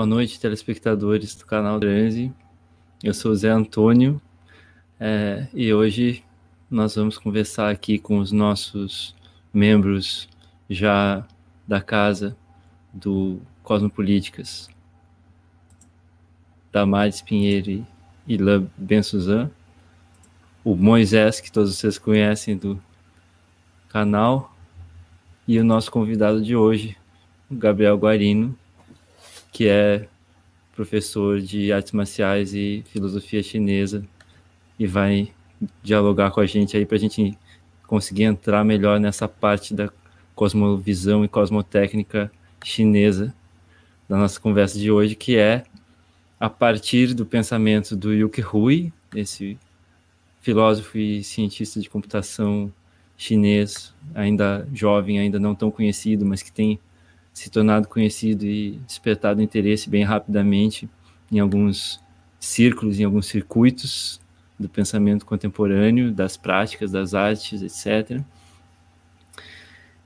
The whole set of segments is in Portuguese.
Boa noite, telespectadores do canal Transe. Eu sou o Zé Antônio é, e hoje nós vamos conversar aqui com os nossos membros já da casa do Cosmopolíticas, Damares Pinheiro e Lã Ben Suzan, o Moisés, que todos vocês conhecem do canal, e o nosso convidado de hoje, o Gabriel Guarino, que é professor de artes marciais e filosofia chinesa e vai dialogar com a gente aí para a gente conseguir entrar melhor nessa parte da cosmovisão e cosmotécnica chinesa da nossa conversa de hoje, que é a partir do pensamento do Yuki Hui, esse filósofo e cientista de computação chinês, ainda jovem, ainda não tão conhecido, mas que tem se tornado conhecido e despertado interesse bem rapidamente em alguns círculos, em alguns circuitos do pensamento contemporâneo, das práticas, das artes, etc.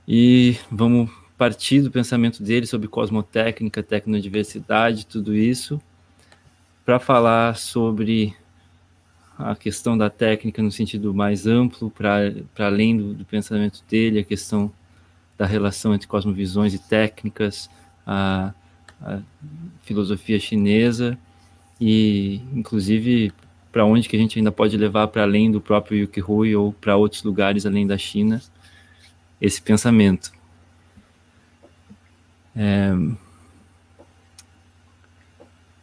E vamos partir do pensamento dele sobre cosmotécnica, tecnodiversidade, tudo isso, para falar sobre a questão da técnica no sentido mais amplo, para além do, do pensamento dele, a questão da relação entre cosmovisões e técnicas, a, a filosofia chinesa e, inclusive, para onde que a gente ainda pode levar para além do próprio Yuki ou para outros lugares além da China esse pensamento. É...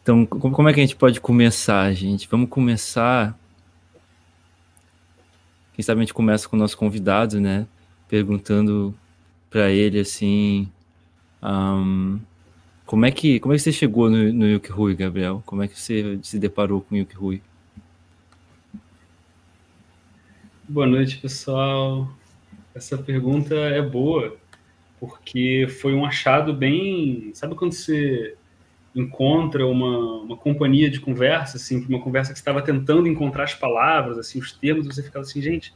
Então, como é que a gente pode começar, gente? Vamos começar. Quem sabe a gente começa com o nosso convidado, né? Perguntando para ele assim, um, como é que como é que você chegou no, no Yuki Rui, Gabriel? Como é que você se deparou com o Yuki Rui? Boa noite, pessoal. Essa pergunta é boa porque foi um achado bem, sabe quando você encontra uma, uma companhia de conversa, assim, uma conversa que estava tentando encontrar as palavras, assim, os termos, você ficava assim, gente,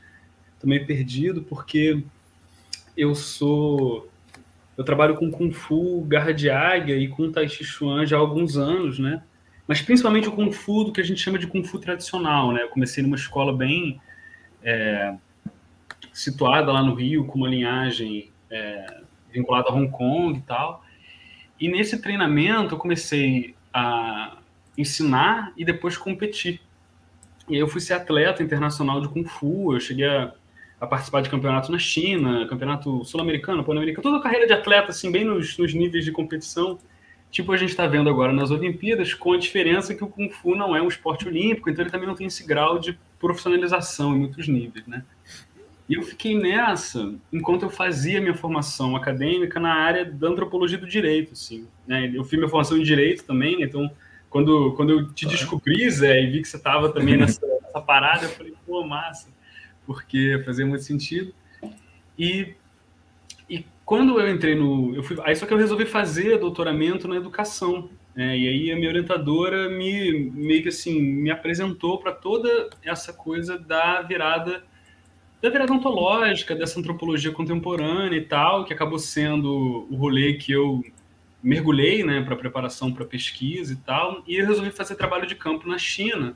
tô meio perdido porque eu sou. Eu trabalho com Kung Fu, Garra de Águia e com Tai Chi Chuan já há alguns anos, né? Mas principalmente o Kung Fu do que a gente chama de Kung Fu tradicional, né? Eu comecei numa escola bem é, situada lá no Rio, com uma linhagem é, vinculada a Hong Kong e tal. E nesse treinamento eu comecei a ensinar e depois competir. E aí eu fui ser atleta internacional de Kung Fu, eu cheguei a a participar de campeonato na China, campeonato sul-americano, pan-americano, toda a carreira de atleta, assim, bem nos, nos níveis de competição. Tipo a gente está vendo agora nas Olimpíadas, com a diferença que o Kung Fu não é um esporte olímpico, então ele também não tem esse grau de profissionalização em muitos níveis, né? E eu fiquei nessa enquanto eu fazia minha formação acadêmica na área da antropologia do direito, assim. Né? Eu fiz minha formação em direito também, né? então quando, quando eu te descobri, Zé, e vi que você estava também nessa, nessa parada, eu falei, pô, massa porque fazia muito sentido. E, e quando eu entrei no. Eu fui, aí só que eu resolvi fazer doutoramento na educação. Né? E aí a minha orientadora me meio que assim me apresentou para toda essa coisa da virada da virada ontológica, dessa antropologia contemporânea e tal, que acabou sendo o rolê que eu mergulhei, né, para preparação para pesquisa e tal, e eu resolvi fazer trabalho de campo na China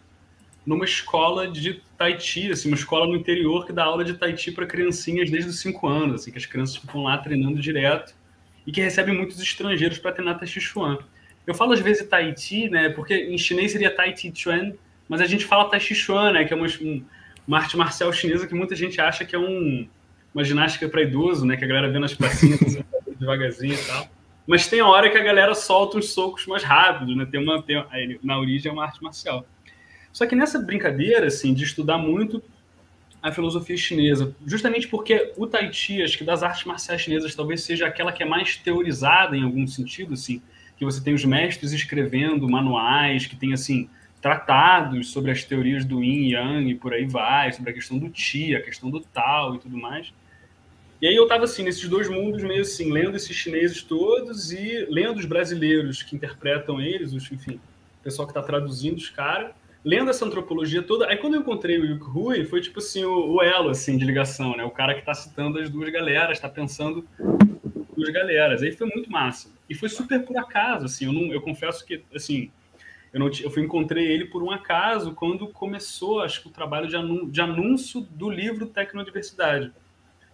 numa escola de Tai Chi, assim, uma escola no interior que dá aula de Tai Chi para criancinhas desde os 5 anos, assim, que as crianças ficam lá treinando direto e que recebem muitos estrangeiros para treinar Tai Chi Chuan. Eu falo às vezes Tai Chi, né, porque em chinês seria Tai Chi Chuan, mas a gente fala Tai Chi Chuan, né, que é uma, uma arte marcial chinesa que muita gente acha que é um, uma ginástica para idoso, né, que a galera vê nas pracinhas assim, devagarzinho e tal. Mas tem a hora que a galera solta os socos mais rápido, né? Tem uma tem, na origem é uma arte marcial. Só que nessa brincadeira, assim, de estudar muito a filosofia chinesa, justamente porque o Tai Chi, acho que das artes marciais chinesas, talvez seja aquela que é mais teorizada em algum sentido, assim, que você tem os mestres escrevendo manuais, que tem, assim, tratados sobre as teorias do Yin e Yang e por aí vai, sobre a questão do Qi, a questão do Tao e tudo mais. E aí eu estava assim, nesses dois mundos, meio assim, lendo esses chineses todos e lendo os brasileiros que interpretam eles, os, enfim, o pessoal que está traduzindo os caras, lendo essa antropologia toda, aí quando eu encontrei o Yuki Rui, foi tipo assim, o, o, elo assim, de ligação, né? O cara que está citando as duas galeras, está pensando duas galeras. Aí foi muito massa. E foi super por acaso, assim, eu, não, eu confesso que, assim, eu, não, eu fui, encontrei ele por um acaso quando começou, acho que o trabalho de, anúncio, de anúncio do livro Tecnodiversidade,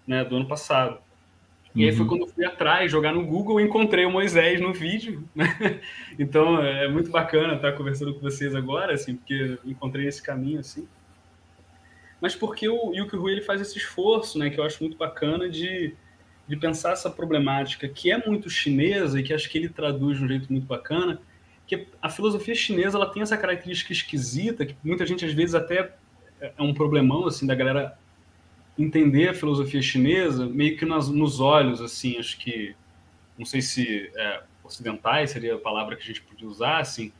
né, do ano passado. E aí foi uhum. quando eu fui atrás, jogar no Google, encontrei o Moisés no vídeo, né? Então é muito bacana estar conversando com vocês agora, assim, porque encontrei esse caminho, assim. Mas porque o Yuki Rui ele faz esse esforço, né, que eu acho muito bacana de, de pensar essa problemática que é muito chinesa e que acho que ele traduz de um jeito muito bacana, que a filosofia chinesa ela tem essa característica esquisita que muita gente às vezes até é um problemão assim da galera entender a filosofia chinesa meio que nas, nos olhos, assim, acho que, não sei se é, ocidentais seria a palavra que a gente podia usar, assim,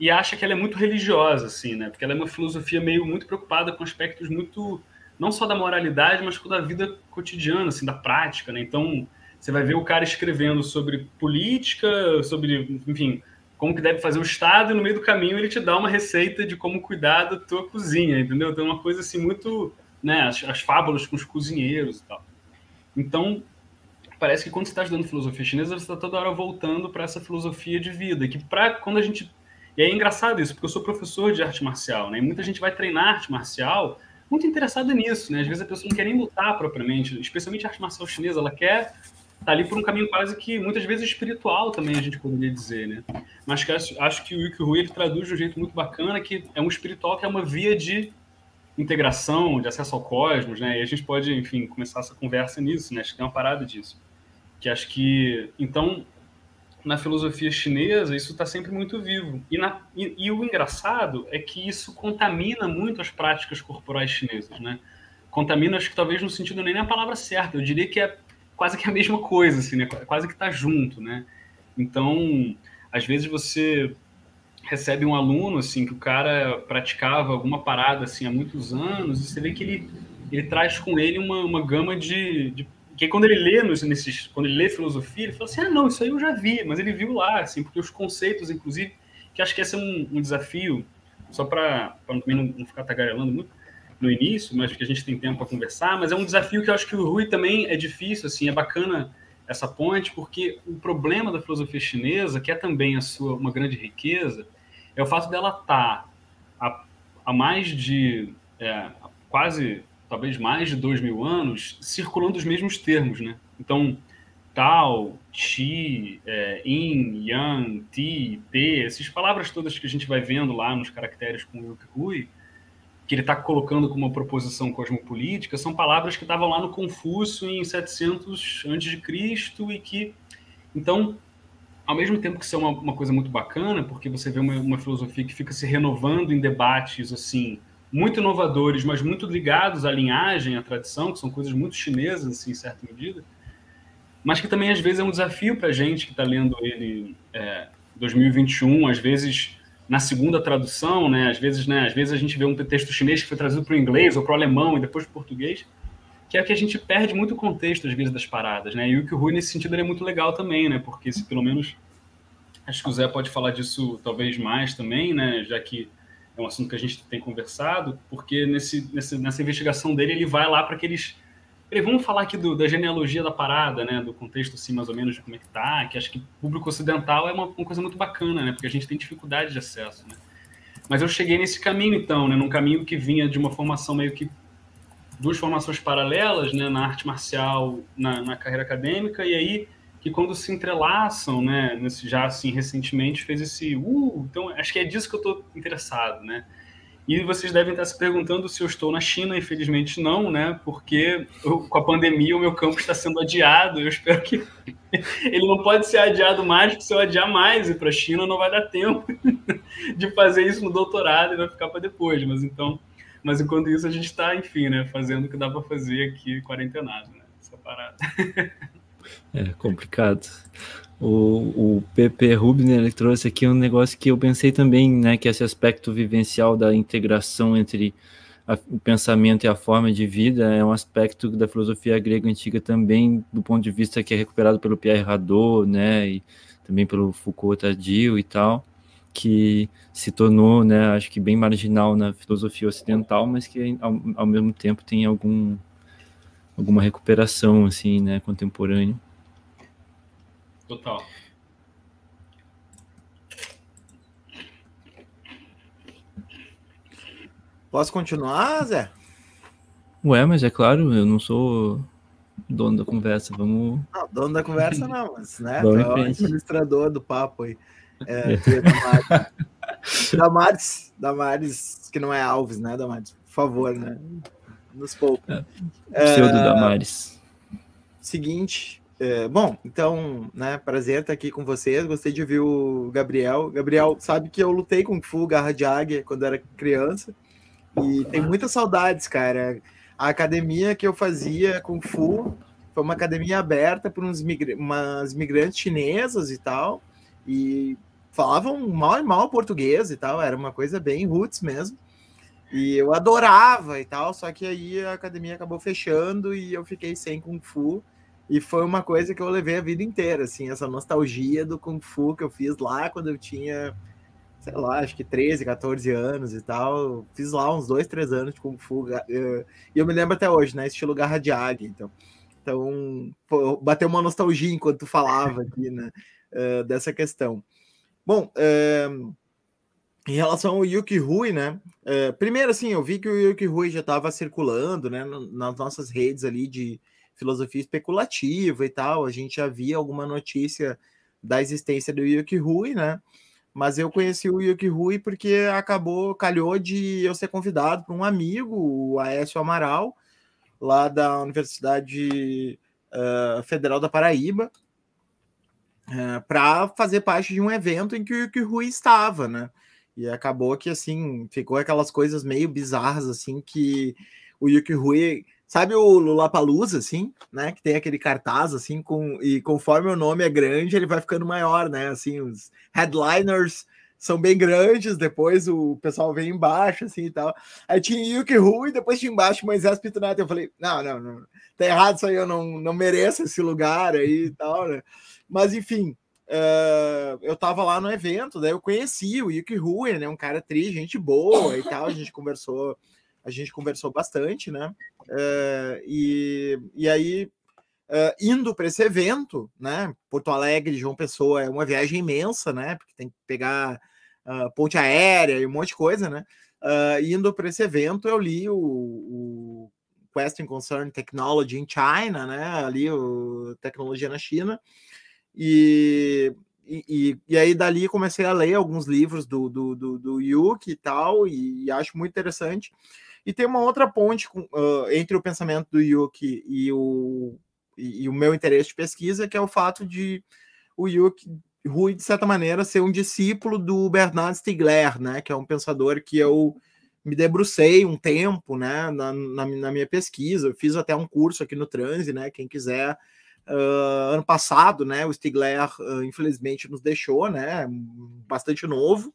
e acha que ela é muito religiosa, assim, né? Porque ela é uma filosofia meio muito preocupada com aspectos muito, não só da moralidade, mas com da vida cotidiana, assim, da prática, né? Então, você vai ver o cara escrevendo sobre política, sobre, enfim, como que deve fazer o Estado, e no meio do caminho ele te dá uma receita de como cuidar da tua cozinha, entendeu? Então, é uma coisa, assim, muito né, as, as fábulas com os cozinheiros e tal. Então, parece que quando você está estudando filosofia chinesa, você está toda hora voltando para essa filosofia de vida, que para quando a gente e é engraçado isso, porque eu sou professor de arte marcial, né? E muita gente vai treinar arte marcial muito interessada nisso, né? Às vezes a pessoa não quer nem lutar propriamente, especialmente a arte marcial chinesa, ela quer tá ali por um caminho quase que muitas vezes espiritual também a gente poderia dizer, né? Mas que acho, acho que o Yuki Rui ele traduz de um jeito muito bacana que é um espiritual que é uma via de integração, de acesso ao cosmos, né? E a gente pode, enfim, começar essa conversa nisso, né? Acho que tem uma parada disso. Que acho que, então, na filosofia chinesa, isso está sempre muito vivo. E, na, e, e, o engraçado é que isso contamina muito as práticas corporais chinesas, né? Contamina, acho que talvez no sentido nem na palavra certa, eu diria que é quase que a mesma coisa, assim, né? Quase que está junto, né? Então, às vezes você recebe um aluno assim que o cara praticava alguma parada assim há muitos anos e você vê que ele ele traz com ele uma, uma gama de, de que quando ele lê nos, nesses quando ele lê filosofia ele fala assim ah não isso aí eu já vi mas ele viu lá assim porque os conceitos inclusive que acho que esse é um, um desafio só para também não, não ficar tagarelando muito no início mas que a gente tem tempo para conversar mas é um desafio que eu acho que o Rui também é difícil assim é bacana essa ponte, porque o problema da filosofia chinesa, que é também a sua uma grande riqueza, é o fato dela estar tá há, mais de é, quase, talvez mais de dois mil anos, circulando os mesmos termos, né? Então, Tao, Qi, é, Yin, Yang, Ti, Te, essas palavras todas que a gente vai vendo lá nos caracteres com o Yuki Hui, que ele está colocando como uma proposição cosmopolítica, são palavras que estavam lá no Confúcio em 700 a.C. e que, então, ao mesmo tempo que isso é uma, uma coisa muito bacana, porque você vê uma, uma, filosofia que fica se renovando em debates, assim, muito inovadores, mas muito ligados à linhagem, à tradição, que são coisas muito chinesas, assim, em certa medida, mas que também, às vezes, é um desafio para a gente que está lendo ele é, 2021, às vezes na segunda tradução, né? Às vezes, né? Às vezes a gente vê um texto chinês que foi traduzido para o inglês ou para o alemão e depois para o português, que é que a gente perde muito o contexto às vezes das paradas, né? E o que Rui nesse sentido é muito legal também, né? Porque se pelo menos acho que o Zé pode falar disso talvez mais também, né? Já que é um assunto que a gente tem conversado, porque nesse, nesse nessa investigação dele ele vai lá para aqueles vamos falar aqui do, da genealogia da parada, né? Do contexto, assim, mais ou menos, de como é que tá, que acho que público ocidental é uma, uma, coisa muito bacana, né? Porque a gente tem dificuldade de acesso, né? Mas eu cheguei nesse caminho, então, né? Num caminho que vinha de uma formação meio que... Duas formações paralelas, né? Na arte marcial, na, na carreira acadêmica, e aí que quando se entrelaçam, né? Nesse, já, assim, recentemente, fez esse... Uh, então, acho que é disso que eu estou interessado, né? E vocês devem estar se perguntando se eu estou na China, infelizmente não, né? Porque eu, com a pandemia o meu campo está sendo adiado. Eu espero que ele não pode ser adiado mais, porque se eu adiar mais e para a China não vai dar tempo de fazer isso no doutorado e vai ficar para depois. Mas então, mas enquanto isso a gente está, enfim, né? Fazendo o que dá para fazer aqui quarentenado, né? Essa parada. É complicado. O, o PP Rubner trouxe aqui um negócio que eu pensei também, né, que esse aspecto vivencial da integração entre a, o pensamento e a forma de vida é um aspecto da filosofia grega antiga também, do ponto de vista que é recuperado pelo Pierre Hadot, né, e também pelo Foucault tardio e tal, que se tornou, né, acho que bem marginal na filosofia ocidental, mas que ao, ao mesmo tempo tem algum alguma recuperação assim, né, contemporânea. Total. Posso continuar, Zé? Ué, mas é claro, eu não sou dono da conversa, vamos... Não, dono da conversa não, mas, né, é o administrador do papo aí. É, é. é Damares. Damares, Damares, que não é Alves, né, Damares? Por favor, né? Nos poucos. É, pseudo é, Damares. Seguinte, é, bom, então, né, prazer estar aqui com vocês. Gostei de ouvir o Gabriel. Gabriel sabe que eu lutei com Fu, Garra de Águia, quando era criança. E tem muitas saudades, cara. A academia que eu fazia com Fu foi uma academia aberta por uns migra umas migrantes chinesas e tal. E falavam mal e mal português e tal, era uma coisa bem roots mesmo. E eu adorava e tal, só que aí a academia acabou fechando e eu fiquei sem Kung Fu. E foi uma coisa que eu levei a vida inteira, assim, essa nostalgia do Kung Fu que eu fiz lá quando eu tinha, sei lá, acho que 13, 14 anos e tal. Fiz lá uns dois, três anos de Kung Fu. E eu me lembro até hoje, né? Estilo garra de águia, então. Então, pô, bateu uma nostalgia enquanto tu falava aqui, né? Uh, dessa questão. Bom, é, em relação ao Yuki Rui, né? É, primeiro, assim, eu vi que o Yuki Rui já estava circulando, né? Nas nossas redes ali de filosofia especulativa e tal. A gente já via alguma notícia da existência do Yuki Rui, né? Mas eu conheci o Yuki Rui porque acabou, calhou de eu ser convidado por um amigo, o Aécio Amaral, lá da Universidade uh, Federal da Paraíba, é, para fazer parte de um evento em que o Yuki Rui estava, né? E acabou que assim ficou aquelas coisas meio bizarras assim que o Yuki Rui, sabe o Lulapalooza assim, né, que tem aquele cartaz assim com e conforme o nome é grande, ele vai ficando maior, né? Assim, os headliners são bem grandes, depois o pessoal vem embaixo, assim e tal. Aí tinha Yuki Rui, depois tinha embaixo Moisés Pinto Neto. Eu falei, não, não, não, tá errado isso aí, eu não, não mereço esse lugar aí e tal, né? Mas enfim, uh, eu tava lá no evento, daí eu conheci o Yuki Rui, né? Um cara tri, gente boa e tal. A gente conversou, a gente conversou bastante, né? Uh, e, e aí, uh, indo para esse evento, né? Porto Alegre, João Pessoa, é uma viagem imensa, né? Porque tem que pegar ponte aérea e um monte de coisa, né? indo para esse evento, eu li o, o Question Concern Technology in China, né? Ali, o Tecnologia na China. E, e, e, aí dali comecei a ler alguns livros do, do, do, do Yuki e tal, e, e, acho muito interessante. E tem uma outra ponte com, uh, entre o pensamento do Yuki e o, e, e, o meu interesse de pesquisa, que é o fato de o Yuki Rui, de certa maneira, ser um discípulo do Bernard Stiegler, né, que é um pensador que eu me debrucei um tempo né, na, na, na minha pesquisa. Eu fiz até um curso aqui no Transe, né? Quem quiser Uh, ano passado, né, o Stigler uh, infelizmente nos deixou, né, bastante novo.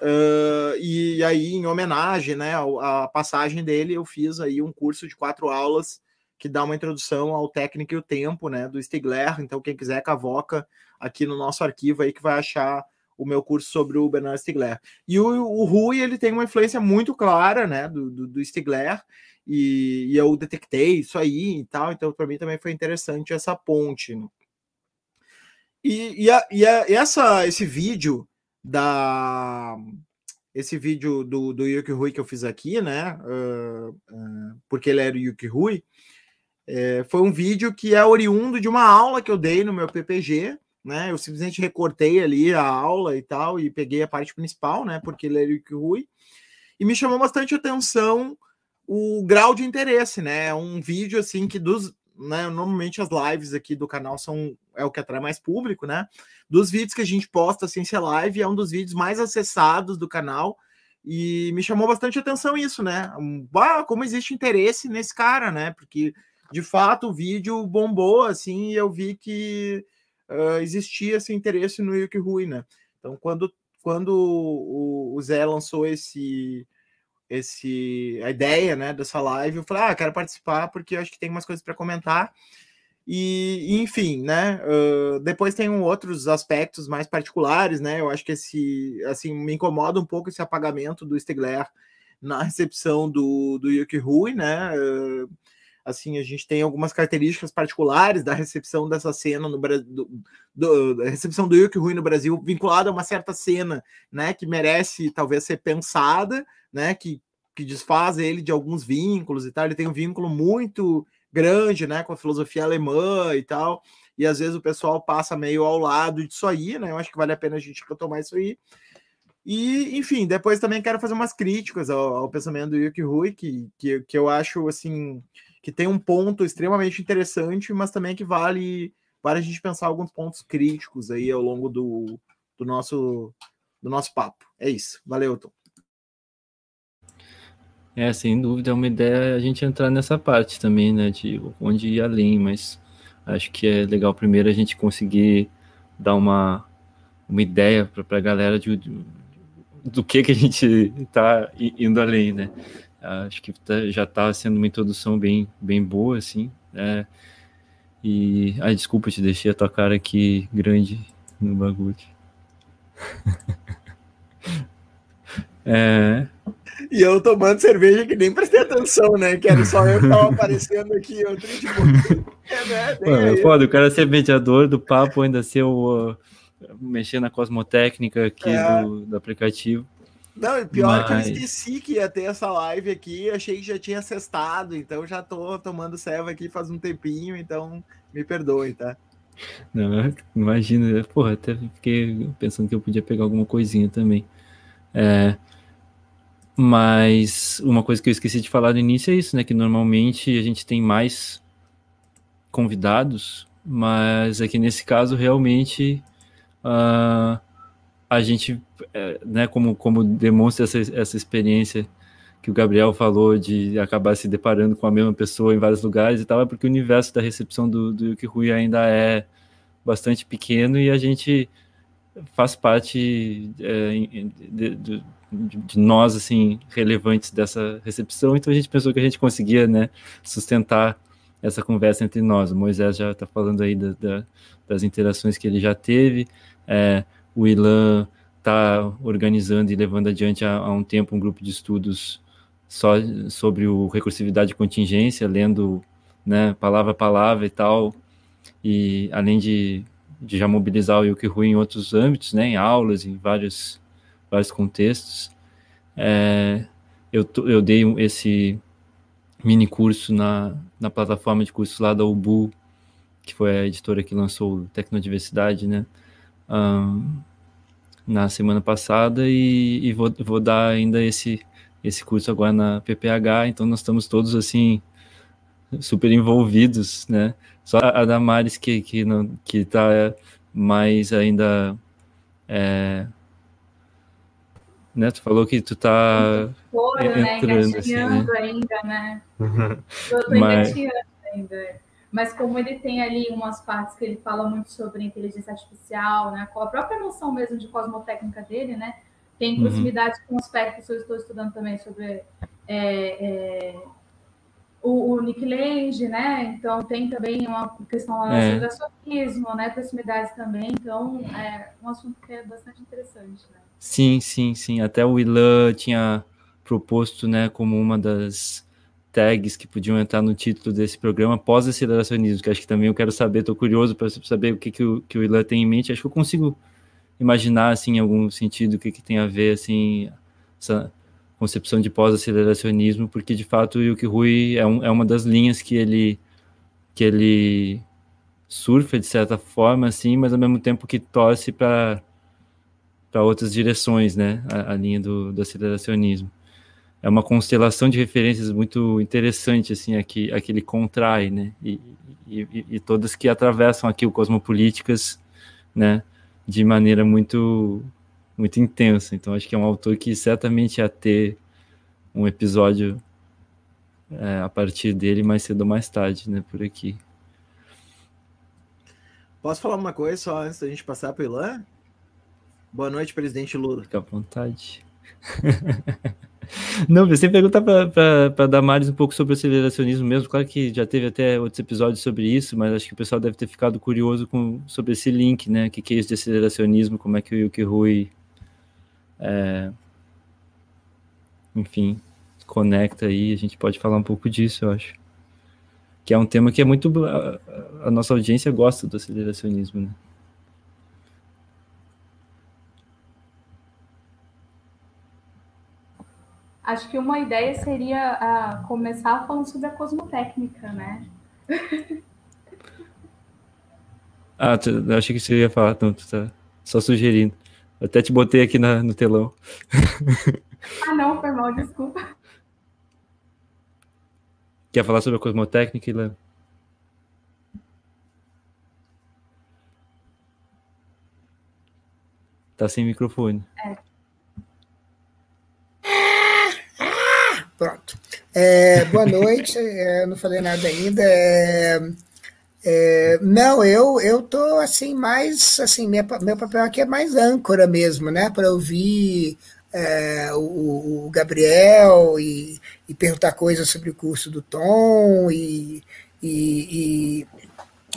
Uh, e aí, em homenagem, né, à passagem dele, eu fiz aí um curso de quatro aulas que dá uma introdução ao técnico e o tempo, né, do Stigler. Então, quem quiser, cavoca aqui no nosso arquivo aí que vai achar o meu curso sobre o Bernard Stiegler. E o, o Rui, ele tem uma influência muito clara, né, do, do, do Stiegler, e, e eu detectei isso aí e tal, então para mim também foi interessante essa ponte. Né? E, e, a, e, a, essa, esse vídeo da esse vídeo do, do Yuki Rui que eu fiz aqui, né? Uh, uh, porque ele era o Yuki Rui, é, foi um vídeo que é oriundo de uma aula que eu dei no meu PPG, né? Eu simplesmente recortei ali a aula e tal e peguei a parte principal, né? Porque ele era o Yuki Rui e me chamou bastante atenção o grau de interesse, né? É um vídeo assim que dos, né, normalmente as lives aqui do canal são é o que atrai mais público, né? Dos vídeos que a gente posta sem ser live, é um dos vídeos mais acessados do canal e me chamou bastante atenção isso, né? Ah, como existe interesse nesse cara, né? Porque de fato o vídeo bombou assim e eu vi que uh, existia esse interesse no Yuki Rui, né? Então quando quando o, o Zé lançou esse esse a ideia né, dessa live. Eu falei, ah, quero participar porque eu acho que tem umas coisas para comentar. E, enfim, né? Uh, depois tem outros aspectos mais particulares, né? Eu acho que esse assim me incomoda um pouco esse apagamento do Stigler na recepção do, do Yuki Rui, né? Uh, assim, a gente tem algumas características particulares da recepção dessa cena no Brasil, da recepção do Yuki Rui no Brasil, vinculada a uma certa cena, né, que merece talvez ser pensada, né, que que desfaz ele de alguns vínculos e tal. Ele tem um vínculo muito grande, né, com a filosofia alemã e tal. E às vezes o pessoal passa meio ao lado disso aí, né? Eu acho que vale a pena a gente retomar isso aí. E, enfim, depois também quero fazer umas críticas ao, ao pensamento do Yuki Rui, que, que, que eu acho, assim, que tem um ponto extremamente interessante, mas também que vale para a gente pensar alguns pontos críticos aí ao longo do, do, nosso, do nosso papo. É isso. Valeu, Tom. É, sem dúvida, é uma ideia a gente entrar nessa parte também, né, de onde ir além, mas acho que é legal primeiro a gente conseguir dar uma, uma ideia para a galera de, de, do que que a gente está indo além, né. Acho que tá, já está sendo uma introdução bem, bem boa, assim, né, e, ai, desculpa, te deixei a tua cara aqui grande no bagulho. é... E eu tomando cerveja que nem prestei atenção, né? Que era só eu que tava aparecendo aqui, eu tipo. É, né? Mano, é foda, o cara ser mediador do papo, ainda ser o. Uh, mexer na cosmotécnica aqui é. do, do aplicativo. Não, e pior Mas... que eu esqueci que ia ter essa live aqui, achei que já tinha cestado, então já tô tomando serva aqui faz um tempinho, então me perdoe, tá? Não, imagina, porra, até fiquei pensando que eu podia pegar alguma coisinha também. É, mas uma coisa que eu esqueci de falar no início é isso, né? Que normalmente a gente tem mais convidados, mas aqui nesse caso realmente uh, a gente, é, né, como, como demonstra essa, essa experiência que o Gabriel falou de acabar se deparando com a mesma pessoa em vários lugares e tal, é porque o universo da recepção do, do Yuki Rui ainda é bastante pequeno e a gente faz parte é, de, de, de, nós, assim, relevantes dessa recepção, então a gente pensou que a gente conseguia, né, sustentar essa conversa entre nós. O Moisés já está falando aí da, da, das interações que ele já teve, é, o Ilan está organizando e levando adiante há, há, um tempo um grupo de estudos só sobre o recursividade e contingência, lendo né, palavra a palavra e tal, e além de, de já mobilizar o Yuki Rui em outros âmbitos, né, em aulas, em vários, vários contextos, é, eu, eu dei esse mini curso na, na plataforma de cursos lá da Ubu, que foi a editora que lançou Tecnodiversidade, né, um, na semana passada e, e vou, vou dar ainda esse, esse curso agora na PPH, então nós estamos todos assim super envolvidos, né? Só a Damares que que não que tá mais ainda é, né? Tu falou que tu tá Fora, né? entrando né? assim, né? ainda, né? Eu tô Mas... ainda. Mas como ele tem ali umas partes que ele fala muito sobre inteligência artificial, né? Com a própria noção mesmo de cosmotécnica dele, né? Tem uhum. proximidade uhum. com aspectos que eu estou estudando também sobre é, é, o, o Nick Lange, né? Então tem também uma questão lá é. sobre acionismo, né? Proximidades também. Então é um assunto que é bastante interessante, né? Sim, sim, sim. Até o Ilan tinha proposto, né, como uma das tags que podiam entrar no título desse programa pós-aceleracionismo, que acho que também eu quero saber, estou curioso para saber o que, que, o, que o Ilan tem em mente. Acho que eu consigo imaginar, assim, em algum sentido, o que, que tem a ver, assim, essa concepção de pós-aceleracionismo, porque de fato o Yuki Rui é, um, é uma das linhas que ele que ele surfa de certa forma, assim, mas ao mesmo tempo que torce para para outras direções, né? A, a linha do, do, aceleracionismo é uma constelação de referências muito interessante, assim, aqui, aqui ele contrai, né? E, e, e todas que atravessam aqui o Cosmopolíticas, né? De maneira muito muito intensa. Então acho que é um autor que certamente ia ter um episódio é, a partir dele mais cedo ou mais tarde, né? Por aqui. Posso falar uma coisa só antes da gente passar para o Ilan? Boa noite, presidente Lula. Fica à vontade. Não, você pergunta para Damares um pouco sobre o aceleracionismo mesmo. Claro que já teve até outros episódios sobre isso, mas acho que o pessoal deve ter ficado curioso com, sobre esse link, né? O que, que é isso de aceleracionismo, como é que o Yuki Rui é, enfim, conecta aí, a gente pode falar um pouco disso, eu acho. Que é um tema que é muito. A, a nossa audiência gosta do aceleracionismo, né? Acho que uma ideia seria uh, começar falando sobre a cosmotécnica, né? ah, eu achei que você ia falar, então, tá só sugerindo. Até te botei aqui na, no telão. ah, não, foi mal, desculpa. Quer falar sobre a cosmotécnica, Ilan? Tá sem microfone. É. Pronto. É, boa noite, é, não falei nada ainda. É, é, não, eu eu tô assim mais assim minha, meu papel aqui é mais âncora mesmo, né? Para ouvir é, o, o, Gabriel e, e, perguntar coisas sobre o curso do Tom e, e,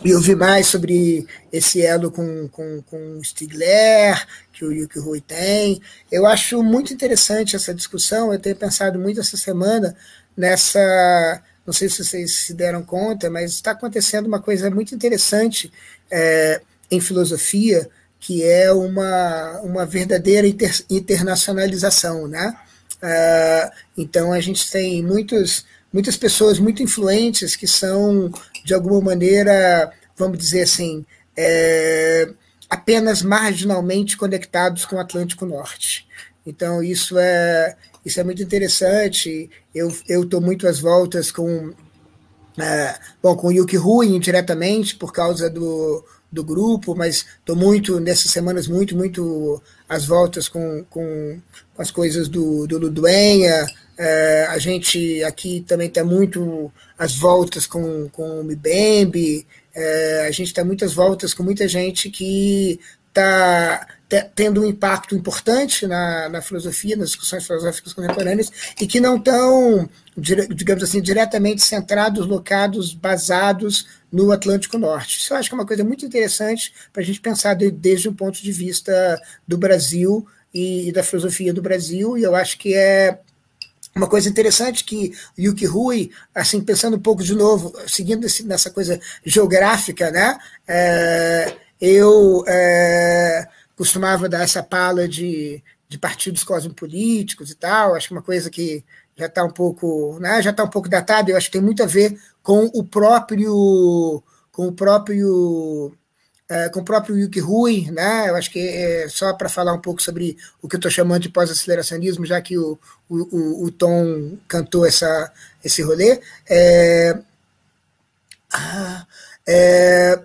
e ouvir mais sobre esse elo com, com, com Stigler, que o Yuki Rui tem. Eu acho muito interessante essa discussão, eu tenho pensado muito essa semana nessa. Não sei se vocês se deram conta, mas está acontecendo uma coisa muito interessante é, em filosofia, que é uma, uma verdadeira inter, internacionalização. Né? Uh, então, a gente tem muitos, muitas pessoas muito influentes que são de alguma maneira, vamos dizer assim, é, apenas marginalmente conectados com o Atlântico Norte. Então, isso é, isso é muito interessante. Eu estou muito às voltas com, é, bom, com o Yuki Rui indiretamente, por causa do, do grupo, mas estou muito, nessas semanas, muito, muito às voltas com, com, com as coisas do, do Luduenha, é, a gente aqui também está muito às voltas com, com o Mbembe, é, a gente está muitas voltas com muita gente que está tendo um impacto importante na, na filosofia, nas discussões filosóficas contemporâneas, e que não estão, digamos assim, diretamente centrados, locados, basados no Atlântico Norte. Isso eu acho que é uma coisa muito interessante para a gente pensar de, desde o ponto de vista do Brasil e, e da filosofia do Brasil, e eu acho que é uma coisa interessante que Yuki Rui, assim, pensando um pouco de novo, seguindo esse, nessa coisa geográfica, né? É, eu é, costumava dar essa pala de, de partidos cosmopolíticos e tal, acho que uma coisa que já está um pouco, né, já está um pouco datada, eu acho que tem muito a ver com o próprio com o próprio é, com o próprio Yuki Rui, né? Eu acho que é só para falar um pouco sobre o que eu estou chamando de pós-aceleracionismo, já que o, o, o, Tom cantou essa, esse rolê. É, ah, é,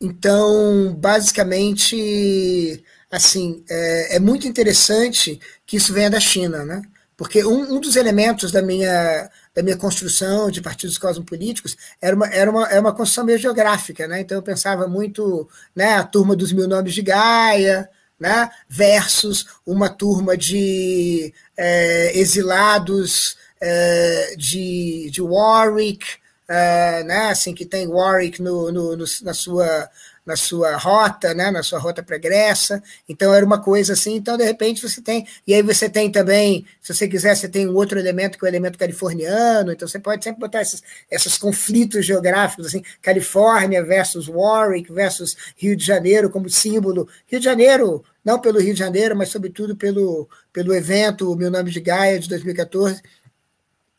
então, basicamente, assim, é, é, muito interessante que isso venha da China, né? Porque um, um dos elementos da minha da minha construção de partidos cosmopolíticos era uma, era uma, era uma construção meio geográfica, né? Então eu pensava muito né, a turma dos mil nomes de Gaia, né, versus uma turma de é, exilados é, de, de Warwick, é, né, assim, que tem Warwick no, no, no, na sua na sua rota, né, na sua rota pregressa. Então era uma coisa assim. Então de repente você tem e aí você tem também, se você quiser, você tem um outro elemento que é o elemento californiano. Então você pode sempre botar esses, esses conflitos geográficos assim, Califórnia versus Warwick versus Rio de Janeiro como símbolo. Rio de Janeiro não pelo Rio de Janeiro, mas sobretudo pelo pelo evento Meu Nome de Gaia de 2014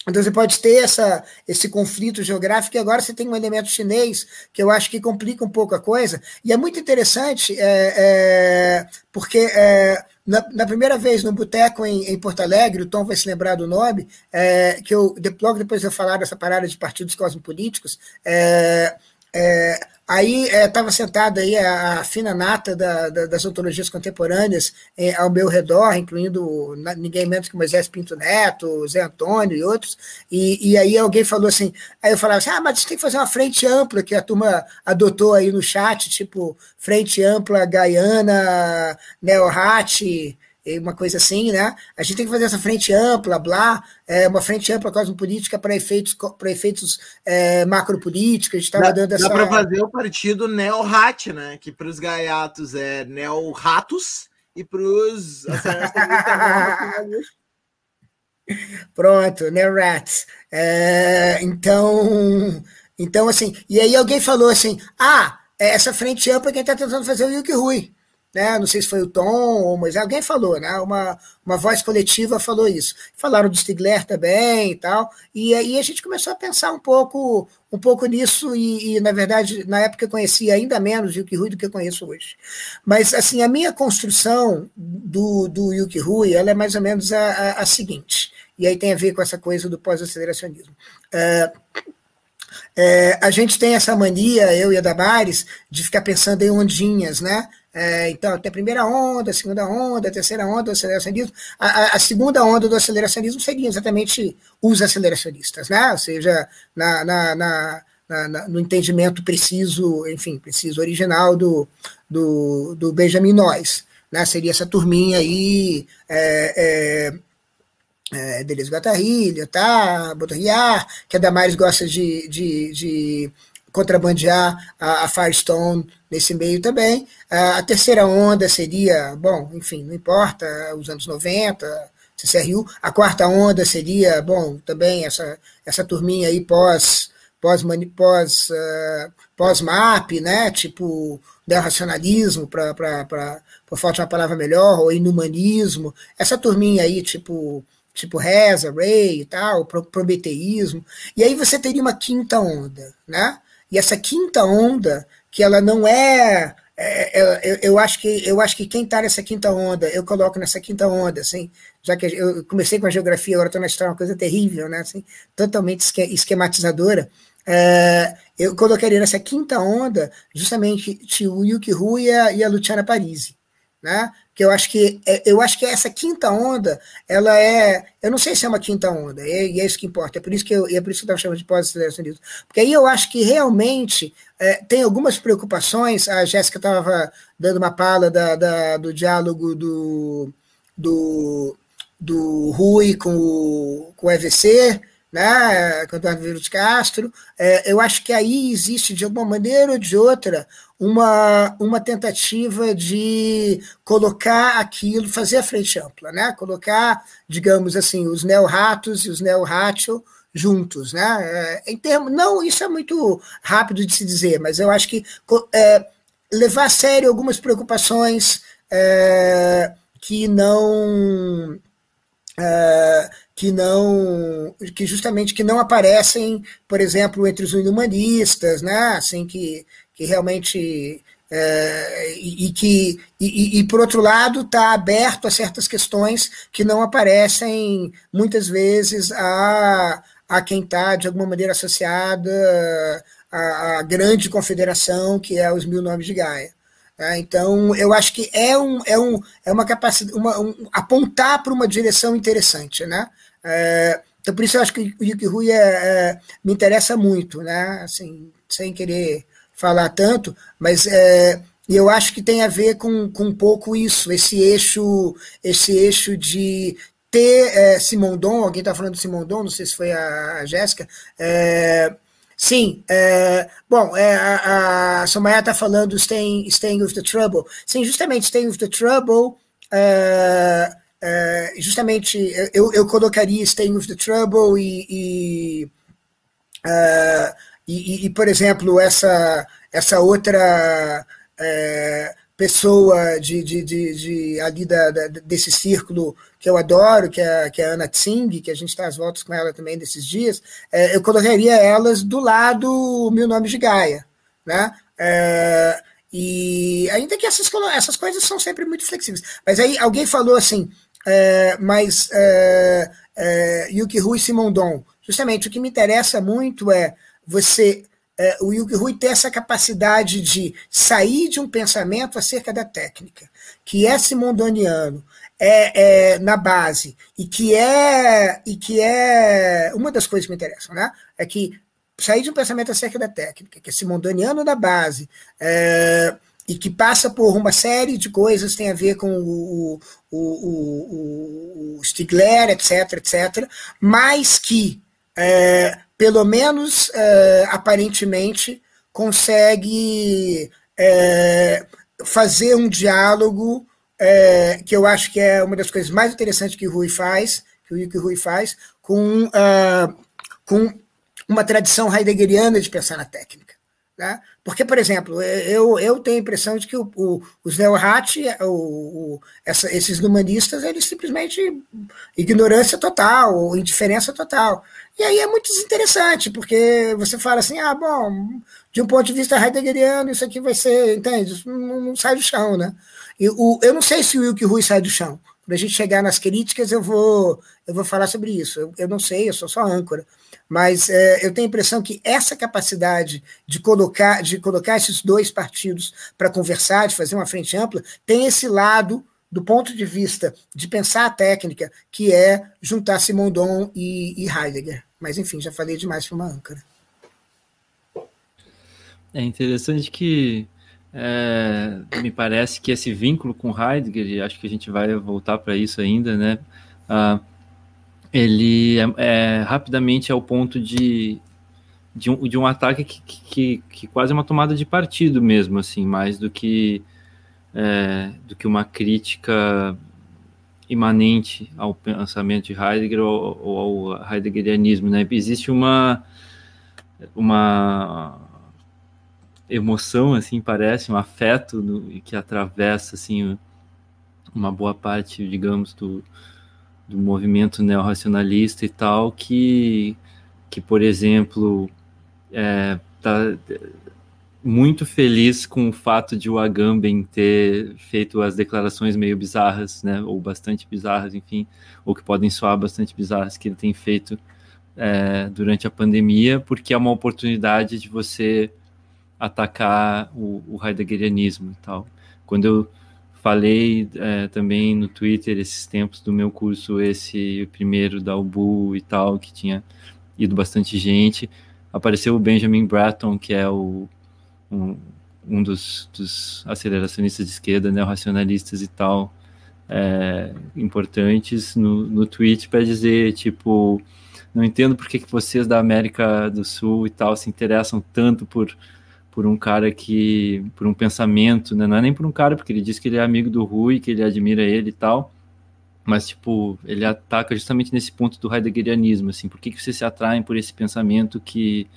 então você pode ter essa, esse conflito geográfico e agora você tem um elemento chinês que eu acho que complica um pouco a coisa. E é muito interessante é, é, porque é, na, na, primeira vez no Boteco em, em, Porto Alegre, o Tom vai se lembrar do nome, é, que eu logo depois de eu falar dessa parada de partidos cosmopolíticos, é, é, Aí estava é, sentada aí a, a, fina nata da, da, das ontologias contemporâneas é, ao meu redor, incluindo ninguém menos que Moisés Pinto Neto, Zé Antônio e outros, e, e aí alguém falou assim, aí eu falava assim, ah, mas tem que fazer uma frente ampla, que a turma adotou aí no chat, tipo, frente ampla Gaiana, Neohat, uma coisa assim, né? A gente tem que fazer essa frente ampla, blá, é, uma frente ampla cosmopolítica para efeitos, para efeitos é, macropolíticos. A gente estava dando essa. Dá para fazer o partido neo-rat, né? Que para os gaiatos é neo-ratos e para os. Pronto, neo-rats. É, então, então, assim, e aí alguém falou assim: ah, essa frente ampla é quem está tentando fazer o Yuki Rui. Né? Não sei se foi o Tom ou mas alguém falou, né? Uma, uma voz coletiva falou isso. Falaram do Stigler também e tal. E aí a gente começou a pensar um pouco um pouco nisso e, e na verdade na época eu conhecia ainda menos Yuki Rui do que eu conheço hoje. Mas assim a minha construção do, do Yuki Rui ela é mais ou menos a, a, a seguinte. E aí tem a ver com essa coisa do pós-aceleracionismo. É, é, a gente tem essa mania, eu e a Damares, de ficar pensando em ondinhas, né? É, então, tem a primeira onda, a segunda onda, a terceira onda do aceleracionismo. A, a, a, segunda onda do aceleracionismo seria exatamente os aceleracionistas, né? Ou seja, na, na, na, na no entendimento preciso, enfim, preciso original do, do, do Benjamin Noyes. Né? Seria essa turminha aí. É, é, é, Deleuze Guattari, tá? Baudrillard, que a Damares gosta de, de, de contrabandear a, a, Firestone nesse meio também. A, a, terceira onda seria, bom, enfim, não importa, os anos 90, CCRU. A quarta onda seria, bom, também essa, essa turminha aí pós pós pós uh, pós map né tipo racionalismo para por falta de uma palavra melhor ou inumanismo essa turminha aí tipo tipo Reza, Ray e tal, prometeísmo. E aí você teria uma quinta onda, né? E essa quinta onda, que ela não é, é, é eu, eu, acho que eu acho que quem está nessa quinta onda, eu coloco nessa quinta onda, assim, já que eu comecei com a geografia, agora estou na história, uma coisa terrível, né? Assim, totalmente esquematizadora. É, eu colocaria nessa quinta onda justamente o Yuki Ru e a, e a Luciana Parisi, né? Que eu acho que é, eu acho que essa quinta onda, ela é, eu não sei se é uma quinta onda, e é, isso que importa, é por isso que eu, é por isso que eu estava chamando de pós-aceleracionismo, porque aí eu acho que realmente é, tem algumas preocupações, a Jéssica estava dando uma pala da, da, do diálogo do, do, do Rui com o, com o EVC, né, com Eduardo Castro, é, eu acho que aí existe, de alguma maneira ou de outra, uma, uma tentativa de colocar aquilo, fazer a frente ampla, né? colocar, digamos assim, os neo-ratos e os neo-ratio juntos. Né? É, em termos, não, isso é muito rápido de se dizer, mas eu acho que é, levar a sério algumas preocupações é, que não é, que não que justamente que não aparecem, por exemplo, entre os humanistas, né? Assim que, que realmente é, e, e, que e, e, por outro lado está aberto a certas questões que não aparecem muitas vezes a, a quem está de alguma maneira associada à, à grande confederação que é os mil nomes de Gaia. Tá? Então, eu acho que é, um, é, um, é uma capacidade, uma, um, apontar para uma direção interessante. Né? É, então, por isso eu acho que o Yuki Rui é, é, me interessa muito, né? assim, sem querer falar tanto, mas é, eu acho que tem a ver com, com um pouco isso, esse eixo, esse eixo de ter é, Simondon, alguém está falando de Simondon, não sei se foi a, a Jéssica, é, Sim, é, bom, é, a, a Somaya está falando staying, staying with the Trouble. Sim, justamente Staying with the Trouble, é, é, justamente eu, eu colocaria Staying with the Trouble e, e, é, e, e por exemplo, essa, essa outra é, pessoa de, de, de, de ali da, da, desse círculo que eu adoro, que é, que é a Ana Tsing, que a gente está às voltas com ela também desses dias, é, eu colocaria elas do lado Mil Nomes de Gaia, né? É, e ainda que essas, essas coisas são sempre muito flexíveis. Mas aí alguém falou assim, é, mas é, é, Yuki Rui Simondon, justamente o que me interessa muito é você o Yuki Rui tem essa capacidade de sair de um pensamento acerca da técnica, que é simondoniano, é, é, na base, e que é e que é uma das coisas que me interessam, né? É que sair de um pensamento acerca da técnica, que é simondoniano na base, é, e que passa por uma série de coisas tem a ver com o, o, o, o Stigler, etc, etc, mas que é, pelo menos é, aparentemente, consegue é, fazer um diálogo é, que eu acho que é uma das coisas mais interessantes que o Rui faz, que o Rui faz, com, uh, com uma tradição heideggeriana de pensar na técnica. Tá? Porque, por exemplo, eu, eu tenho a impressão de que o, o, os Neohat, o, o, essa, esses numanistas, eles simplesmente ignorância total, indiferença total. E aí é muito desinteressante, porque você fala assim, ah, bom, de um ponto de vista heideggeriano, isso aqui vai ser, entende? Não, não sai do chão, né? E o, eu não sei se o Wilke Rui sai do chão. Para a gente chegar nas críticas, eu vou, eu vou falar sobre isso. Eu, eu não sei, eu sou só âncora. Mas é, eu tenho a impressão que essa capacidade de colocar, de colocar esses dois partidos para conversar, de fazer uma frente ampla, tem esse lado do ponto de vista de pensar a técnica, que é juntar Simondon e, e Heidegger. Mas, enfim, já falei demais para uma âncora. É interessante que é, me parece que esse vínculo com Heidegger, e acho que a gente vai voltar para isso ainda, né? Ah, ele é, é, rapidamente é o ponto de, de, um, de um ataque que, que, que, quase é uma tomada de partido mesmo, assim, mais do que, é, do que uma crítica imanente ao pensamento de Heidegger ou, ou ao heideggerianismo, né? Existe uma uma emoção, assim, parece, um afeto no, que atravessa, assim, uma boa parte, digamos, do, do movimento neorracionalista e tal, que, que por exemplo, é, tá muito feliz com o fato de o Agamben ter feito as declarações meio bizarras, né, ou bastante bizarras, enfim, ou que podem soar bastante bizarras que ele tem feito é, durante a pandemia, porque é uma oportunidade de você atacar o, o heideggerianismo e tal. Quando eu falei é, também no Twitter esses tempos do meu curso, esse primeiro da UBU e tal, que tinha ido bastante gente, apareceu o Benjamin Bratton, que é o, um, um dos, dos, aceleracionistas de esquerda, neorracionalistas e tal, é, importantes no, no tweet para dizer, tipo, não entendo por que, que vocês da América do Sul e tal se interessam tanto por por um cara que, por um pensamento, né? Não é nem por um cara, porque ele diz que ele é amigo do Rui, que ele admira ele e tal, mas, tipo, ele ataca justamente nesse ponto do heideggerianismo, assim, por que, que vocês se atraem por esse pensamento que,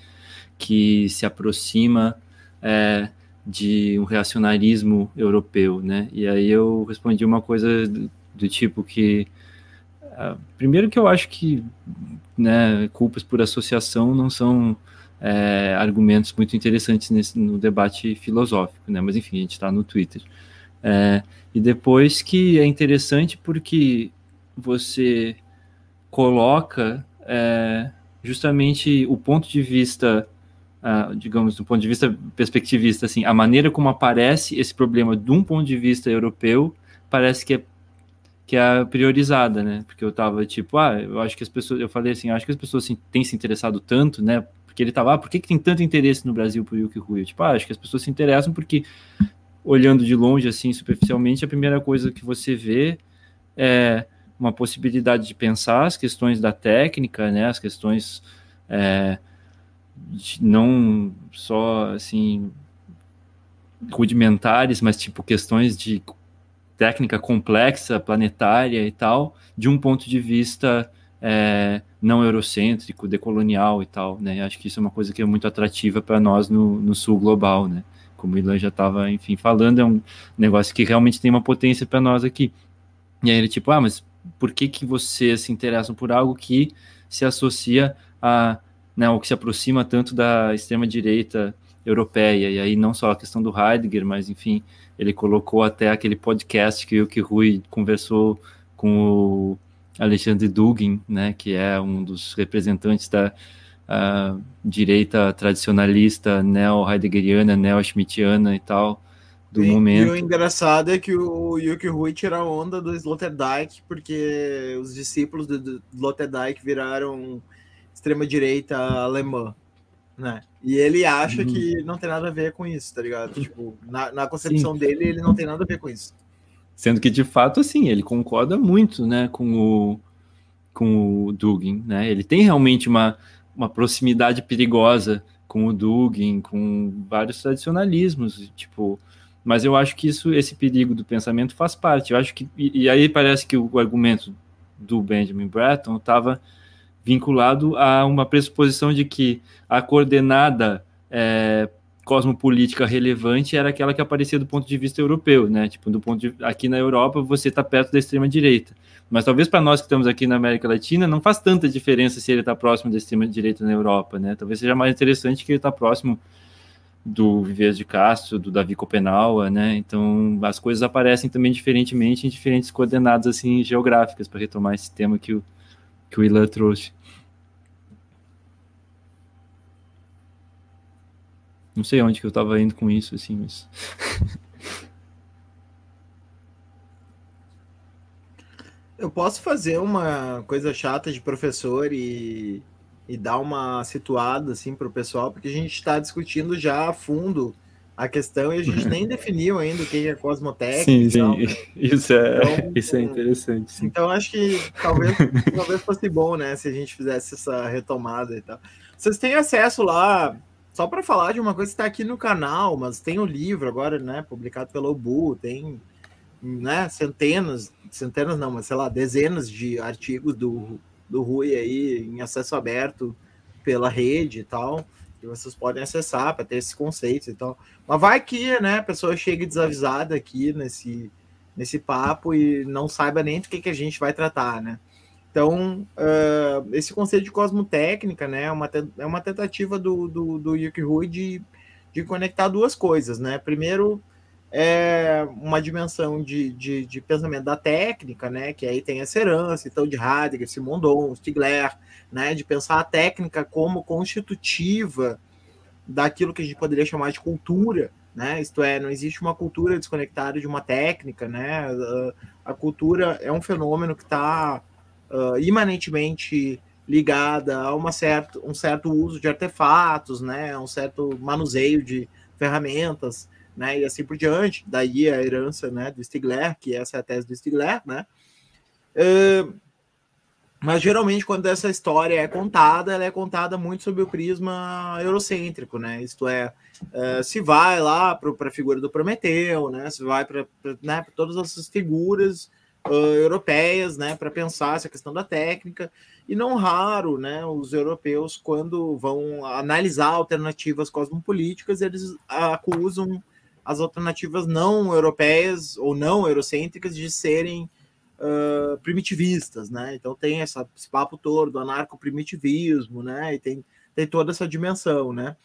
que se aproxima é, de um reacionarismo europeu, né? E aí eu respondi uma coisa do, do tipo que, uh, primeiro que eu acho que, né, culpas por associação não são é, argumentos muito interessantes nesse, no debate filosófico, né? Mas enfim, a gente está no Twitter. É, e depois que é interessante porque você coloca é, justamente o ponto de vista, uh, digamos, do ponto de vista perspectivista, assim, a maneira como aparece esse problema de um ponto de vista europeu parece que é que é priorizada, né? Porque eu tava tipo, ah, eu acho que as pessoas, eu falei assim, acho que as pessoas assim, têm se interessado tanto, né, porque ele tava, ah, por que, que tem tanto interesse no Brasil por Yuki Rui? Tipo, ah, acho que as pessoas se interessam porque, olhando de longe, assim, superficialmente, a primeira coisa que você vê é uma possibilidade de pensar as questões da técnica, né, as questões é, não só, assim, rudimentares, mas, tipo, questões de técnica complexa, planetária e tal, de um ponto de vista é, não eurocêntrico, decolonial e tal, né? Acho que isso é uma coisa que é muito atrativa para nós no, no, sul global, né? Como o Ilan já estava, enfim, falando, é um negócio que realmente tem uma potência para nós aqui. E aí ele tipo, ah, mas por que que vocês se interessam por algo que se associa a, né, ou que se aproxima tanto da extrema direita europeia? E aí não só a questão do Heidegger, mas enfim, ele colocou até aquele podcast que o que Rui conversou com o Alexandre Dugin, né, que é um dos representantes da direita tradicionalista neo-heideggeriana, neo-schmittiana e tal, do e, momento. E o engraçado é que o Yuki Rui tira onda do Sloterdijk, porque os discípulos do Sloterdijk viraram extrema-direita alemã, né? E ele acha uhum. que não tem nada a ver com isso, tá ligado? Tipo, na, na concepção Sim. dele, ele não tem nada a ver com isso. Sendo que, de fato, assim, ele concorda muito, né, com o, com o Dugin, né? Ele tem realmente uma, uma proximidade perigosa com o Dugin, com vários tradicionalismos, tipo... Mas eu acho que isso, esse perigo do pensamento faz parte. Eu acho que... E, e aí parece que o, o argumento do Benjamin Bratton estava vinculado a uma pressuposição de que a coordenada é, cosmopolítica relevante era aquela que aparecia do ponto de vista europeu, né? Tipo, do ponto de aqui na Europa você está perto da extrema direita. Mas talvez para nós que estamos aqui na América Latina não faz tanta diferença se ele está próximo da extrema direita na Europa, né? Talvez seja mais interessante que ele está próximo do Vives de Castro, do Davi Copenaua, né? Então as coisas aparecem também diferentemente em diferentes coordenadas assim geográficas para retomar esse tema que o que o Ilan trouxe. Não sei onde que eu estava indo com isso assim, mas Eu posso fazer uma coisa chata de professor e e dar uma situada assim para o pessoal, porque a gente está discutindo já a fundo a questão e a gente nem definiu ainda o que é cosmotécnica. Sim, sim. Tal, né? Isso, é, então, isso é interessante. Sim. Então acho que talvez, talvez fosse bom, né, se a gente fizesse essa retomada e tal. Vocês têm acesso lá, só para falar de uma coisa que está aqui no canal, mas tem o um livro agora, né, publicado pelo Obu, tem né, centenas, centenas não, mas sei lá, dezenas de artigos do do Rui aí em acesso aberto pela rede e tal, que vocês podem acessar para ter esses conceitos e tal. Mas vai que, né, a pessoa chega desavisada aqui nesse, nesse papo e não saiba nem do que, que a gente vai tratar, né? Então, uh, esse conceito de cosmotécnica, né, é uma, é uma tentativa do, do, do Yuki Rui de, de conectar duas coisas, né? Primeiro, é uma dimensão de, de, de, pensamento da técnica, né? Que aí tem essa herança, então, de Heidegger, Simondon, Stigler, né? De pensar a técnica como constitutiva daquilo que a gente poderia chamar de cultura, né? Isto é, não existe uma cultura desconectada de uma técnica, né? A cultura é um fenômeno que está uh, imanentemente ligada a uma certo, um certo uso de artefatos, né? Um certo manuseio de ferramentas, né, e assim por diante. Daí a herança né, do Stigler, que essa é a tese do Stigler, né? Uh, mas geralmente, quando essa história é contada, ela é contada muito sob o prisma eurocêntrico, né? Isto é, uh, se vai lá para a figura do Prometeu, né? Se vai para né, todas essas figuras uh, europeias, né? Para pensar essa questão da técnica. E não raro, né? Os europeus, quando vão analisar alternativas cosmopolíticas, eles acusam as alternativas não europeias ou não eurocêntricas de serem uh, primitivistas, né? Então tem essa, esse papo todo do anarco-primitivismo, né? E tem, tem toda essa dimensão, né?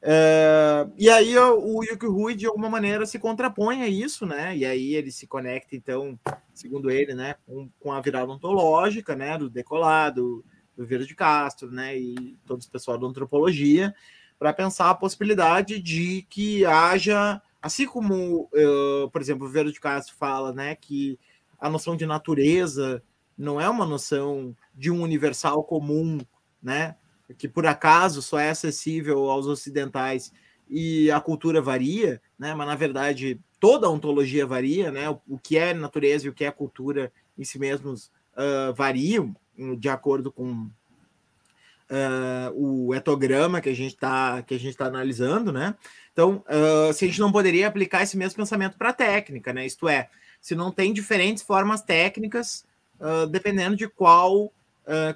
Uh, e aí o Yuki Rui, de alguma maneira, se contrapõe a isso, né? E aí ele se conecta, então, segundo ele, né, com, com a virada ontológica, né, do decolado, do Vieira de Castro, né, e todo esse pessoal da antropologia, para pensar a possibilidade de que haja Assim como, uh, por exemplo, o Vero de Castro fala né, que a noção de natureza não é uma noção de um universal comum, né, que por acaso só é acessível aos ocidentais e a cultura varia, né, mas na verdade toda a ontologia varia, né, o, o que é natureza e o que é cultura em si mesmos uh, variam de acordo com uh, o etograma que a gente está que a gente está analisando, né? Então, uh, se a gente não poderia aplicar esse mesmo pensamento para a técnica, né? Isto é, se não tem diferentes formas técnicas, dependendo de qual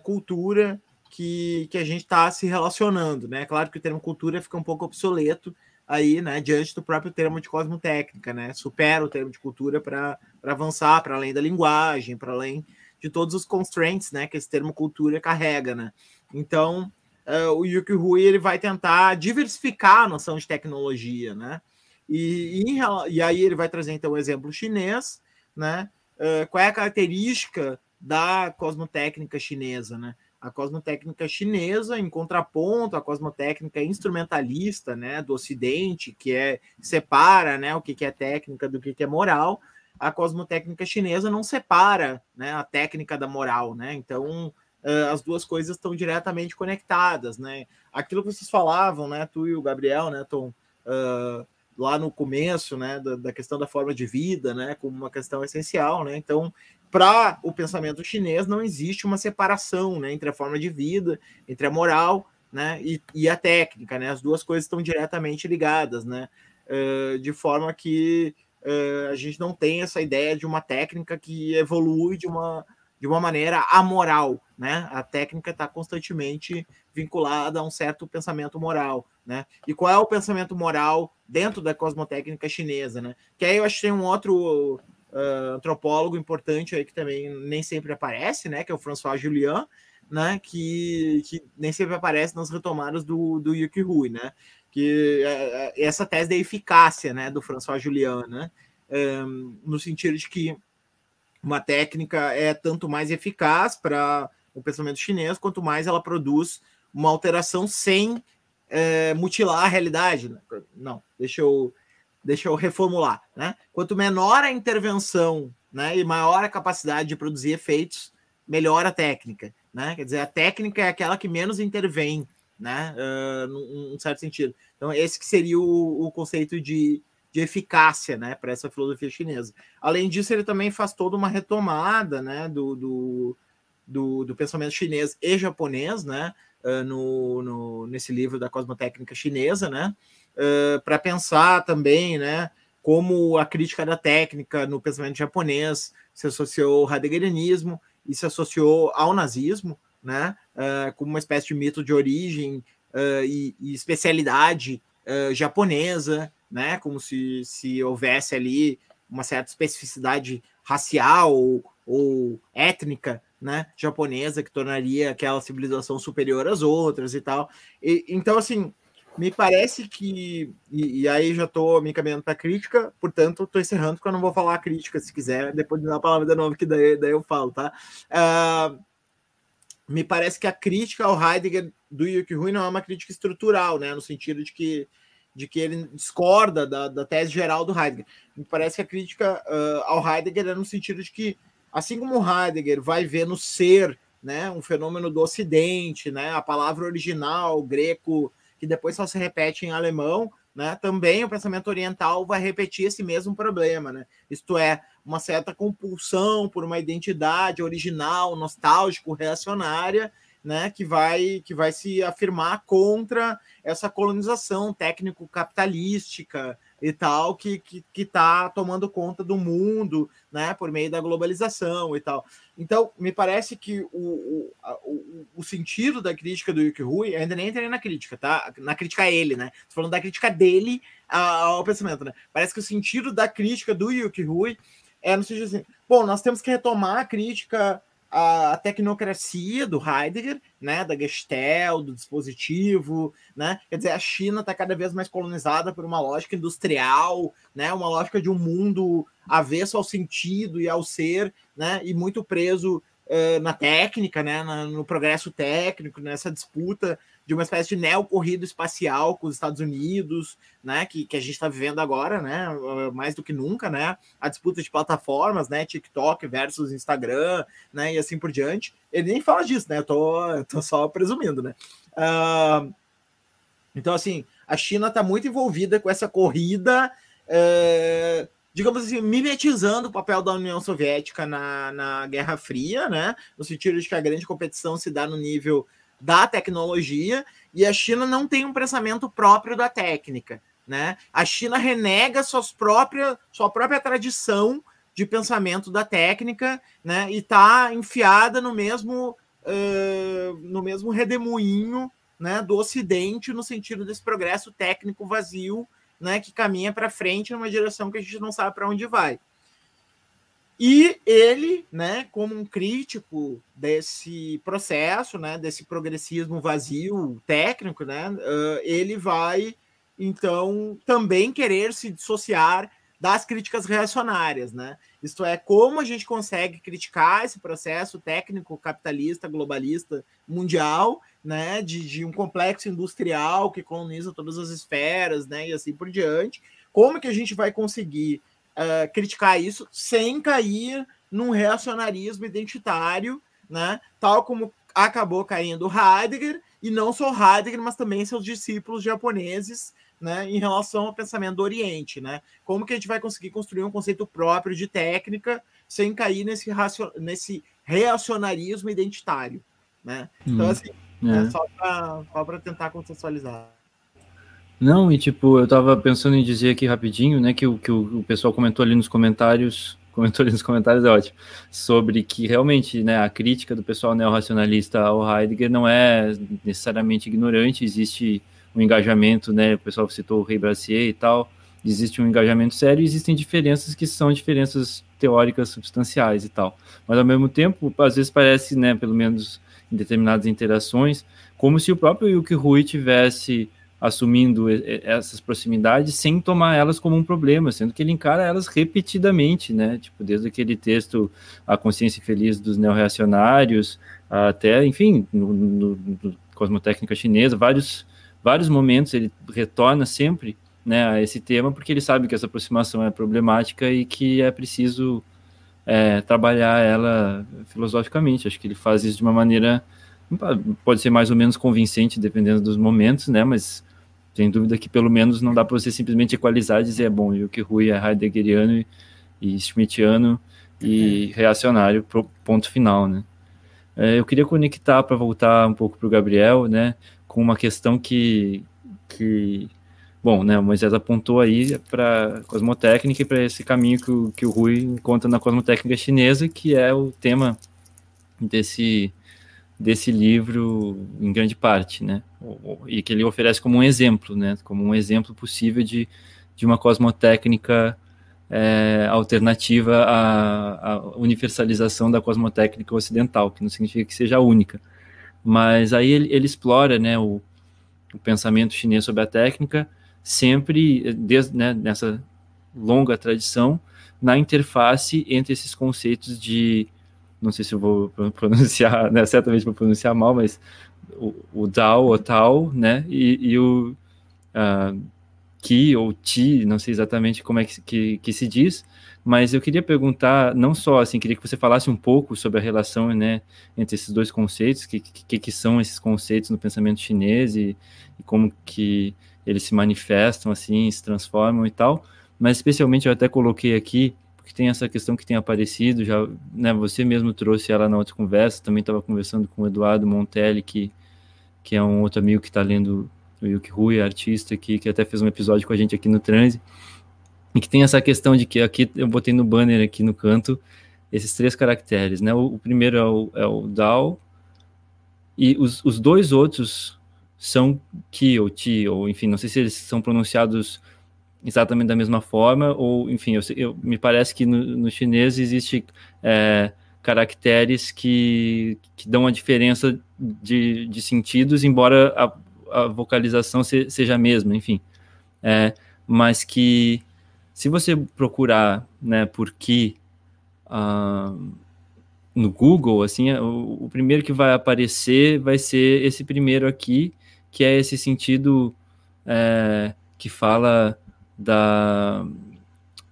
cultura que, que a gente está se relacionando, né? Claro que o termo cultura fica um pouco obsoleto aí, né, diante do próprio termo de cosmotécnica, né? Supera o termo de cultura para avançar para além da linguagem, para além de todos os constraints, né, que esse termo cultura carrega, né? Então, uh, o Yuki Rui ele vai tentar diversificar a noção de tecnologia, né? E, e, e aí ele vai trazer então o um exemplo chinês, né? Uh, qual é a característica da cosmotécnica chinesa, né? A cosmotécnica chinesa, em contraponto à cosmotécnica instrumentalista, né, do Ocidente, que é separa, né, o que é técnica do que é moral, a cosmotécnica chinesa não separa, né, a técnica da moral, né? Então as duas coisas estão diretamente conectadas, né? Aquilo que vocês falavam, né, tu e o Gabriel, né, Tom, uh, lá no começo, né, da, da, questão da forma de vida, né, como uma questão essencial, né? Então, para o pensamento chinês não existe uma separação, né, entre a forma de vida, entre a moral, né, e, e a técnica, né? As duas coisas estão diretamente ligadas, né? Uh, de forma que uh, a gente não tem essa ideia de uma técnica que evolui de uma de uma maneira amoral, né? A técnica está constantemente vinculada a um certo pensamento moral, né? E qual é o pensamento moral dentro da cosmotécnica chinesa, né? Que aí eu acho que tem um outro uh, antropólogo importante aí que também nem sempre aparece, né? Que é o François Julian, né? Que, que nem sempre aparece nas retomadas do, do Yuki Hui, né? Que uh, essa tese da eficácia, né? Do François Julian, né? Um, no sentido de que uma técnica é tanto mais eficaz para o pensamento chinês, quanto mais ela produz uma alteração sem é, mutilar a realidade. Né? Não, deixa eu deixa eu reformular, né? Quanto menor a intervenção, né, e maior a capacidade de produzir efeitos, melhor a técnica, né? Quer dizer, a técnica é aquela que menos intervém, né, uh, num, num certo sentido. Então, esse que seria o, o conceito de, de eficácia, né, para essa filosofia chinesa. Além disso, ele também faz toda uma retomada, né, do, do, do, do pensamento chinês e japonês, né, uh, no, no, nesse livro da cosmotécnica chinesa, né, uh, para pensar também, né, como a crítica da técnica no pensamento japonês se associou ao heideggerianismo e se associou ao nazismo, né, uh, como uma espécie de mito de origem uh, e, e, especialidade japonesa, né, como se, se houvesse ali uma certa especificidade racial ou, ou étnica, né, japonesa que tornaria aquela civilização superior às outras e tal. E, então, assim, me parece que. E, e aí já estou me encaminhando para crítica, portanto, estou encerrando, porque eu não vou falar a crítica, se quiser, depois de dar a palavra de novo, que daí, daí eu falo, tá? Uh, me parece que a crítica ao Heidegger do Yuki Rui não é uma crítica estrutural, né? No sentido de que, de que ele discorda da, da tese geral do Heidegger. Me parece que a crítica uh, ao Heidegger é no sentido de que, assim como o Heidegger vai ver no ser né, um fenômeno do Ocidente, né, a palavra original greco que depois só se repete em alemão, né? Também o pensamento oriental vai repetir esse mesmo problema, né? Isto é, uma certa compulsão por uma identidade original, nostálgico, reacionária, né, que vai que vai se afirmar contra essa colonização técnico capitalística e tal que que está tomando conta do mundo, né, por meio da globalização e tal. Então, me parece que o, o, o, sentido da crítica do Yuki Rui, ainda nem entrei na crítica, tá? Na crítica a ele, né? Tô falando da crítica dele ao pensamento, né? Parece que o sentido da crítica do Yuki Rui é no sentido assim, bom, nós temos que retomar a crítica a tecnocracia do Heidegger, né, da Gestel, do dispositivo, né? Quer dizer, a China está cada vez mais colonizada por uma lógica industrial, né, uma lógica de um mundo avesso ao sentido e ao ser, né, e muito preso uh, na técnica, né, no progresso técnico, nessa disputa de uma espécie de neo-corrido espacial com os Estados Unidos, né, que, que a gente está vivendo agora, né, mais do que nunca, né, a disputa de plataformas, né, TikTok versus Instagram, né, e assim por diante. Ele nem fala disso, né, eu tô, tô só presumindo, né. Uh, então, assim, a China está muito envolvida com essa corrida, uh, digamos assim, mimetizando o papel da União Soviética na, na Guerra Fria, né, no sentido de que a grande competição se dá no nível da tecnologia e a China não tem um pensamento próprio da técnica. Né? A China renega suas próprias, sua própria tradição de pensamento da técnica né? e está enfiada no mesmo, uh, no mesmo redemoinho né? do Ocidente no sentido desse progresso técnico vazio né? que caminha para frente numa direção que a gente não sabe para onde vai. E ele, né, como um crítico desse processo, né, desse progressismo vazio técnico, né, uh, ele vai então também querer se dissociar das críticas reacionárias, né? Isto é, como a gente consegue criticar esse processo técnico capitalista, globalista, mundial, né, de, de um complexo industrial que coloniza todas as esferas, né, e assim por diante. Como que a gente vai conseguir uh, criticar isso sem cair num reacionarismo identitário, né? Tal como acabou caindo Heidegger, e não só Heidegger, mas também seus discípulos japoneses, né, em relação ao pensamento do Oriente, né? Como que a gente vai conseguir construir um conceito próprio de técnica sem cair nesse, nesse reacionarismo identitário, né? Então, hum, assim, é. É só para tentar contextualizar. Não, e tipo, eu tava pensando em dizer aqui rapidinho, né, que o que o, pessoal comentou ali nos comentários comentou ali nos comentários é ótimo, sobre que realmente né, a crítica do pessoal neorracionalista ao Heidegger não é necessariamente ignorante, existe um engajamento, né, o pessoal citou o Rei Brassier e tal, existe um engajamento sério e existem diferenças que são diferenças teóricas substanciais e tal. Mas ao mesmo tempo, às vezes parece, né, pelo menos em determinadas interações, como se o próprio Yuki Rui tivesse assumindo essas proximidades sem tomar elas como um problema, sendo que ele encara elas repetidamente, né? Tipo, desde aquele texto A Consciência Feliz dos Neorreacionários, até, enfim, no, no, no Cosmotécnica Chinesa, vários, vários momentos ele retorna sempre né, a esse tema, porque ele sabe que essa aproximação é problemática e que é preciso é, trabalhar ela filosoficamente. Acho que ele faz isso de uma maneira pode ser mais ou menos convincente dependendo dos momentos, né? Mas sem dúvida que pelo menos não dá para você simplesmente equalizar e dizer, é bom, o que Rui é heideggeriano e, e schmittiano e uhum. reacionário, ponto final, né? É, eu queria conectar para voltar um pouco para o Gabriel, né, com uma questão que, que bom, né, o Moisés apontou aí para cosmotécnica e para esse caminho que o, que o Rui encontra na cosmotécnica chinesa, que é o tema desse desse livro em grande parte, né? E que ele oferece como um exemplo, né? Como um exemplo possível de, de uma cosmotécnica é, alternativa à, à, universalização da cosmotécnica ocidental, que não significa que seja única. Mas aí ele, ele explora, né? O, o, pensamento chinês sobre a técnica, sempre desde né, nessa longa tradição, na interface entre esses conceitos de não sei se eu vou pronunciar, né, certamente vou pronunciar mal, mas o, o Dao ou Tao, né, e, e o uh, Ki ou Ti, não sei exatamente como é que, que, que, se diz, mas eu queria perguntar, não só, assim, queria que você falasse um pouco sobre a relação, né, entre esses dois conceitos, que, que, que são esses conceitos no pensamento chinês e, e como que eles se manifestam, assim, se transformam e tal, mas especialmente eu até coloquei aqui porque tem essa questão que tem aparecido, já, né, você mesmo trouxe ela na outra conversa, também estava conversando com o Eduardo Montelli, que, que é um outro amigo que está lendo o Yuki Rui, artista, que, que até fez um episódio com a gente aqui no Transe, e que tem essa questão de que aqui, eu botei no banner aqui no canto, esses três caracteres, né, o, o primeiro é o, é o DAO, e os, os dois outros são Ki ou Ti, ou enfim, não sei se eles são pronunciados exatamente da mesma forma, ou enfim, eu, eu me parece que no, no chinês existe é, caracteres que, que dão a diferença de, de sentidos, embora a, a vocalização se, seja a mesma, enfim. É, mas que se você procurar né, por que uh, no Google, assim, é, o, o, primeiro que vai aparecer vai ser esse primeiro aqui, que é esse sentido é, que fala da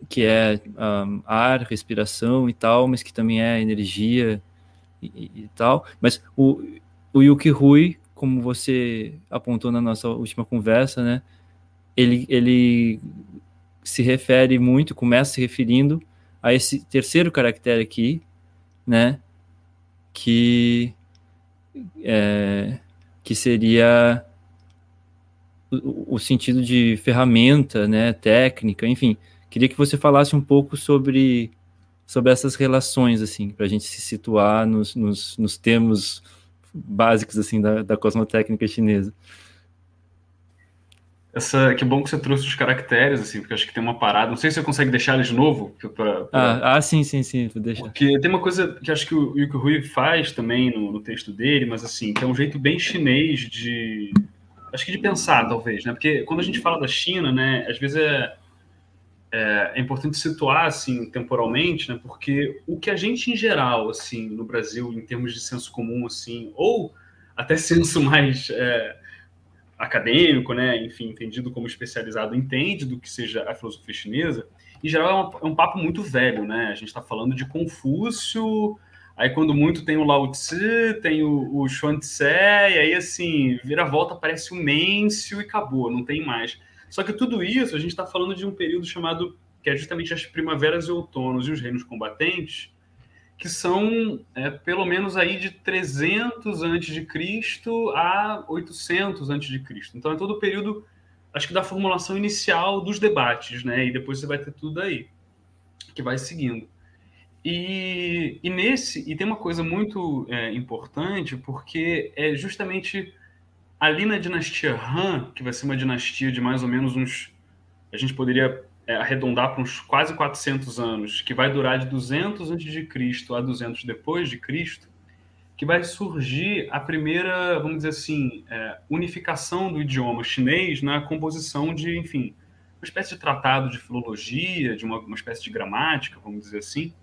que é um, ar, respiração e tal, mas que também é energia e, e, tal. Mas o, o Yuki Rui, como você apontou na nossa última conversa, né? Ele, ele se refere muito, começa se referindo a esse terceiro caractere aqui, né? Que é, que seria o, sentido de ferramenta, né, técnica, enfim. Queria que você falasse um pouco sobre, sobre essas relações, assim, para a gente se situar nos, nos, nos, termos básicos, assim, da, da cosmotécnica chinesa. Essa, que bom que você trouxe os caracteres, assim, porque acho que tem uma parada. Não sei se você consegue deixar eles de novo. Pra, pra... Ah, ah, sim, sim, sim, vou deixar. Porque tem uma coisa que acho que o Yuki Rui faz também no, no texto dele, mas assim, que é um jeito bem chinês de, acho que de pensar, talvez, né? Porque quando a gente fala da China, né, às vezes é, é, é, importante situar, assim, temporalmente, né? Porque o que a gente, em geral, assim, no Brasil, em termos de senso comum, assim, ou até senso mais é, acadêmico, né? Enfim, entendido como especializado, entende do que seja a filosofia chinesa, em geral é um, é um papo muito velho, né? A gente está falando de Confúcio Aí, quando muito, tem o Lao Tzu, tem o, o Xuan Tse, e aí, assim, vira volta, aparece o Mêncio e acabou, não tem mais. Só que tudo isso, a gente está falando de um período chamado, que é justamente as primaveras e outonos e os reinos combatentes, que são é, pelo menos aí de 300 antes de Cristo a 800 antes de Cristo. Então é todo o período, acho que da formulação inicial dos debates, né? E depois você vai ter tudo aí que vai seguindo. E, e, nesse e tem uma coisa muito é, importante porque é justamente ali na dinastia Han, que vai ser uma dinastia de mais ou menos uns a gente poderia é, arredondar para uns quase 400 anos, que vai durar de 200 antes de Cristo a 200 depois de Cristo, que vai surgir a primeira, vamos dizer assim, é, unificação do idioma chinês na composição de, enfim, uma espécie de tratado de filologia, de uma, uma espécie de gramática, vamos dizer assim,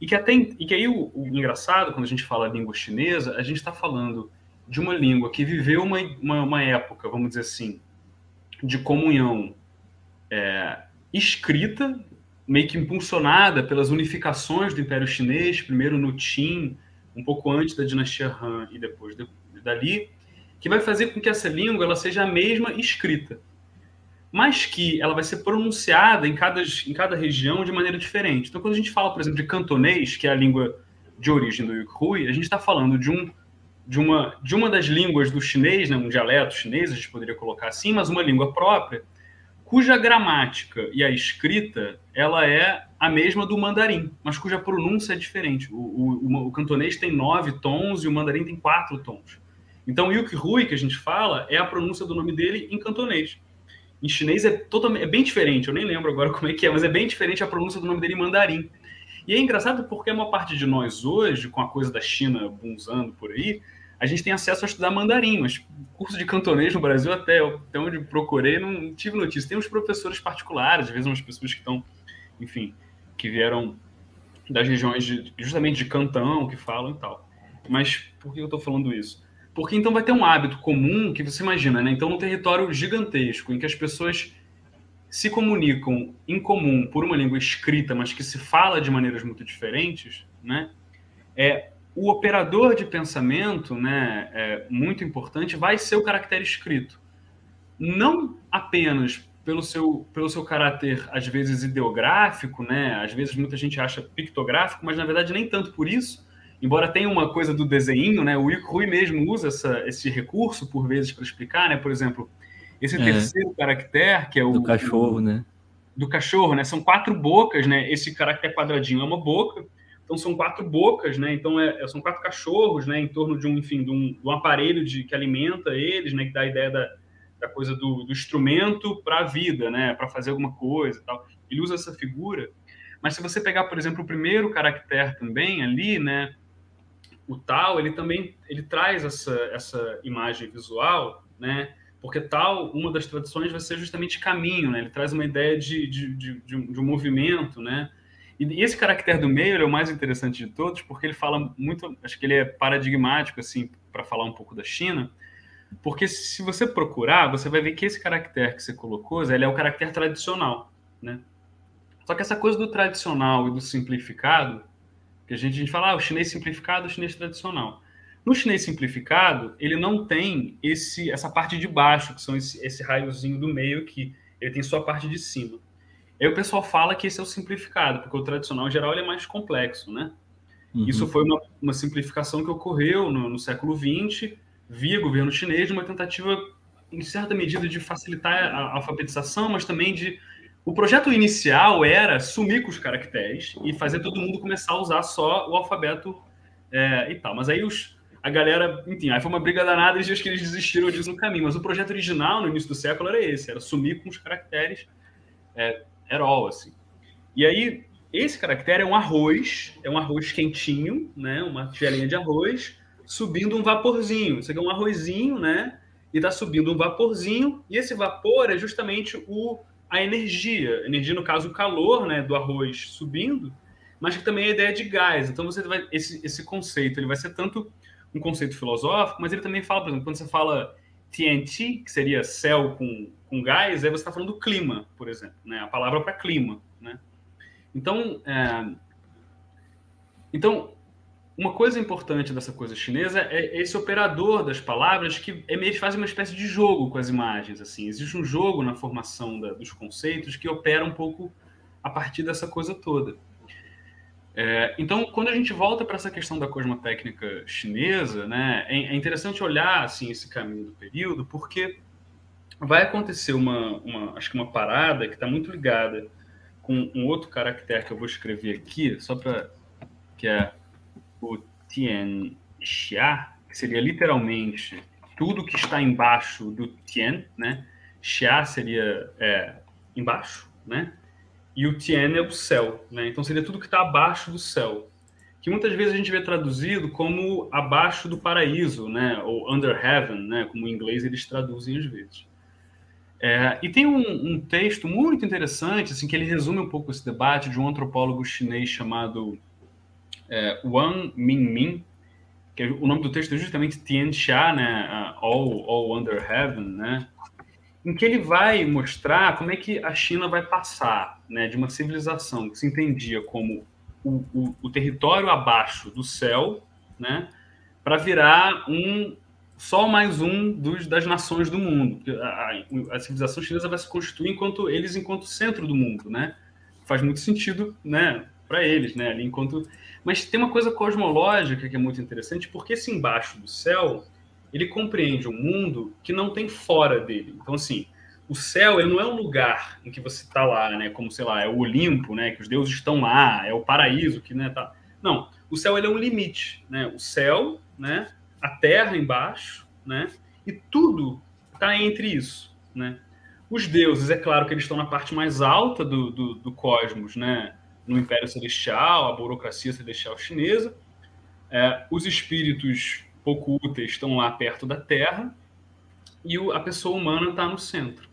e que até e que aí o, o engraçado quando a gente fala língua chinesa, a gente está falando de uma língua que viveu uma, uma, uma, época, vamos dizer assim, de comunhão é, escrita, meio que impulsionada pelas unificações do Império Chinês, primeiro no Qin, um pouco antes da dinastia Han e depois de, dali, que vai fazer com que essa língua ela seja a mesma escrita, mas que ela vai ser pronunciada em cada, em cada região de maneira diferente. Então, quando a gente fala, por exemplo, de cantonês, que é a língua de origem do Yukhui, a gente está falando de, um, de, uma, de uma das línguas do chinês, né, um dialeto chinês, a gente poderia colocar assim, mas uma língua própria, cuja gramática e a escrita ela é a mesma do mandarim, mas cuja pronúncia é diferente. O, o, o cantonês tem nove tons e o mandarim tem quatro tons. Então, Yuk Hui, que a gente fala, é a pronúncia do nome dele em cantonês. Em chinês é, totalmente, é bem diferente, eu nem lembro agora como é que é, mas é bem diferente a pronúncia do nome dele em mandarim. E é engraçado porque uma parte de nós hoje, com a coisa da China bunzando por aí, a gente tem acesso a estudar mandarim, mas curso de cantonês no Brasil, até, até onde procurei, não tive notícia. Tem uns professores particulares, às vezes umas pessoas que estão, enfim, que vieram das regiões de, justamente de Cantão, que falam e tal. Mas por que eu estou falando isso? Porque então vai ter um hábito comum que você imagina, né? Então, num território gigantesco, em que as pessoas se comunicam em comum por uma língua escrita, mas que se fala de maneiras muito diferentes, né? É, o operador de pensamento, né, é muito importante, vai ser o caractere escrito. Não apenas pelo seu, pelo seu caráter, às vezes, ideográfico, né? Às vezes muita gente acha pictográfico, mas na verdade nem tanto por isso. Embora tenha uma coisa do desenho, né? O Rui mesmo usa essa, esse recurso por vezes para explicar, né? Por exemplo, esse é. terceiro caractere, que é o. Do cachorro, o, né? Do cachorro, né? São quatro bocas, né? Esse caractere quadradinho é uma boca. Então são quatro bocas, né? Então é, é, são quatro cachorros, né? Em torno de um, enfim, de um, de um aparelho de, que alimenta eles, né? Que dá a ideia da, da coisa do, do instrumento para a vida, né? Para fazer alguma coisa, tal. Ele usa essa figura. Mas se você pegar, por exemplo, o primeiro caractere também ali, né? O tal, ele também ele traz essa essa imagem visual, né? Porque tal, uma das tradições vai ser justamente caminho, né? Ele traz uma ideia de, de, de, de um, movimento, né? E esse caractere do meio é o mais interessante de todos, porque ele fala muito, acho que ele é paradigmático assim para falar um pouco da China, porque se você procurar, você vai ver que esse caractere que você colocou, ele é o caractere tradicional, né? Só que essa coisa do tradicional e do simplificado, que a gente, a gente fala, ah, o chinês simplificado, o chinês tradicional. No chinês simplificado, ele não tem esse essa parte de baixo, que são esse, esse raiozinho do meio aqui. Ele tem só a parte de cima. Aí o pessoal fala que esse é o simplificado, porque o tradicional em geral é mais complexo, né? Uhum. Isso foi uma, uma, simplificação que ocorreu no, no século XX, via governo chinês, uma tentativa, em certa medida, de facilitar a alfabetização, mas também de. O projeto inicial era sumir com os caracteres e fazer todo mundo começar a usar só o alfabeto é, e tal. Mas aí os, a galera, enfim, aí foi uma briga danada e eles que eles desistiram disso no caminho. Mas o projeto original, no início do século, era esse: era sumir com os caracteres. É, at all, assim. E aí, esse caractere é um arroz, é um arroz quentinho, né? Uma tigelinha de arroz, subindo um vaporzinho. Isso aqui é um arrozinho, né? E está subindo um vaporzinho, e esse vapor é justamente o, a energia. Energia, no caso, o calor né, do arroz subindo, mas que também é a ideia de gás. Então, você vai, esse, esse conceito ele vai ser tanto um conceito filosófico, mas ele também fala, por exemplo, quando você fala TNT, que seria céu com com gás, aí você está falando do clima, por exemplo, né? A palavra para clima, né? Então, é... então, uma coisa importante dessa coisa chinesa é esse operador das palavras que é meio faz uma espécie de jogo com as imagens, assim. Existe um jogo na formação da, dos conceitos que opera um pouco a partir dessa coisa toda. É, então, quando a gente volta para essa questão da cosmotécnica chinesa, né, é, é interessante olhar assim esse caminho do período, porque vai acontecer uma, uma acho que uma parada que está muito ligada com um outro caractere que eu vou escrever aqui, só para que é o Tian Xia, que seria literalmente tudo que está embaixo do Tian, né? Xia seria é, embaixo, né? E o Tian é o céu, né? Então seria tudo que está abaixo do céu, que muitas vezes a gente vê traduzido como abaixo do paraíso, né? Ou under heaven, né? Como em inglês eles traduzem às vezes. É, e tem um, um, texto muito interessante, assim, que ele resume um pouco esse debate de um antropólogo chinês chamado é, Wang Mingmin, que é, o nome do texto é justamente Tianxia, né? All, All Under Heaven, né? Em que ele vai mostrar como é que a China vai passar, né? De uma civilização que se entendia como o, o, o território abaixo do céu, né? Para virar um só mais um dos, das nações do mundo. A, a, a, civilização chinesa vai se constituir enquanto eles enquanto centro do mundo, né? Faz muito sentido, né, para eles, né, ali enquanto Mas tem uma coisa cosmológica que é muito interessante, porque esse embaixo do céu, ele compreende um mundo que não tem fora dele. Então assim, o céu ele não é um lugar em que você está lá, né, como sei lá, é o Olimpo, né, que os deuses estão lá, é o paraíso que, né, tá. Não, o céu ele é um limite, né? O céu, né, a terra embaixo, né? E tudo está entre isso, né? Os deuses, é claro que eles estão na parte mais alta do, do, do cosmos, né? No Império Celestial, a burocracia celestial chinesa. É, os espíritos pouco úteis estão lá perto da Terra e o, a pessoa humana está no centro.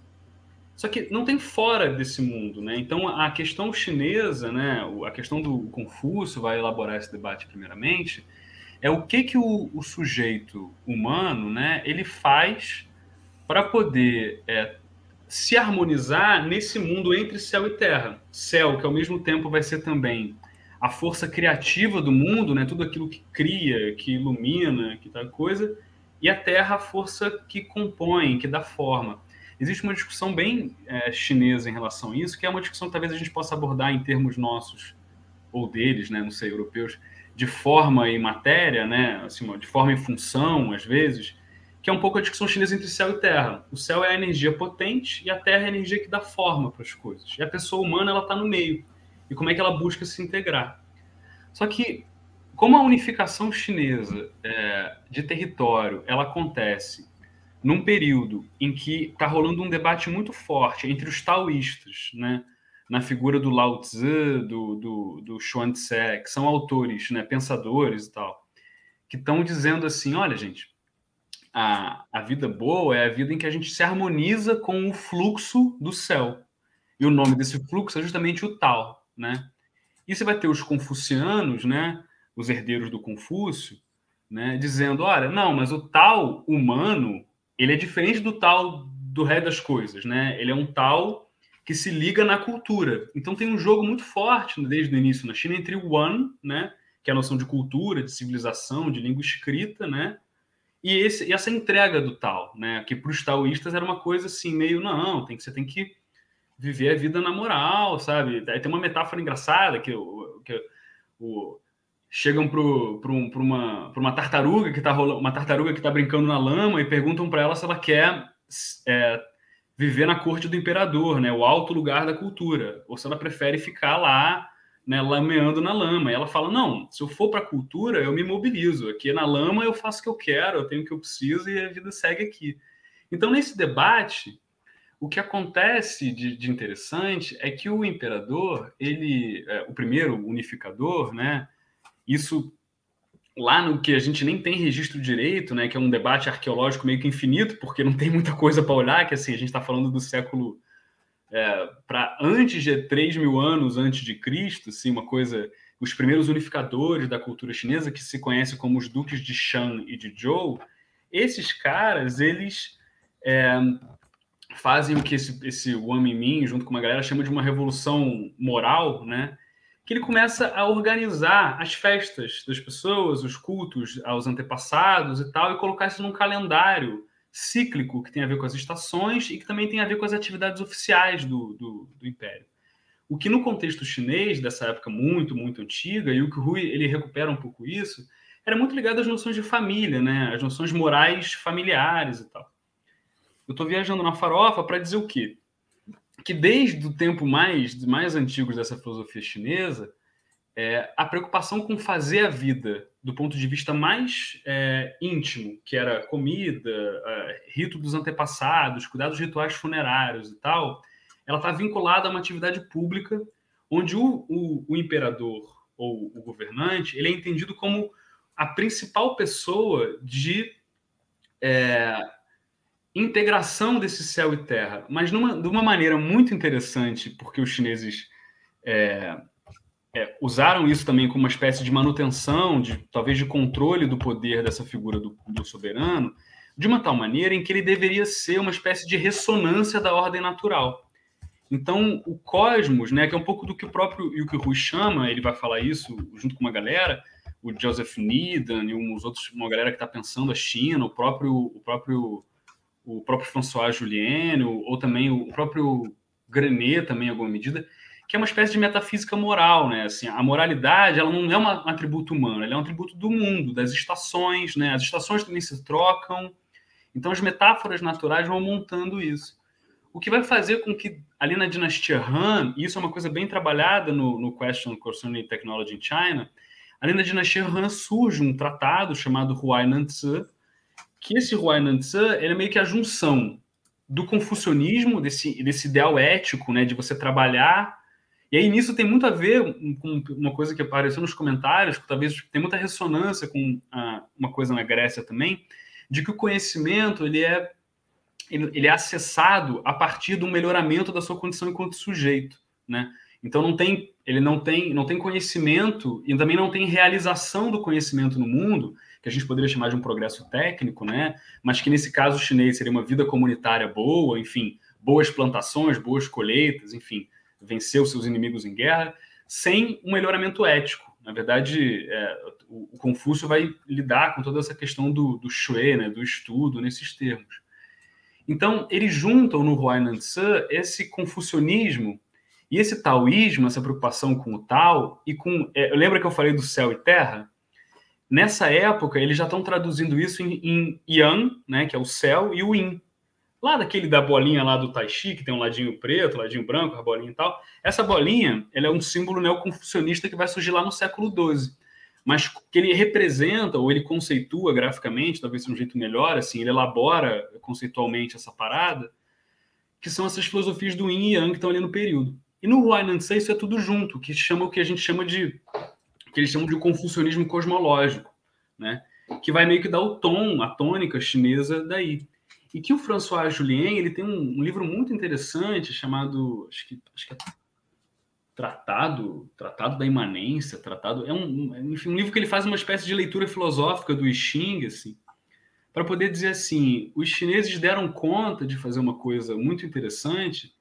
Só que não tem fora desse mundo, né? Então a questão chinesa, né? A questão do Confúcio vai elaborar esse debate primeiramente é o que que o, o sujeito humano, né, ele faz para poder é, se harmonizar nesse mundo entre céu e terra. Céu, que ao mesmo tempo vai ser também a força criativa do mundo, né, tudo aquilo que cria, que ilumina, que tal coisa, e a terra, a força que compõe, que dá forma. Existe uma discussão bem é, chinesa em relação a isso, que é uma discussão que talvez a gente possa abordar em termos nossos, ou deles, né, não sei, europeus, de forma e matéria, né, assim, de forma e função, às vezes, que é um pouco a discussão chinesa entre céu e terra. O céu é a energia potente e a terra é a energia que dá forma para as coisas. E a pessoa humana ela está no meio. E como é que ela busca se integrar? Só que como a unificação chinesa é, de território ela acontece num período em que está rolando um debate muito forte entre os taoístas, né? na figura do Lao Tzu, do, do, do Xuan-Tse, que são autores, né, pensadores e tal, que estão dizendo assim, olha, gente, a, a vida boa é a vida em que a gente se harmoniza com o fluxo do céu. E o nome desse fluxo é justamente o Tao, né? E você vai ter os confucianos, né, os herdeiros do Confúcio, né, dizendo, olha, não, mas o tal humano, ele é diferente do tal do rei das coisas, né? Ele é um tal que se liga na cultura. Então tem um jogo muito forte desde o início na China entre o One, né, que é a noção de cultura, de civilização, de língua escrita, né, e, esse, e essa entrega do tal, né, que para os taoístas era uma coisa assim meio não, tem que você tem que viver a vida na moral, sabe? Aí tem uma metáfora engraçada que, que o, chegam para um, uma, uma tartaruga que está uma tartaruga que está brincando na lama e perguntam para ela se ela quer é, viver na corte do imperador, né, o alto lugar da cultura, ou se ela prefere ficar lá, né, lameando na lama. E ela fala: não, se eu for para a cultura, eu me mobilizo. Aqui na lama eu faço o que eu quero, eu tenho o que eu preciso e a vida segue aqui. Então, nesse debate, o que acontece de, de interessante é que o imperador, ele, é, o primeiro unificador, né, isso lá no que a gente nem tem registro direito, né, que é um debate arqueológico meio que infinito, porque não tem muita coisa para olhar, que assim, a gente está falando do século é, para antes de 3 mil anos antes de Cristo, assim, uma coisa, os primeiros unificadores da cultura chinesa, que se conhece como os duques de Shan e de Zhou, esses caras, eles é, fazem o que esse, esse Wang Minmin, junto com uma galera, chama de uma revolução moral, né, que ele começa a organizar as festas das pessoas, os cultos aos antepassados e tal, e colocar isso num calendário cíclico que tem a ver com as estações e que também tem a ver com as atividades oficiais do, do, do Império. O que no contexto chinês, dessa época muito, muito antiga, e o que Rui ele recupera um pouco isso, era muito ligado às noções de família, né? às noções morais familiares e tal. Eu estou viajando na farofa para dizer o quê? que desde o tempo mais, mais antigos dessa filosofia chinesa, é, a preocupação com fazer a vida do ponto de vista mais é, íntimo, que era comida, é, rito dos antepassados, cuidados rituais funerários e tal, ela está vinculada a uma atividade pública onde o, o, o, imperador ou o governante ele é entendido como a principal pessoa de é, integração desse céu e terra, mas numa, de uma maneira muito interessante, porque os chineses é, é, usaram isso também como uma espécie de manutenção, de talvez de controle do poder dessa figura do, do soberano, de uma tal maneira em que ele deveria ser uma espécie de ressonância da ordem natural. Então, o cosmos, né, que é um pouco do que o próprio Yuki Rui chama, ele vai falar isso junto com uma galera, o Joseph Needham e uns outros, uma galera que está pensando a China, o próprio, o próprio, o próprio François Julien, ou, ou também o próprio Granet também, em alguma medida, que é uma espécie de metafísica moral, né? Assim, a moralidade, ela não é um atributo humano, ela é um atributo do mundo, das estações, né? As estações também se trocam. Então, as metáforas naturais vão montando isso. O que vai fazer com que, ali na dinastia Han, e isso é uma coisa bem trabalhada no, no Question Concerning Technology in China, ali na dinastia Han surge um tratado chamado Huai Tzu, que esse Huai Tzu ele é meio que a junção do confucionismo, desse, desse ideal ético, né, de você trabalhar e aí nisso tem muito a ver com uma coisa que apareceu nos comentários, que talvez tem muita ressonância com ah, uma coisa na Grécia também, de que o conhecimento ele é ele, ele, é acessado a partir do melhoramento da sua condição enquanto sujeito, né? Então não tem ele não tem não tem conhecimento e também não tem realização do conhecimento no mundo que a gente poderia chamar de um progresso técnico, né? Mas que nesse caso chinês seria uma vida comunitária boa, enfim, boas plantações, boas colheitas, enfim vencer os seus inimigos em guerra, sem um melhoramento ético. Na verdade, é, o, Confúcio vai lidar com toda essa questão do, do shui, né, do estudo, nesses termos. Então, eles juntam no Huainan Tzu esse confucionismo e esse taoísmo, essa preocupação com o Tao, e com. É, lembra que eu falei do céu e terra? Nessa época, eles já estão traduzindo isso em, em Yang, né, que é o céu, e o Yin, lá daquele da bolinha lá do Tai Chi, que tem um ladinho preto, ladinho branco, a bolinha e tal. Essa bolinha, ela é um símbolo neoconfucionista que vai surgir lá no século XII. Mas que ele representa, ou ele conceitua graficamente, talvez seja um jeito melhor, assim, ele elabora conceitualmente essa parada, que são essas filosofias do Yin e Yang que estão ali no período. E no Huainan Tse isso é tudo junto, que chama o que a gente chama de que eles chamam de confucionismo cosmológico, né? Que vai meio que dar o tom, a tônica chinesa daí. E que o François Julien ele tem um, um livro muito interessante chamado, acho que, acho que é Tratado, Tratado da Imanência, Tratado é um, enfim, um livro que ele faz uma espécie de leitura filosófica do I Ching, assim, para poder dizer assim, os chineses deram conta de fazer uma coisa muito interessante,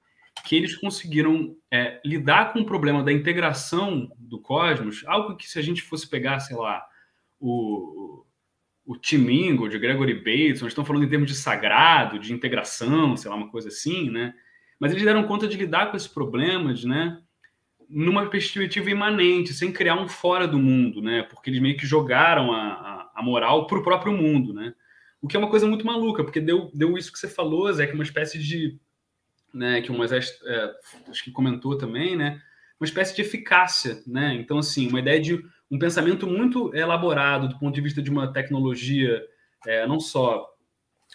que eles conseguiram é, lidar com o problema da integração do cosmos, algo que se a gente fosse pegar, sei lá, o, o Timingo, de Gregory Bateson, estão falando em termos de sagrado, de integração, sei lá, uma coisa assim, né? Mas eles deram conta de lidar com esses problemas, né? Numa perspectiva imanente, sem criar um fora do mundo, né? Porque eles meio que jogaram a, a, a moral para o próprio mundo, né? O que é uma coisa muito maluca, porque deu, deu isso que você falou, Zé, que é uma espécie de. Né, que o Moisés é, acho que comentou também, né? Uma espécie de eficácia, né? Então, assim, uma ideia de um pensamento muito elaborado do ponto de vista de uma tecnologia, é, não só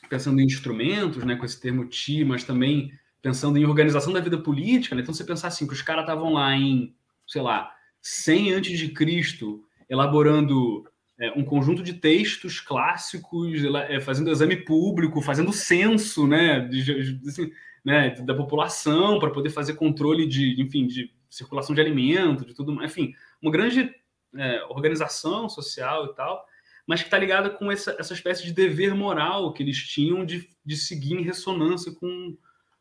pensando em instrumentos, né, com esse termo TI, mas também pensando em organização da vida política. Né? Então, você pensar assim, que os caras estavam lá em, sei lá, 100 antes de Cristo, elaborando é, um conjunto de textos clássicos, é, fazendo exame público, fazendo censo, né, de, assim, né, da população para poder fazer controle de, enfim, de circulação de alimento, de tudo, enfim, uma grande é, organização social e tal, mas que está ligada com essa, essa espécie de dever moral que eles tinham de, de seguir em ressonância com,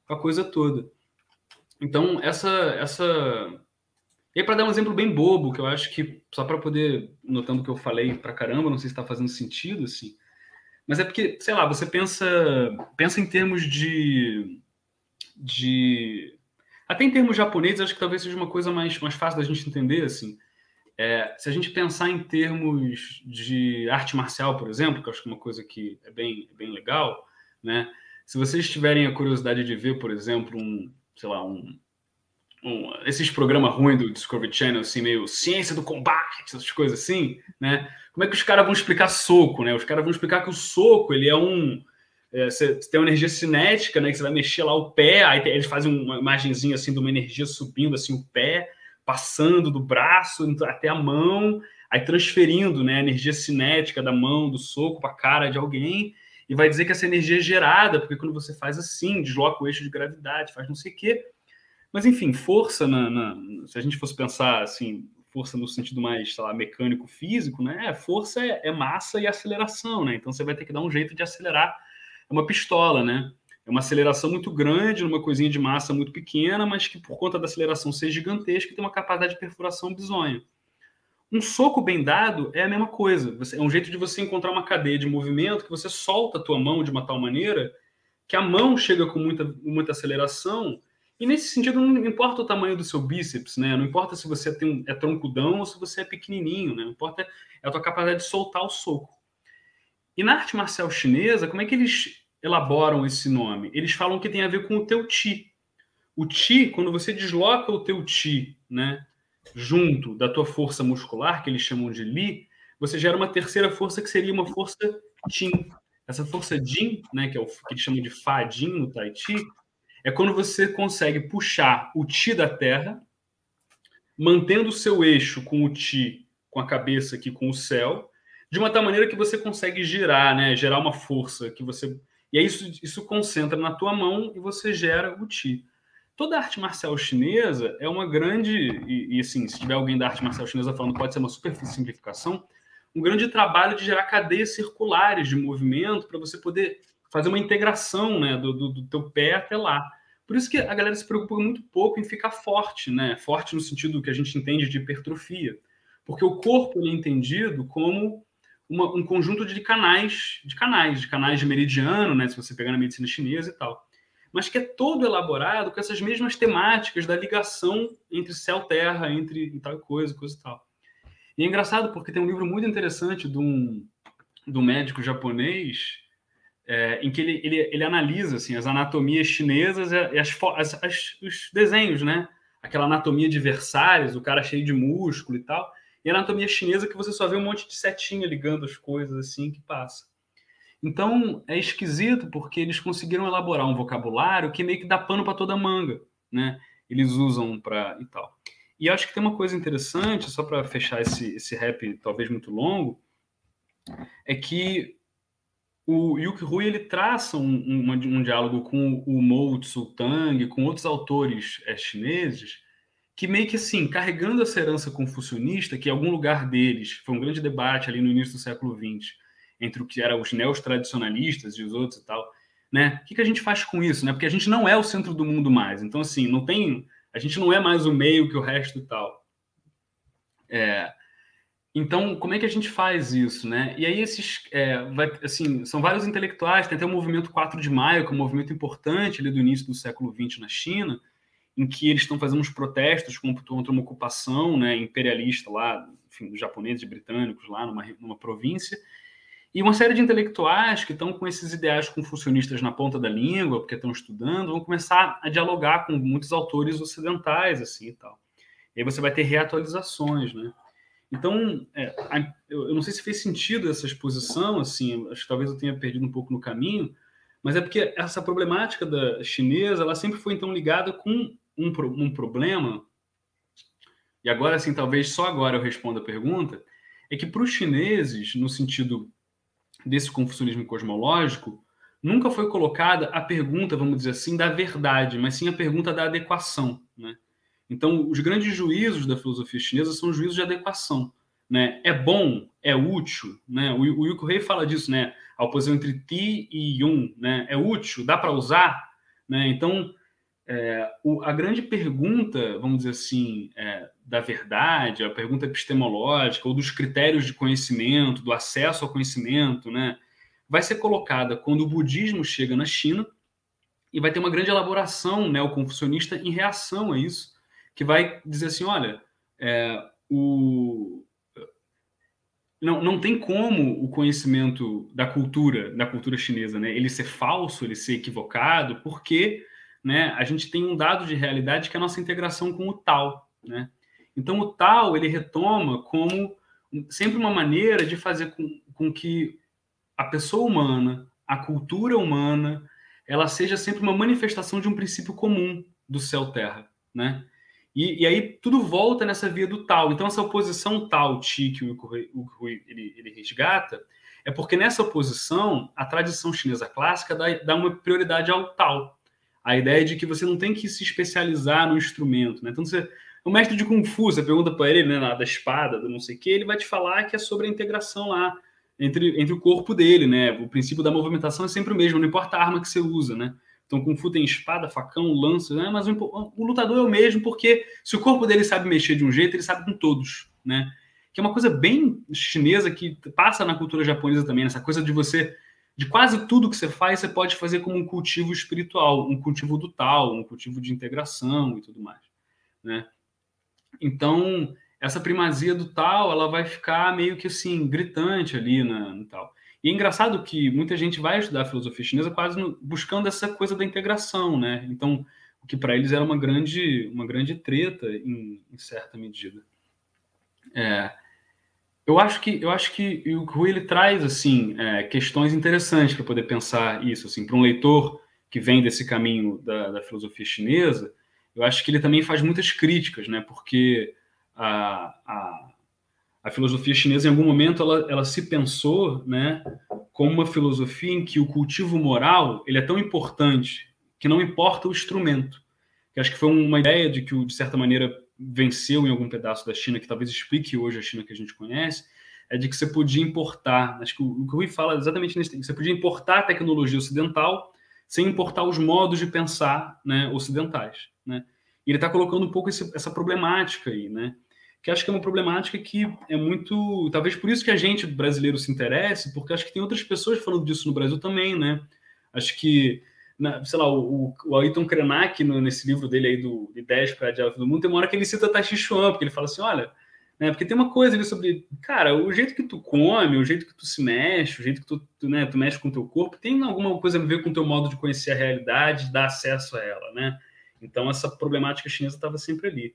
com a coisa toda. Então, essa. essa... E para dar um exemplo bem bobo, que eu acho que, só para poder, notando que eu falei para caramba, não sei se está fazendo sentido, assim, mas é porque, sei lá, você pensa, pensa em termos de. de até em termos japoneses, acho que talvez seja uma coisa mais, mais fácil da gente entender, assim. É, se a gente pensar em termos de arte marcial, por exemplo, que eu acho que é uma coisa que é bem, bem legal, né? Se vocês tiverem a curiosidade de ver, por exemplo, um, sei lá, um, um, esses programas ruins do Discovery Channel, assim, meio ciência do combate, essas coisas assim, né? Como é que os caras vão explicar soco, né? Os caras vão explicar que o soco, ele é um... É, você tem uma energia cinética, né? Que você vai mexer lá o pé, aí eles fazem uma imagenzinha, assim, de uma energia subindo, assim, o pé, passando do braço até a mão, aí transferindo, né? A energia cinética da mão, do soco para a cara de alguém, e vai dizer que essa energia é gerada, porque quando você faz assim, desloca o eixo de gravidade, faz não sei o quê, mas, enfim, força, na, na, se a gente fosse pensar assim, força no sentido mais, lá, mecânico, físico, né? Força é, é, massa e aceleração, né? Então você vai ter que dar um jeito de acelerar uma pistola, né? É uma aceleração muito grande, numa coisinha de massa muito pequena, mas que por conta da aceleração ser gigantesca, tem uma capacidade de perfuração bizonha. Um soco bem dado é a mesma coisa. é um jeito de você encontrar uma cadeia de movimento que você solta a tua mão de uma tal maneira que a mão chega com muita, muita aceleração e nesse sentido, não importa o tamanho do seu bíceps, né? Não importa se você tem um, é troncudão ou se você é pequenininho, né? Não importa é a tua capacidade de soltar o soco. E na arte marcial chinesa, como é que eles elaboram esse nome? Eles falam que tem a ver com o teu ti. O ti, quando você desloca o teu ti, né, junto da tua força muscular, que eles chamam de li, você gera uma terceira força que seria uma força Tin. Essa força Jin, né, que é o que eles chamam de Fa Jin no Tai Chi, é quando você consegue puxar o ti da Terra, mantendo o seu eixo com o ti, com a cabeça aqui com o céu, de uma tal maneira que você consegue girar, né? Gerar uma força que você e aí isso, isso concentra na tua mão e você gera o ti. Toda arte marcial chinesa é uma grande e, e assim, se tiver alguém da arte marcial chinesa falando, pode ser uma super simplificação, um grande trabalho de gerar cadeias circulares de movimento para você poder fazer uma integração né, do, do, do, teu pé até lá. Por isso que a galera se preocupa muito pouco em ficar forte, né? Forte no sentido que a gente entende de hipertrofia. Porque o corpo é entendido como uma, um conjunto de canais, de canais, de canais de meridiano, né? Se você pegar na medicina chinesa e tal. Mas que é todo elaborado com essas mesmas temáticas da ligação entre céu e terra, entre tal coisa, coisa e tal. E é engraçado porque tem um livro muito interessante de um, de um médico japonês é, em que ele, ele, ele analisa assim, as anatomias chinesas e as, as, as, os desenhos, né? Aquela anatomia de Versalhes, o cara cheio de músculo e tal. E anatomia chinesa que você só vê um monte de setinha ligando as coisas assim que passa. Então é esquisito porque eles conseguiram elaborar um vocabulário que meio que dá pano para toda manga, né? Eles usam para e tal. E acho que tem uma coisa interessante, só para fechar esse, esse rap talvez muito longo, é que o Yuki Rui ele traça um, um, um, diálogo com o Mou Tzu-Tang, com outros autores é, chineses, que meio que assim, carregando essa herança confucionista, que em algum lugar deles foi um grande debate ali no início do século XX, entre o que eram os neos-tradicionalistas e os outros e tal, né? O que, que a gente faz com isso, né? Porque a gente não é o centro do mundo mais. Então, assim, não tem... A gente não é mais o meio que o resto e tal. É, então, como é que a gente faz isso, né? E aí esses, é, vai, assim, são vários intelectuais, tem até o movimento 4 de maio, que é um movimento importante ali do início do século XX na China, em que eles estão fazendo uns protestos contra uma ocupação né, imperialista lá, enfim, dos japoneses e britânicos lá numa, numa província, e uma série de intelectuais que estão com esses ideais confucionistas na ponta da língua, porque estão estudando, vão começar a dialogar com muitos autores ocidentais, assim, e tal. E aí você vai ter reatualizações, né? Então, é, eu não sei se fez sentido essa exposição, assim, acho que talvez eu tenha perdido um pouco no caminho, mas é porque essa problemática da chinesa, ela sempre foi então ligada com um, um problema, e agora, assim, talvez só agora eu responda a pergunta, é que para os chineses, no sentido desse confucionismo cosmológico, nunca foi colocada a pergunta, vamos dizer assim, da verdade, mas sim a pergunta da adequação, né? Então, os grandes juízos da filosofia chinesa são juízos de adequação. Né? É bom, é útil. Né? O, o Yuko Rei fala disso, né? a oposição entre ti e yun. Né? É útil, dá para usar. Né? Então, é, o, a grande pergunta, vamos dizer assim, é, da verdade, a pergunta epistemológica ou dos critérios de conhecimento, do acesso ao conhecimento, né, vai ser colocada quando o budismo chega na China e vai ter uma grande elaboração neoconfucionista em reação a isso, que vai dizer assim, olha, é, o, não, não tem como o conhecimento da cultura, da cultura chinesa, né, ele ser falso, ele ser equivocado, porque né, a gente tem um dado de realidade que é a nossa integração com o tal, né? Então o tal ele retoma como sempre uma maneira de fazer com, com que a pessoa humana, a cultura humana, ela seja sempre uma manifestação de um princípio comum do céu-terra, né? E, e, aí tudo volta nessa via do tal. Então essa oposição tal-ti que o Rui ele, ele resgata é porque nessa oposição a tradição chinesa clássica dá, dá uma prioridade ao tal. A ideia de que você não tem que se especializar no instrumento, né? Então você o mestre de Kung Fu, você pergunta para ele, né, da espada, do não sei o que, ele vai te falar que é sobre a integração lá entre, entre o corpo dele, né? O princípio da movimentação é sempre o mesmo, não importa a arma que você usa, né? Então, Kung Fu tem espada, facão, lança, né? mas o, o, lutador é o mesmo, porque se o corpo dele sabe mexer de um jeito, ele sabe com todos, né? Que é uma coisa bem chinesa que passa na cultura japonesa também, essa coisa de você, de quase tudo que você faz, você pode fazer como um cultivo espiritual, um cultivo do tal, um cultivo de integração e tudo mais, né? Então, essa primazia do tal, ela vai ficar meio que assim, gritante ali na, no tal. E é engraçado que muita gente vai estudar filosofia chinesa quase no, buscando essa coisa da integração, né? Então, o que para eles era uma grande, uma grande treta em, em certa medida. É, eu acho que eu acho que o Rui ele traz assim é, questões interessantes para poder pensar isso assim para um leitor que vem desse caminho da, da filosofia chinesa eu acho que ele também faz muitas críticas, né? Porque a, a, a filosofia chinesa, em algum momento, ela, ela se pensou, né, como uma filosofia em que o cultivo moral ele é tão importante que não importa o instrumento. Que acho que foi uma ideia de que, de certa maneira, venceu em algum pedaço da China, que talvez explique hoje a China que a gente conhece, é de que você podia importar. Acho que o, que o Rui fala exatamente nesse você podia importar a tecnologia ocidental sem importar os modos de pensar né, ocidentais. Né? E ele está colocando um pouco esse, essa problemática aí, né? que acho que é uma problemática que é muito. Talvez por isso que a gente brasileiro se interesse, porque acho que tem outras pessoas falando disso no Brasil também, né? Acho que, na, sei lá, o, o Ayrton Krenak, no, nesse livro dele aí do Ideias para a Diálogo do Mundo, tem uma hora que ele cita Tashi Chuan, porque ele fala assim: olha, né? Porque tem uma coisa ali sobre, cara, o jeito que tu come, o jeito que tu se mexe, o jeito que tu, tu, né, tu mexe com o teu corpo, tem alguma coisa a ver com o teu modo de conhecer a realidade, dar acesso a ela, né? Então essa problemática chinesa estava sempre ali.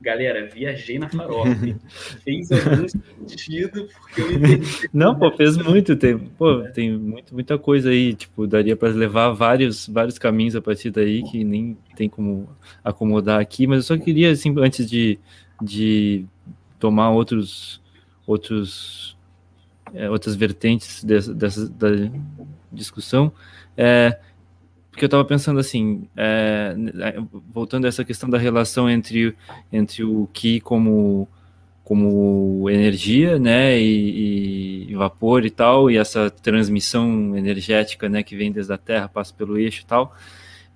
Galera, viajei na farofa. fez algum sentido porque eu entendi. Não, pô, fez muito tempo. Pô, é. tem muito, muita coisa aí. Tipo, daria para levar vários, vários caminhos a partir daí que nem tem como acomodar aqui. Mas eu só queria, assim, antes de, de tomar outros, outros, é, outras vertentes dessa, dessa da discussão, é, porque eu estava pensando assim, é, voltando a essa questão da relação entre, entre o Ki como, como energia, né, e, e, vapor e tal, e essa transmissão energética, né, que vem desde a Terra, passa pelo eixo e tal,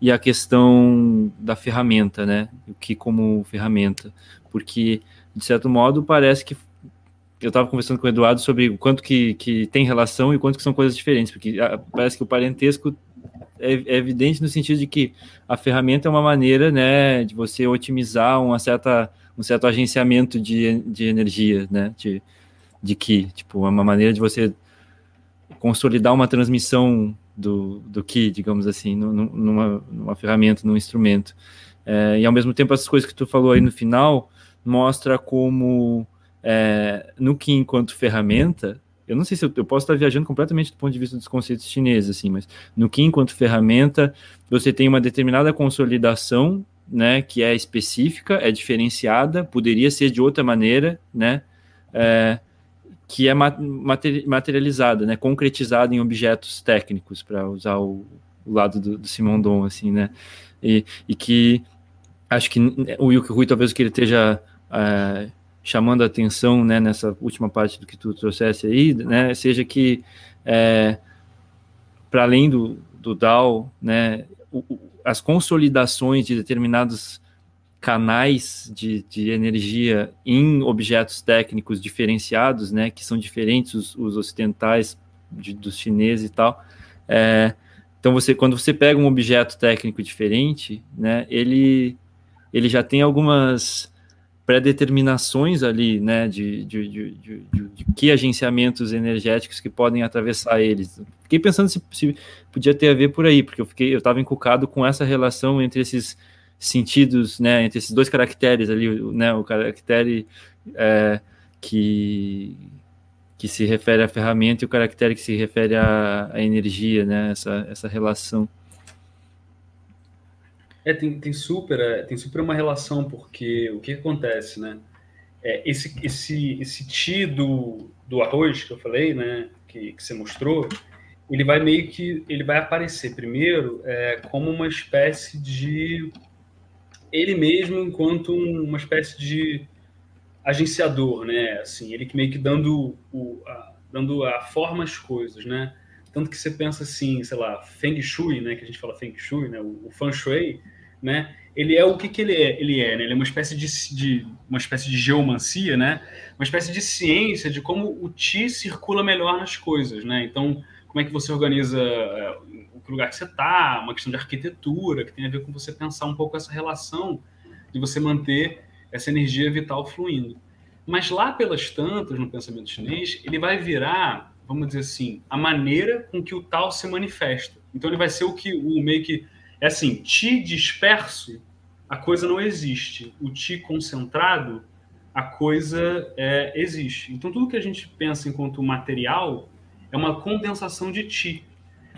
e a questão da ferramenta, né, o Ki como ferramenta, porque, de certo modo, parece que eu estava conversando com o Eduardo sobre o quanto que, que tem relação e quanto que são coisas diferentes, porque ah, parece que o parentesco é, é, evidente no sentido de que a ferramenta é uma maneira, né, de você otimizar uma certa, um certo agenciamento de, de energia, né, de, de que, tipo, é uma maneira de você consolidar uma transmissão do, do que, digamos assim, numa, numa ferramenta, num instrumento. É, e ao mesmo tempo, essas coisas que tu falou aí no final mostra como é, no que enquanto ferramenta eu não sei se eu, eu, posso estar viajando completamente do ponto de vista dos conceitos chineses, assim, mas no que enquanto ferramenta você tem uma determinada consolidação, né, que é específica, é diferenciada, poderia ser de outra maneira, né, é, que é materializada, né, concretizada em objetos técnicos, para usar o, o, lado do, do Simondon, assim, né, e, e que acho que o Yuki Rui talvez que ele esteja é, chamando a atenção né, nessa última parte do que tu trouxesse aí, né, seja que é, para além do, do DAO, né, o, o, as consolidações de determinados canais de, de energia em objetos técnicos diferenciados, né, que são diferentes os, os ocidentais de, dos chineses e tal. É, então você, quando você pega um objeto técnico diferente, né, ele ele já tem algumas pré-determinações ali, né, de, de, de, de, de, que agenciamentos energéticos que podem atravessar eles. Fiquei pensando se, se podia ter a ver por aí, porque eu fiquei, eu estava encucado com essa relação entre esses sentidos, né, entre esses dois caracteres ali, né, o caractere é, que que se refere à ferramenta e o caractere que se refere à, à energia, né, essa, essa relação. É, tem, tem, super, é, tem super uma relação, porque o que acontece, né? É, esse, esse, esse ti do, do arroz que eu falei, né, que, que você mostrou, ele vai meio que ele vai aparecer primeiro é, como uma espécie de ele mesmo enquanto uma espécie de agenciador, né? Assim, ele que meio que dando o a, dando a forma às coisas, né? Tanto que você pensa assim, sei lá, Feng Shui, né? Que a gente fala Feng Shui, né? O, o Feng Shui né? Ele é o que, que ele é? Ele é, né? Ele é uma espécie de, de, uma espécie de geomancia, né? Uma espécie de ciência de como o ti circula melhor nas coisas, né? Então, como é que você organiza é, o lugar que você está, uma questão de arquitetura que tem a ver com você pensar um pouco essa relação de você manter essa energia vital fluindo. Mas lá pelas tantas, no pensamento chinês, ele vai virar, vamos dizer assim, a maneira com que o tal se manifesta. Então ele vai ser o que o meio que é assim, ti disperso, a coisa não existe. O ti concentrado, a coisa é, existe. Então, tudo que a gente pensa enquanto material é uma condensação de ti,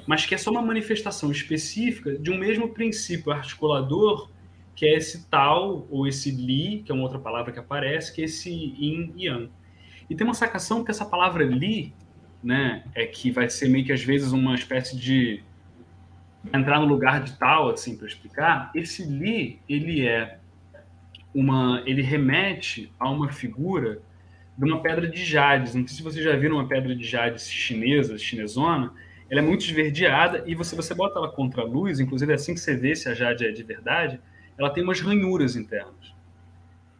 mas que é só uma manifestação específica de um mesmo princípio articulador, que é esse tal, ou esse li, que é uma outra palavra que aparece, que é esse yin e yang. E tem uma sacação que essa palavra li, né, é que vai ser meio que às vezes uma espécie de entrar no lugar de tal, assim, para explicar, esse Li, ele é uma, ele remete a uma figura de uma pedra de jades. Não sei se vocês já viram uma pedra de jades chinesa, chinesona. Ela é muito esverdeada e você, você bota ela contra a luz, inclusive é assim que você vê se a jade é de verdade, ela tem umas ranhuras internas.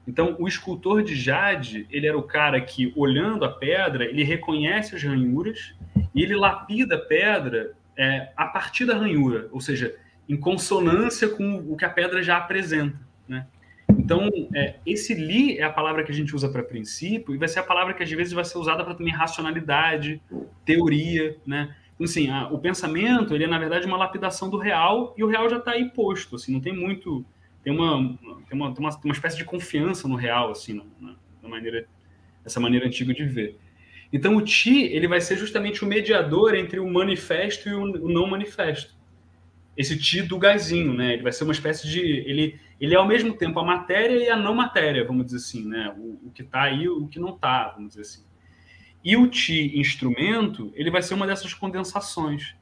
Então, o escultor de jade, ele era o cara que, olhando a pedra, ele reconhece as ranhuras e ele lapida a pedra é, a partir da ranhura, ou seja, em consonância com o que a pedra já apresenta. Né? Então, é, esse li é a palavra que a gente usa para princípio e vai ser a palavra que às vezes vai ser usada para também racionalidade, teoria, né? Então, assim, a, o pensamento, ele é, na verdade, uma lapidação do real e o real já está aí posto, assim, não tem muito... Tem uma, tem uma, tem uma, uma espécie de confiança no real, assim, na, na maneira, essa maneira antiga de ver. Então o Ti ele vai ser justamente o mediador entre o manifesto e o não manifesto. Esse Ti do gazinho, né? Ele vai ser uma espécie de ele ele é ao mesmo tempo a matéria e a não matéria, vamos dizer assim, né? O, o que está aí o que não está, vamos dizer assim. E o Ti instrumento ele vai ser uma dessas condensações.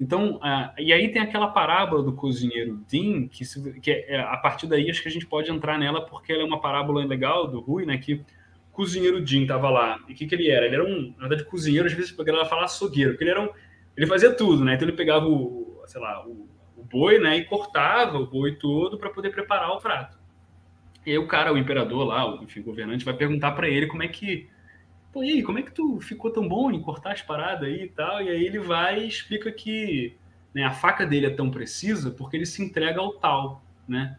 Então, e aí tem aquela parábola do cozinheiro Dean, que, que é, a partir daí acho que a gente pode entrar nela, porque ela é uma parábola legal do Rui, né? Que cozinheiro Jim tava lá. E o que, que ele era? Ele era um, na verdade, cozinheiro, às vezes a galera fala açougueiro, porque ele era um. Ele fazia tudo, né? Então ele pegava o, sei lá, o, o boi, né? E cortava o boi todo para poder preparar o prato. E aí o cara, o imperador lá, o enfim, o governante, vai perguntar para ele como é que. Pô, e aí, como é que tu ficou tão bom em cortar as paradas aí e tal? E aí ele vai e explica que né, a faca dele é tão precisa porque ele se entrega ao tal, né?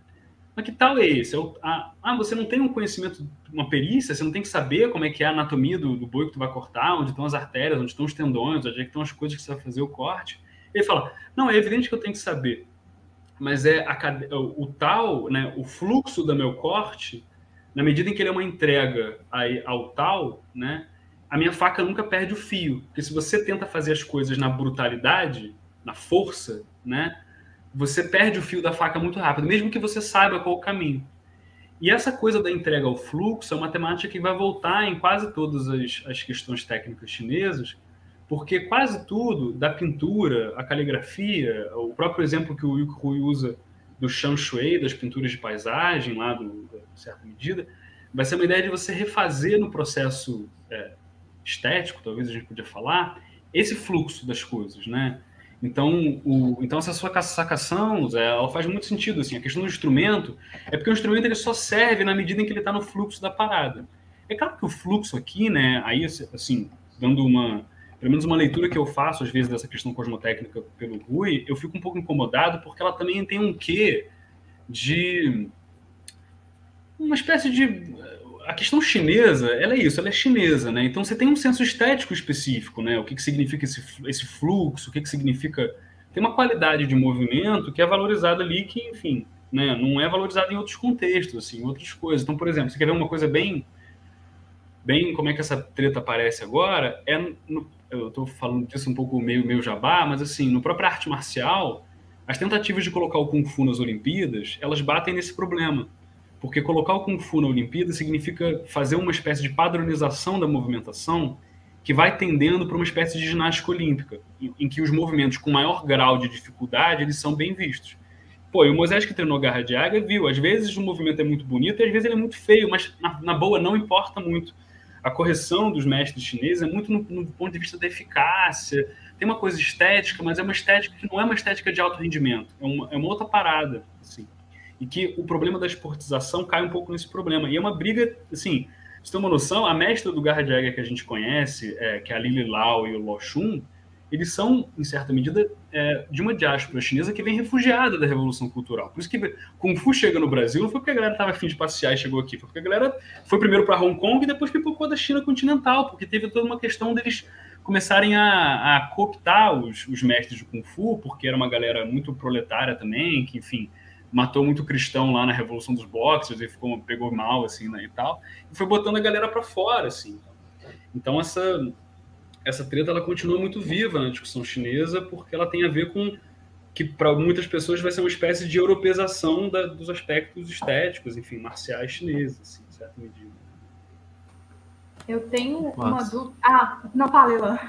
Mas que tal é esse? É o, ah, ah, você não tem um conhecimento, uma perícia, você não tem que saber como é que é a anatomia do, do boi que tu vai cortar, onde estão as artérias, onde estão os tendões, onde é estão as coisas que você vai fazer o corte. Ele fala, não, é evidente que eu tenho que saber, mas é a, o, o tal, né, o fluxo do meu corte, na medida em que ele é uma entrega ao tal, né, a minha faca nunca perde o fio, porque se você tenta fazer as coisas na brutalidade, na força, né, você perde o fio da faca muito rápido, mesmo que você saiba qual o caminho. E essa coisa da entrega ao fluxo é uma temática que vai voltar em quase todas as, as questões técnicas chinesas, porque quase tudo, da pintura, a caligrafia, o próprio exemplo que o Yu Hui usa do Shan Shui, das pinturas de paisagem, lá de certa medida, vai ser uma ideia de você refazer no processo é, estético, talvez a gente podia falar, esse fluxo das coisas, né? Então, o, então essa sua sacação, Zé, ela faz muito sentido. Assim, a questão do instrumento é porque o instrumento ele só serve na medida em que ele está no fluxo da parada. É claro que o fluxo aqui, né, aí, assim, dando uma, pelo menos uma leitura que eu faço às vezes dessa questão cosmotécnica pelo Rui, eu fico um pouco incomodado porque ela também tem um quê de uma espécie de a questão chinesa, ela é isso, ela é chinesa, né? Então você tem um senso estético específico, né? O que, que significa esse, esse fluxo, o que, que significa. Tem uma qualidade de movimento que é valorizada ali, que, enfim, né? não é valorizada em outros contextos, assim, em outras coisas. Então, por exemplo, você quer ver uma coisa bem. Bem, como é que essa treta aparece agora? É no, eu estou falando disso um pouco meio, meio jabá, mas assim, no próprio arte marcial, as tentativas de colocar o Kung Fu nas Olimpíadas, elas batem nesse problema porque colocar o Kung Fu na Olimpíada significa fazer uma espécie de padronização da movimentação que vai tendendo para uma espécie de ginástica olímpica, em, que os movimentos com maior grau de dificuldade eles são bem vistos. Pô, e o Moisés que treinou Garra de Águia viu, às vezes o movimento é muito bonito e às vezes ele é muito feio, mas na, na boa não importa muito. A correção dos mestres chineses é muito no, no ponto de vista da eficácia, tem uma coisa estética, mas é uma estética que não é uma estética de alto rendimento, é uma, é uma outra parada, assim e que o problema da esportização cai um pouco nesse problema. E é uma briga, assim, você tem uma noção, a mestra do Garra Jagger que a gente conhece, é, que é a Lili Lau e o Lo Xun, eles são, em certa medida, é, de uma diáspora chinesa que vem refugiada da Revolução Cultural. Por isso que Kung Fu chega no Brasil não foi porque a galera estava afim de passear e chegou aqui, foi porque a galera foi primeiro para Hong Kong e depois pipocou da China continental, porque teve toda uma questão deles começarem a, a cooptar os, os mestres de Kung Fu, porque era uma galera muito proletária também, que, enfim, matou muito cristão lá na Revolução dos Boxers e ficou, pegou mal, assim, né, e tal, e foi botando a galera para fora, assim. Então, essa, essa treta, ela continua muito viva na discussão chinesa, porque ela tem a ver com que, para muitas pessoas, vai ser uma espécie de europeização da, dos aspectos estéticos, enfim, marciais chineses, assim, em certa medida. Eu tenho Nossa. uma dúvida... Ah, não fala, Ilan.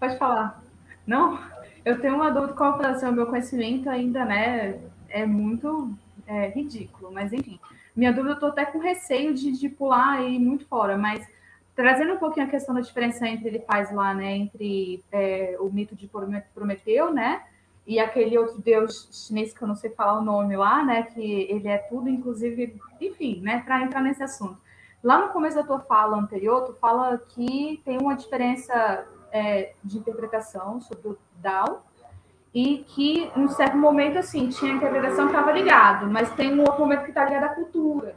Pode falar. Não? Eu tenho uma dúvida com relação ao meu conhecimento ainda, né, é muito é, ridículo, mas enfim. Minha dúvida, eu estou até com receio de, de pular ir muito fora, mas trazendo um pouquinho a questão da diferença entre ele faz lá, né, entre é, o mito de Prometeu, né, e aquele outro deus chinês que eu não sei falar o nome lá, né, que ele é tudo, inclusive, enfim, né, para entrar nesse assunto. Lá no começo da tua fala anterior, tu fala que tem uma diferença é, de interpretação sobre o Dao e que, em um certo momento, assim, tinha a interpretação que estava ligado, mas tem um outro momento que está ligado à cultura.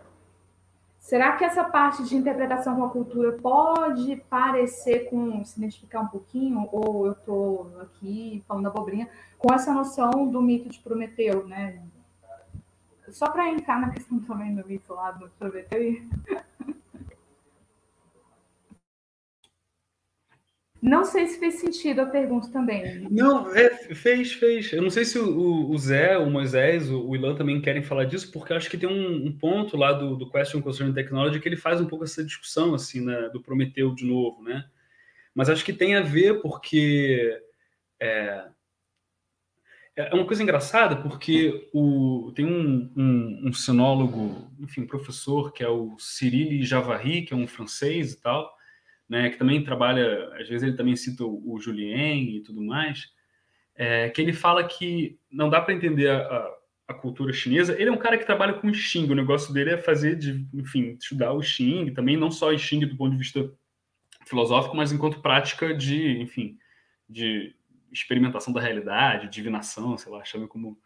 Será que essa parte de interpretação com a cultura pode parecer com se identificar um pouquinho, ou eu estou aqui falando abobrinha, com essa noção do mito de Prometeu, né? Só para entrar na questão também do mito lá do Prometeu Não sei se fez sentido a pergunta também. Não, é, fez, fez. Eu não sei se o, o Zé, o Moisés, o, o, Ilan também querem falar disso, porque acho que tem um, um, ponto lá do, do Question Concerning Technology que ele faz um pouco essa discussão, assim, né, do Prometeu de novo, né? Mas acho que tem a ver porque... É, é uma coisa engraçada, porque o, tem um, um, um sinólogo, enfim, professor, que é o Cyril Javary, que é um francês e tal, né, que também trabalha, às vezes ele também cita o, Julien e tudo mais, é, que ele fala que não dá para entender a, a, a, cultura chinesa. Ele é um cara que trabalha com Xing, o negócio dele é fazer, de, enfim, estudar o Xing, também não só o Xing do ponto de vista filosófico, mas enquanto prática de, enfim, de experimentação da realidade, divinação, sei lá, chame como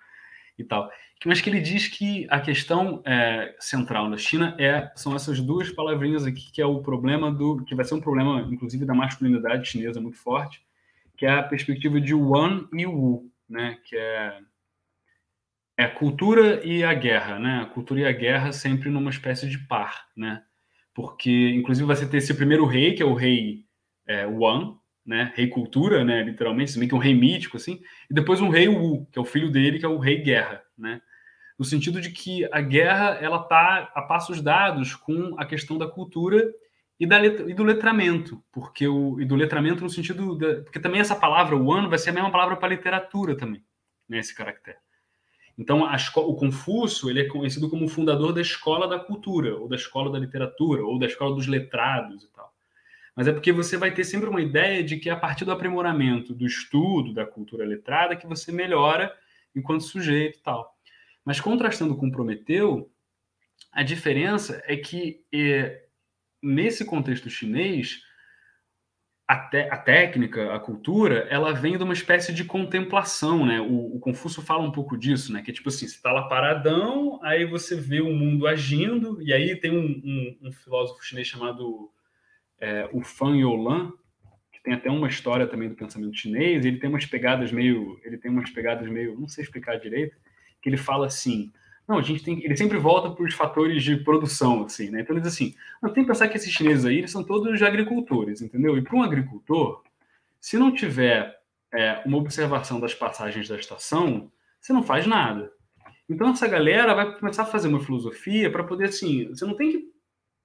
e tal. Mas que ele diz que a questão é, central na China é, são essas duas palavrinhas aqui, que é o problema do. que vai ser um problema, inclusive, da masculinidade chinesa muito forte, que é a perspectiva de Wan e Wu, né? que é, é a cultura e a guerra, né? A cultura e a guerra sempre numa espécie de par, né? Porque, inclusive, vai ter esse primeiro rei, que é o rei é, Wan, né, rei cultura, né, literalmente, se bem que um rei mítico, assim, e depois um rei Wu, que é o filho dele, que é o rei guerra, né, no sentido de que a guerra, ela tá a passos dados com a questão da cultura e, da letra, e do letramento, porque o, e do letramento no sentido, da, porque também essa palavra, o ano, vai ser a mesma palavra para literatura também, né, caractere. Então, a, o Confúcio ele é conhecido como o fundador da escola da cultura, ou da escola da literatura, ou da escola dos letrados e tal mas é porque você vai ter sempre uma ideia de que é a partir do aprimoramento, do estudo da cultura letrada, que você melhora enquanto sujeito e tal. Mas contrastando com Prometeu, a diferença é que é, nesse contexto chinês, a, te, a, técnica, a cultura, ela vem de uma espécie de contemplação, né? O, o Confúcio fala um pouco disso, né? Que é tipo assim, você está lá paradão, aí você vê o mundo agindo, e aí tem um, um, um filósofo chinês chamado é, o Fan Yolan, que tem até uma história também do pensamento chinês, ele tem umas pegadas meio, ele tem umas pegadas meio, não sei explicar direito, que ele fala assim, não, a gente tem, ele sempre volta para os fatores de produção, assim, né? Então ele diz assim, não tem que pensar que esses chineses aí, eles são todos agricultores, entendeu? E para um agricultor, se não tiver é, uma observação das passagens da estação, você não faz nada. Então essa galera vai começar a fazer uma filosofia para poder, assim, você não tem que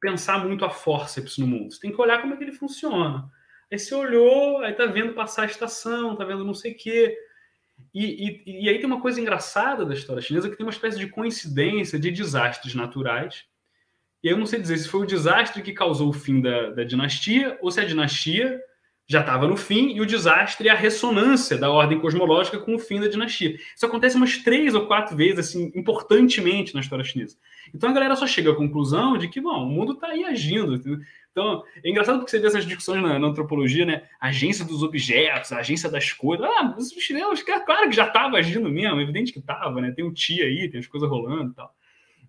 pensar muito a forceps no mundo, você tem que olhar como é que ele funciona. Aí você olhou, aí tá vendo passar a estação, tá vendo não sei o quê, e, e, e, aí tem uma coisa engraçada da história chinesa que tem uma espécie de coincidência de desastres naturais. E eu não sei dizer se foi o desastre que causou o fim da, da dinastia ou se a dinastia já estava no fim e o desastre é a ressonância da ordem cosmológica com o fim da dinastia. Isso acontece umas três ou quatro vezes, assim, importantemente na história chinesa. Então a galera só chega à conclusão de que, bom, o mundo está aí agindo. Então, é engraçado porque você vê essas discussões na, na, antropologia, né? agência dos objetos, agência das coisas. Ah, os chilenos, claro que já estava agindo mesmo, evidente que estava, né? Tem o tia aí, tem as coisas rolando e tal.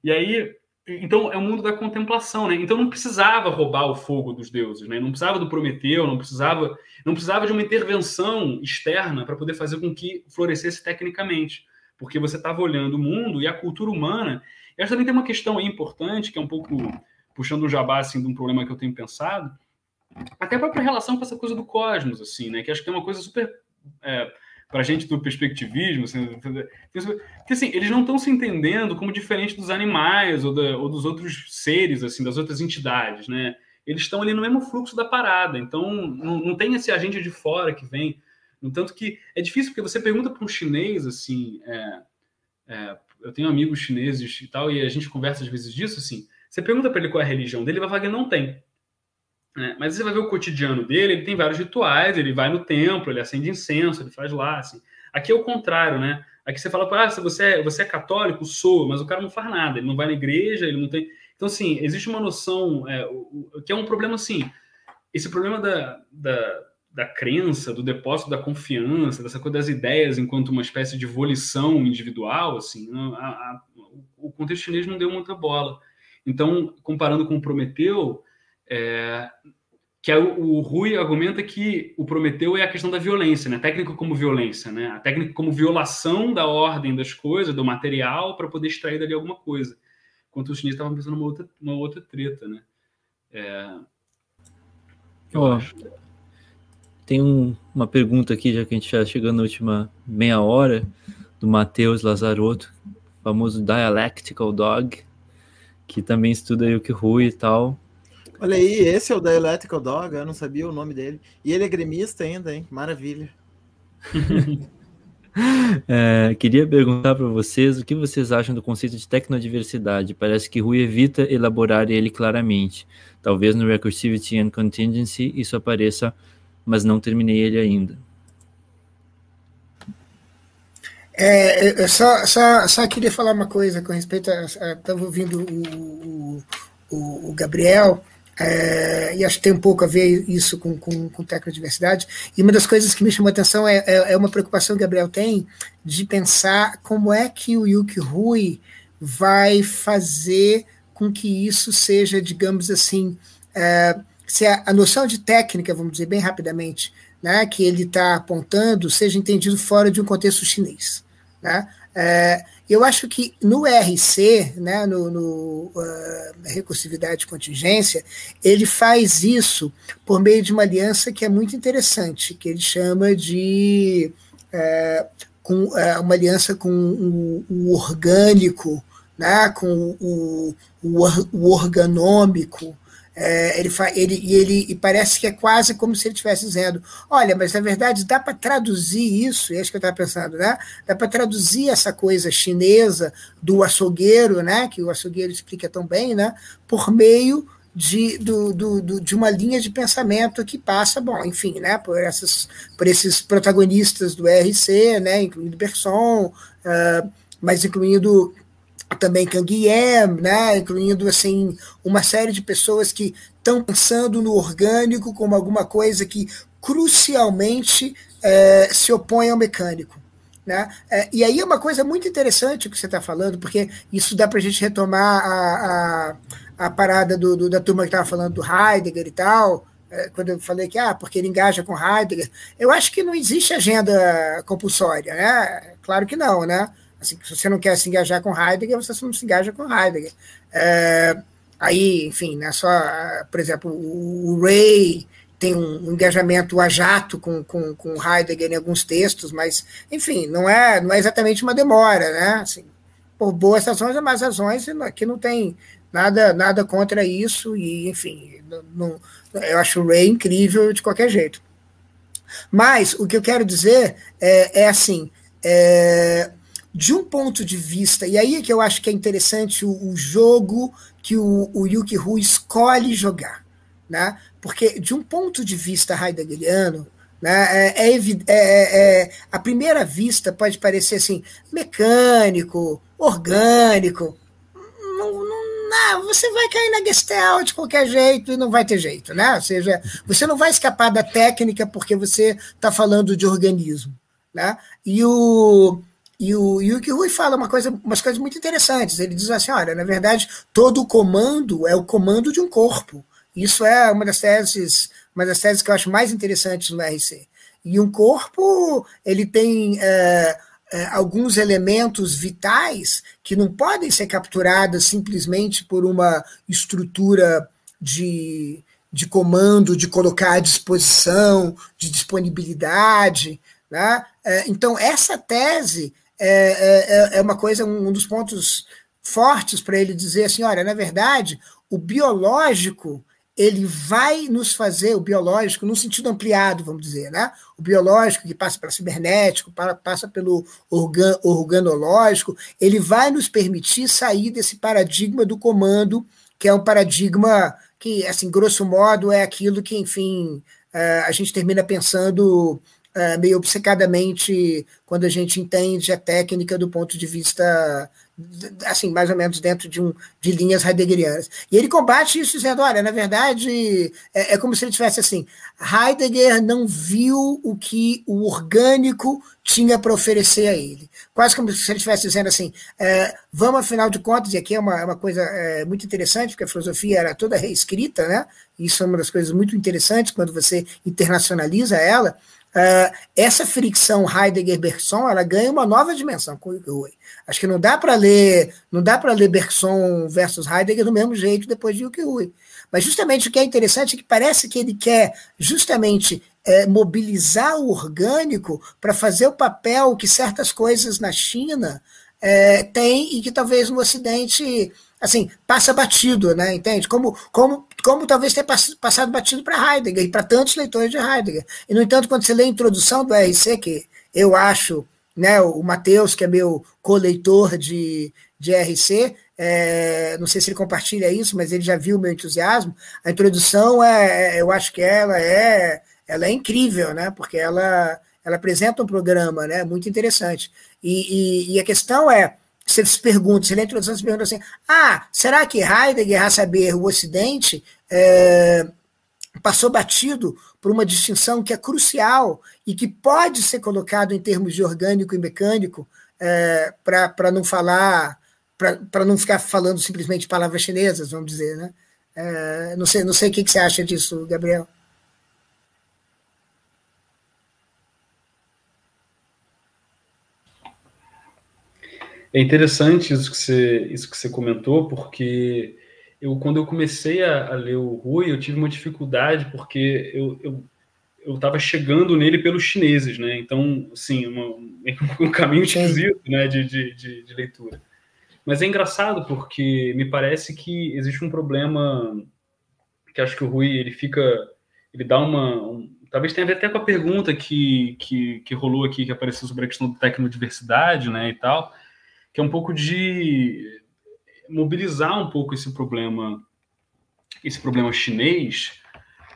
E aí, então, é o mundo da contemplação, né? Então não precisava roubar o fogo dos deuses, né? Não precisava do Prometeu, não precisava, não precisava de uma intervenção externa para poder fazer com que florescesse tecnicamente, porque você estava olhando o mundo e a cultura humana. E acho também tem uma questão importante, que é um pouco puxando o jabá assim de um problema que eu tenho pensado, até a própria relação com essa coisa do cosmos, assim, né? Que acho que é uma coisa super é, para a gente do perspectivismo, assim, porque assim, eles não estão se entendendo como diferente dos animais ou, da, ou dos outros seres, assim, das outras entidades, né? Eles estão ali no mesmo fluxo da parada, então não, não tem esse agente de fora que vem. No tanto que é difícil, porque você pergunta para um chinês, assim, é, é, eu tenho amigos chineses e tal, e a gente conversa às vezes disso, assim, você pergunta para ele qual é a religião dele, ele vai falar que não tem. Né? Mas você vai ver o cotidiano dele, ele tem vários rituais, ele vai no templo, ele acende incenso, ele faz lá, assim. Aqui é o contrário, né? Aqui você fala, ah, se você é, você é católico, sou, mas o cara não faz nada, ele não vai na igreja, ele não tem. Então, assim, existe uma noção é, o, que é um problema, assim, esse problema da, da, da crença, do depósito da confiança, dessa coisa das ideias enquanto uma espécie de volição individual, assim, a, a, o contexto chinês não deu muita bola. Então, comparando com o Prometeu, é, que é o, Rui argumenta que o Prometeu é a questão da violência, né? A técnica como violência, né? A técnica como violação da ordem das coisas, do material, para poder extrair dali alguma coisa. Enquanto os chineses estavam pensando numa outra, uma outra treta, né? É, oh, tem um, uma pergunta aqui, já que a gente já chegou na última meia hora, do Matheus Lazarotto, famoso Dialectical Dog, que também estuda o que Rui e tal. Olha aí, esse é o da Electrical Dog, eu não sabia o nome dele. E ele é gremista ainda, hein? Maravilha. é, queria perguntar para vocês o que vocês acham do conceito de tecnodiversidade. Parece que Rui evita elaborar ele claramente. Talvez no Recursivity and Contingency isso apareça, mas não terminei ele ainda. É, eu só, só, só queria falar uma coisa com respeito a. Estava ouvindo o, o, o Gabriel, é, e acho que tem um pouco a ver isso com, com, com tecnodiversidade. E uma das coisas que me chamou a atenção é, é, é, uma preocupação que Gabriel tem de pensar como é que o Yuki Rui vai fazer com que isso seja, digamos assim, é, se a, a noção de técnica, vamos dizer bem rapidamente, né, que ele está apontando, seja entendido fora de um contexto chinês. Né? É, eu acho que no RC, né, no, no uh, recursividade de contingência, ele faz isso por meio de uma aliança que é muito interessante, que ele chama de é, com, uh, uma aliança com o, o orgânico, né, com o, o, o organômico, é, ele, ele, ele e parece que é quase como se ele estivesse dizendo: olha, mas na verdade dá para traduzir isso, e é isso que eu estava pensando, né? Dá para traduzir essa coisa chinesa do açougueiro, né? Que o açougueiro explica tão bem, né? Por meio de, do, do, do, de uma linha de pensamento que passa, bom, enfim, né, por, essas, por esses protagonistas do RC, né, incluindo Bergson, uh, mas incluindo também Kang Yem, né, incluindo assim uma série de pessoas que estão pensando no orgânico como alguma coisa que crucialmente é, se opõe ao mecânico. Né? É, e aí é uma coisa muito interessante o que você está falando, porque isso dá para a gente retomar a, a, a parada do, do, da turma que estava falando do Heidegger e tal, é, quando eu falei que ah, porque ele engaja com Heidegger. Eu acho que não existe agenda compulsória, né? Claro que não, né? Assim, se você não quer se engajar com Heidegger, você não se engaja com Heidegger. É, aí, enfim, né, só, por exemplo, o Ray tem um engajamento a jato com, com, com Heidegger em alguns textos, mas, enfim, não é, não é exatamente uma demora, né? Assim, por boas razões ou más razões, aqui não tem nada, nada contra isso, e, enfim, não, eu acho o Ray incrível de qualquer jeito. Mas o que eu quero dizer é, é assim: é, de um ponto de vista, e aí é que eu acho que é interessante o, o jogo que o, o Yuki Hu escolhe jogar. Né? Porque, de um ponto de vista heideggeriano, né, é, é, é, é, à primeira vista pode parecer assim, mecânico, orgânico. Não, não, não, você vai cair na Gestalt de qualquer jeito e não vai ter jeito. Né? Ou seja, você não vai escapar da técnica porque você está falando de organismo. Né? E o, e o Yuki Rui fala uma coisa, umas coisas muito interessantes. Ele diz assim: olha, na verdade, todo o comando é o comando de um corpo. Isso é uma das teses, uma das teses que eu acho mais interessantes no RC. E um corpo, ele tem é, é, alguns elementos vitais que não podem ser capturados simplesmente por uma estrutura de, de comando, de colocar à disposição, de disponibilidade. Né? É, então, essa tese é, é, é uma coisa, um dos pontos fortes para ele dizer assim: olha, na verdade, o biológico ele vai nos fazer, o biológico, num sentido ampliado, vamos dizer, né? O biológico que passa pelo cibernético, passa pelo organ, organológico, ele vai nos permitir sair desse paradigma do comando, que é um paradigma que, assim, grosso modo, é aquilo que, enfim, eh, a gente termina pensando é, meio obcecadamente quando a gente entende a técnica do ponto de vista assim, mais ou menos dentro de, um, de linhas heideggerianas. E ele combate isso dizendo, olha, na verdade, é, é, como se ele tivesse assim, Heidegger não viu o que o orgânico tinha para oferecer a ele. Quase como se ele estivesse dizendo assim, é, vamos, afinal de contas, e aqui é uma, é uma coisa é, muito interessante, porque a filosofia era toda reescrita, né? Isso é uma das coisas muito interessantes quando você internacionaliza ela, Uh, essa fricção Heidegger-Bergson ela ganha uma nova dimensão com Rui. Acho que não dá para ler, não dá para ler Bergson versus Heidegger do mesmo jeito depois de Yuki Rui. Mas justamente o que é interessante é que parece que ele quer justamente é, mobilizar o orgânico para fazer o papel que certas coisas na China é, têm e que talvez no Ocidente assim, passa batido, né? Entende? Como, como, como talvez tenha passado batido para Heidegger e para tantos leitores de Heidegger. E, no entanto, quando você lê a introdução do RC, que eu acho, né, o Matheus, que é meu coleitor de, de RC, é, não sei se ele compartilha isso, mas ele já viu o meu entusiasmo. A introdução, é, é, eu acho que ela é, ela é incrível, né? Porque ela, ela apresenta um programa né, muito interessante. E, e, e a questão é se pergunta, se lê a introdução, se pergunta assim: ah, será que Heidegger, a saber, o Ocidente, é, passou batido por uma distinção que é crucial e que pode ser colocado em termos de orgânico e mecânico, é, para não falar, para não ficar falando simplesmente palavras chinesas, vamos dizer, né? É, não sei, não sei o que, que você acha disso, Gabriel. É interessante isso que você, isso que você comentou, porque eu, quando eu comecei a, a ler o Rui, eu tive uma dificuldade, porque eu, eu eu estava chegando nele pelos chineses, né? Então, assim, uma, um caminho esquisito, né, de, de, de, de, leitura. Mas é engraçado porque me parece que existe um problema que acho que o Rui ele fica, ele dá uma, um, talvez tenha a ver até com a pergunta que, que, que rolou aqui, que apareceu sobre a questão da tecnodiversidade, né, e tal que é um pouco de mobilizar um pouco esse problema, esse problema chinês,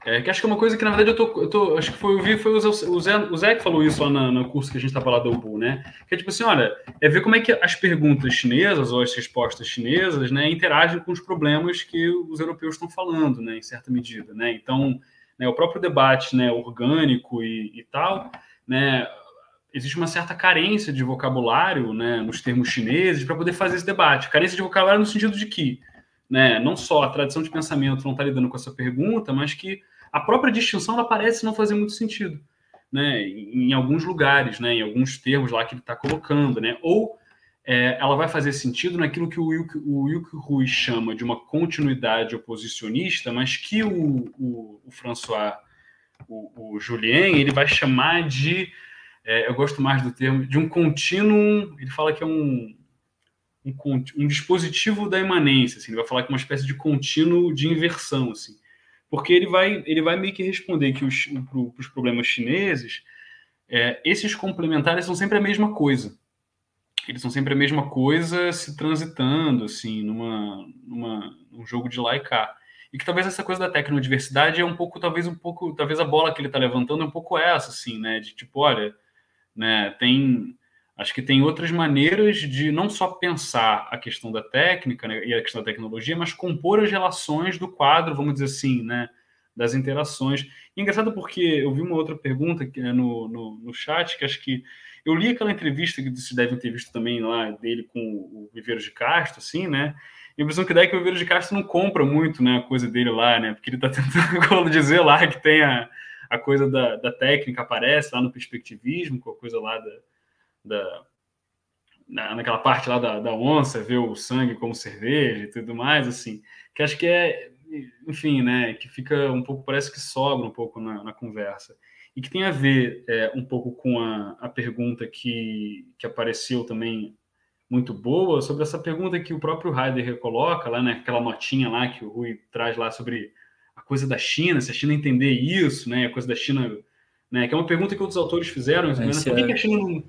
É, que acho que é uma coisa que, na verdade, eu tô. Eu tô acho que foi, eu vi, foi o Zé, o Zé, que falou isso lá no, no curso que a gente estava lá do Ubu, né? Que é tipo assim: olha, é ver como é que as perguntas chinesas ou as respostas chinesas né, interagem com os problemas que os europeus estão falando, né, em certa medida, né? Então, né, o próprio debate né, orgânico e, e tal, né? Existe uma certa carência de vocabulário né, nos termos chineses para poder fazer esse debate. Carência de vocabulário no sentido de que né, não só a tradição de pensamento não está lidando com essa pergunta, mas que a própria distinção ela parece não fazer muito sentido, né? Em alguns lugares, né? Em alguns termos lá que ele está colocando, né? Ou é, ela vai fazer sentido naquilo que o Wilke, o Rui chama de uma continuidade oposicionista, mas que o, o, o François, o, o, Julien, ele vai chamar de, é, eu gosto mais do termo, de um contínuo, ele fala que é um, um, um dispositivo da imanência, assim, ele vai falar que é uma espécie de contínuo de inversão, assim porque ele vai, ele vai meio que responder que os, os problemas chineses, é, esses complementares são sempre a mesma coisa. Eles são sempre a mesma coisa se transitando, assim, numa, numa, num jogo de lá e cá. E que talvez essa coisa da tecnodiversidade é um pouco, talvez um pouco, talvez a bola que ele está levantando é um pouco essa, assim, né? De tipo, olha, né, tem Acho que tem outras maneiras de não só pensar a questão da técnica né, e a questão da tecnologia, mas compor as relações do quadro, vamos dizer assim, né, das interações. E engraçado porque eu vi uma outra pergunta no, no, no chat, que acho que eu li aquela entrevista que vocês devem ter visto também lá dele com o Viveiro de Castro, assim, né? E a impressão que dá é que o Viveiro de Castro não compra muito né, a coisa dele lá, né? Porque ele está tentando dizer lá que tem a, a coisa da, da técnica aparece lá no perspectivismo, com a coisa lá da, da na, naquela parte lá da, da onça, ver o sangue como cerveja e tudo mais, assim, que acho que é, enfim, né, que fica um pouco, parece que sobra um pouco na, na conversa. E que tem a ver é, um pouco com a, a pergunta que, que apareceu também muito boa, sobre essa pergunta que o próprio Heidegger coloca lá, né, aquela notinha lá que o Rui traz lá sobre coisa da China, se a China entender isso, né, a coisa da China, né, que é uma pergunta que outros autores fizeram, é, por que, que a China não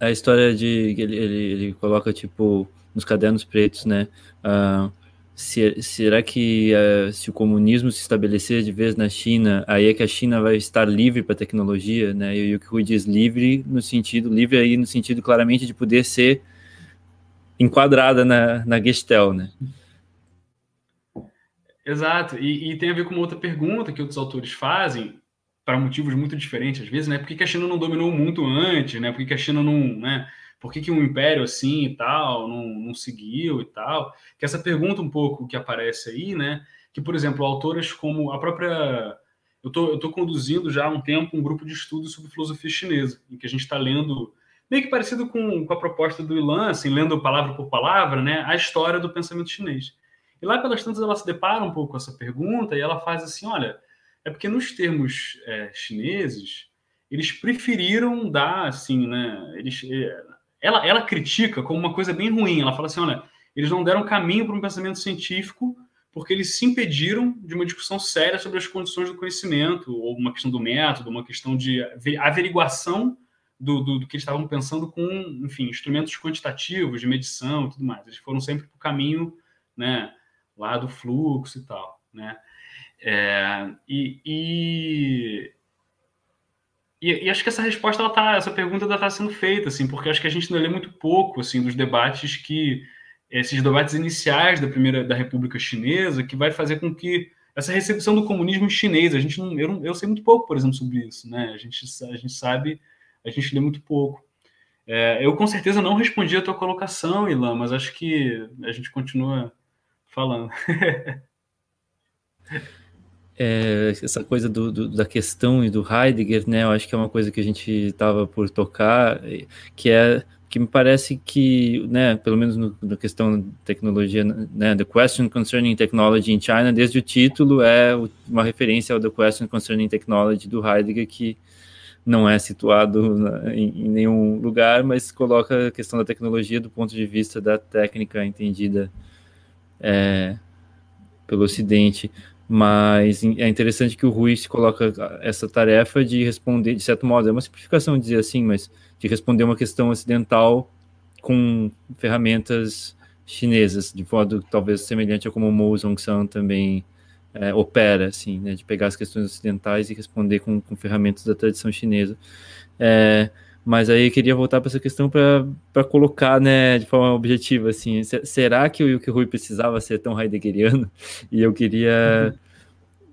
a história de ele, ele, ele coloca tipo nos cadernos pretos, né? Uh, se, será que uh, se o comunismo se estabelecer de vez na China, aí é que a China vai estar livre para a tecnologia, né? E o Yuki diz livre no sentido, livre aí no sentido claramente de poder ser enquadrada na, na Gestel, né? Exato, e, e, tem a ver com uma outra pergunta que outros autores fazem, para motivos muito diferentes às vezes, né? Por que, que, a China não dominou o mundo antes, né? Por que, que a China não, né? Por que, que um império assim e tal não, não seguiu e tal? Que essa pergunta um pouco que aparece aí, né? Que, por exemplo, autoras como a própria... Eu tô, tô conduzindo já há um tempo um grupo de estudos sobre filosofia chinesa, em que a gente está lendo, meio que parecido com, com a proposta do Ilan, assim, lendo palavra por palavra, né? A história do pensamento chinês. E lá pelas tantas ela se depara um pouco com essa pergunta e ela faz assim, olha é porque nos termos é, chineses eles preferiram dar assim, né? Eles, é, ela, ela critica como uma coisa bem ruim. Ela fala assim, olha, eles não deram caminho para um pensamento científico porque eles se impediram de uma discussão séria sobre as condições do conhecimento, ou uma questão do método, uma questão de averiguação do, do, do que eles estavam pensando com, enfim, instrumentos quantitativos de medição e tudo mais. Eles foram sempre para o caminho, né, lá do fluxo e tal, né? É, e, e, e, e, acho que essa resposta, ela tá, essa pergunta está sendo feita, assim, porque acho que a gente não lê muito pouco assim, dos debates que esses debates iniciais da primeira da República Chinesa, que vai fazer com que essa recepção do comunismo chinês, a gente não, eu, eu sei muito pouco, por exemplo, sobre isso, né? A gente, a gente sabe, a gente lê muito pouco. É, eu com certeza não respondi a tua colocação, Ilan, mas acho que a gente continua falando. é, essa coisa do, do, da questão e do Heidegger, né? Eu acho que é uma coisa que a gente estava por tocar, que é que me parece que, né, pelo menos no, questão de tecnologia, né, The Question Concerning Technology in China, desde o título é uma referência ao The Question Concerning Technology do Heidegger, que não é situado na, em, em, nenhum lugar, mas coloca a questão da tecnologia do ponto de vista da técnica entendida é, pelo Ocidente mas é interessante que o Ruiz coloca essa tarefa de responder, de certo modo, é uma simplificação dizer assim, mas de responder uma questão ocidental com ferramentas chinesas, de modo talvez semelhante a como o Mo Zhongsan também é, opera, assim, né, de pegar as questões ocidentais e responder com, com ferramentas da tradição chinesa. É, mas aí eu queria voltar para essa questão para colocar, né, de forma objetiva, assim, será que o Yuki Rui precisava ser tão heideggeriano? E eu queria,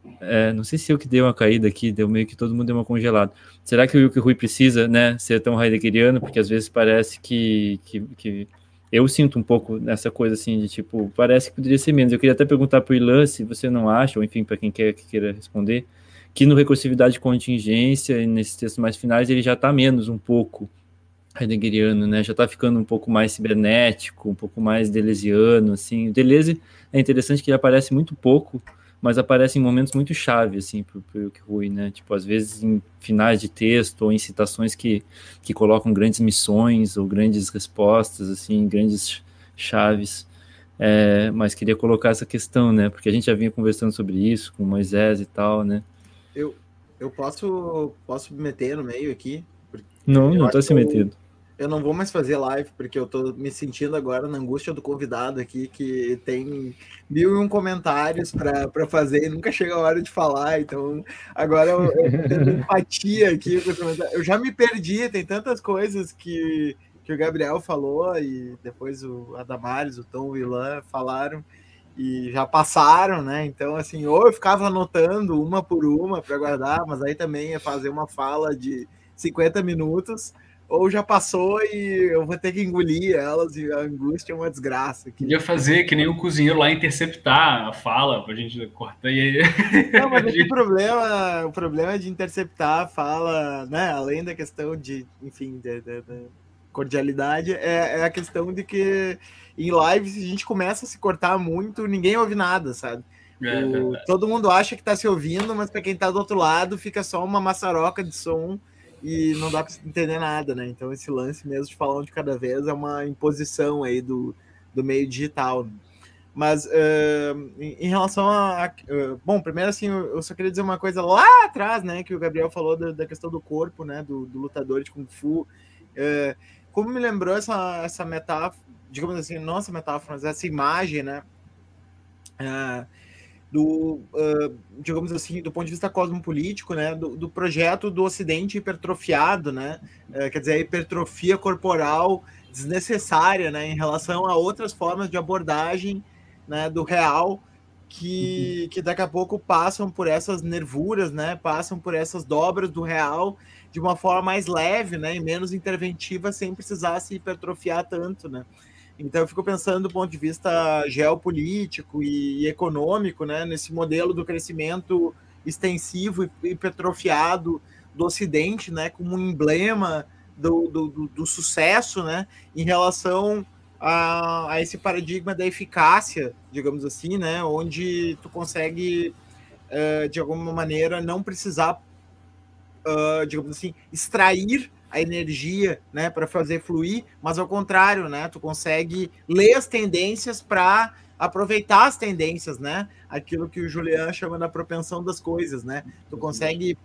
uhum. é, não sei se eu que dei uma caída aqui, deu meio que todo mundo deu uma congelada. Será que o Yuki Rui precisa, né, ser tão heideggeriano? Porque às vezes parece que, que, que eu sinto um pouco nessa coisa assim de tipo, parece que poderia ser menos. Eu queria até perguntar para o Ilan se você não acha, ou enfim, para quem quer que queira responder, que no recursividade de contingência, nesses textos mais finais, ele já está menos um pouco heideggeriano, né? Já está ficando um pouco mais cibernético, um pouco mais deleuziano, assim. O Deleuze é interessante que ele aparece muito pouco mas aparece em momentos muito chave, assim, para o Rui, né? Tipo, às vezes em finais de texto ou em citações que, que colocam grandes missões ou grandes respostas, assim, grandes chaves. É, mas queria colocar essa questão, né? Porque a gente já vinha conversando sobre isso com Moisés e tal, né? Eu, eu posso, posso me meter no meio aqui? Não, não está se metendo eu não vou mais fazer live, porque eu tô me sentindo agora na angústia do convidado aqui, que tem mil e um comentários para fazer e nunca chega a hora de falar. Então, agora eu, eu tenho empatia aqui. Eu já me perdi, tem tantas coisas que, que o Gabriel falou, e depois o Adamares, o Tom, o Ilan falaram, e já passaram, né? Então, assim, ou eu ficava anotando uma por uma para guardar, mas aí também ia fazer uma fala de 50 minutos ou já passou e eu vou ter que engolir elas e a angústia é uma desgraça. Que... Podia fazer que nem o cozinheiro lá interceptar a fala pra gente cortar e aí. Não, mas o problema, o problema de interceptar a fala, né? Além da questão de, enfim, de cordialidade, é, é, a questão de que em lives a gente começa a se cortar muito, ninguém ouve nada, sabe? É, o, todo mundo acha que tá se ouvindo, mas para quem tá do outro lado fica só uma maçaroca de som e não dá para entender nada, né? Então esse lance mesmo de falar um de cada vez é uma imposição aí do, do meio digital. Né? Mas uh, em, relação a, a uh, bom, primeiro assim, eu só queria dizer uma coisa lá atrás, né, que o Gabriel falou da, da questão do corpo, né, do, do lutador de kung fu. Uh, como me lembrou essa essa metáfora, digamos assim, nossa metáfora, mas essa imagem, né? Uh, do, uh, digamos assim, do ponto de vista cosmopolítico, né, do, do projeto do Ocidente hipertrofiado, né, uh, quer dizer, a hipertrofia corporal desnecessária, né, em relação a outras formas de abordagem, né, do real, que, uhum. que daqui a pouco passam por essas nervuras, né, passam por essas dobras do real de uma forma mais leve, né, e menos interventiva, sem precisar se hipertrofiar tanto, né. Então eu fico pensando do ponto de vista geopolítico e, econômico, né, nesse modelo do crescimento extensivo e hipertrofiado do Ocidente, né, como um emblema do, do, do, do sucesso, né, em relação a, a, esse paradigma da eficácia, digamos assim, né, onde tu consegue uh, de alguma maneira não precisar, uh, digamos assim, extrair a energia, né, para fazer fluir, mas ao contrário, né, tu consegue ler as tendências para aproveitar as tendências, né? Aquilo que o Julian chama da propensão das coisas, né? Tu consegue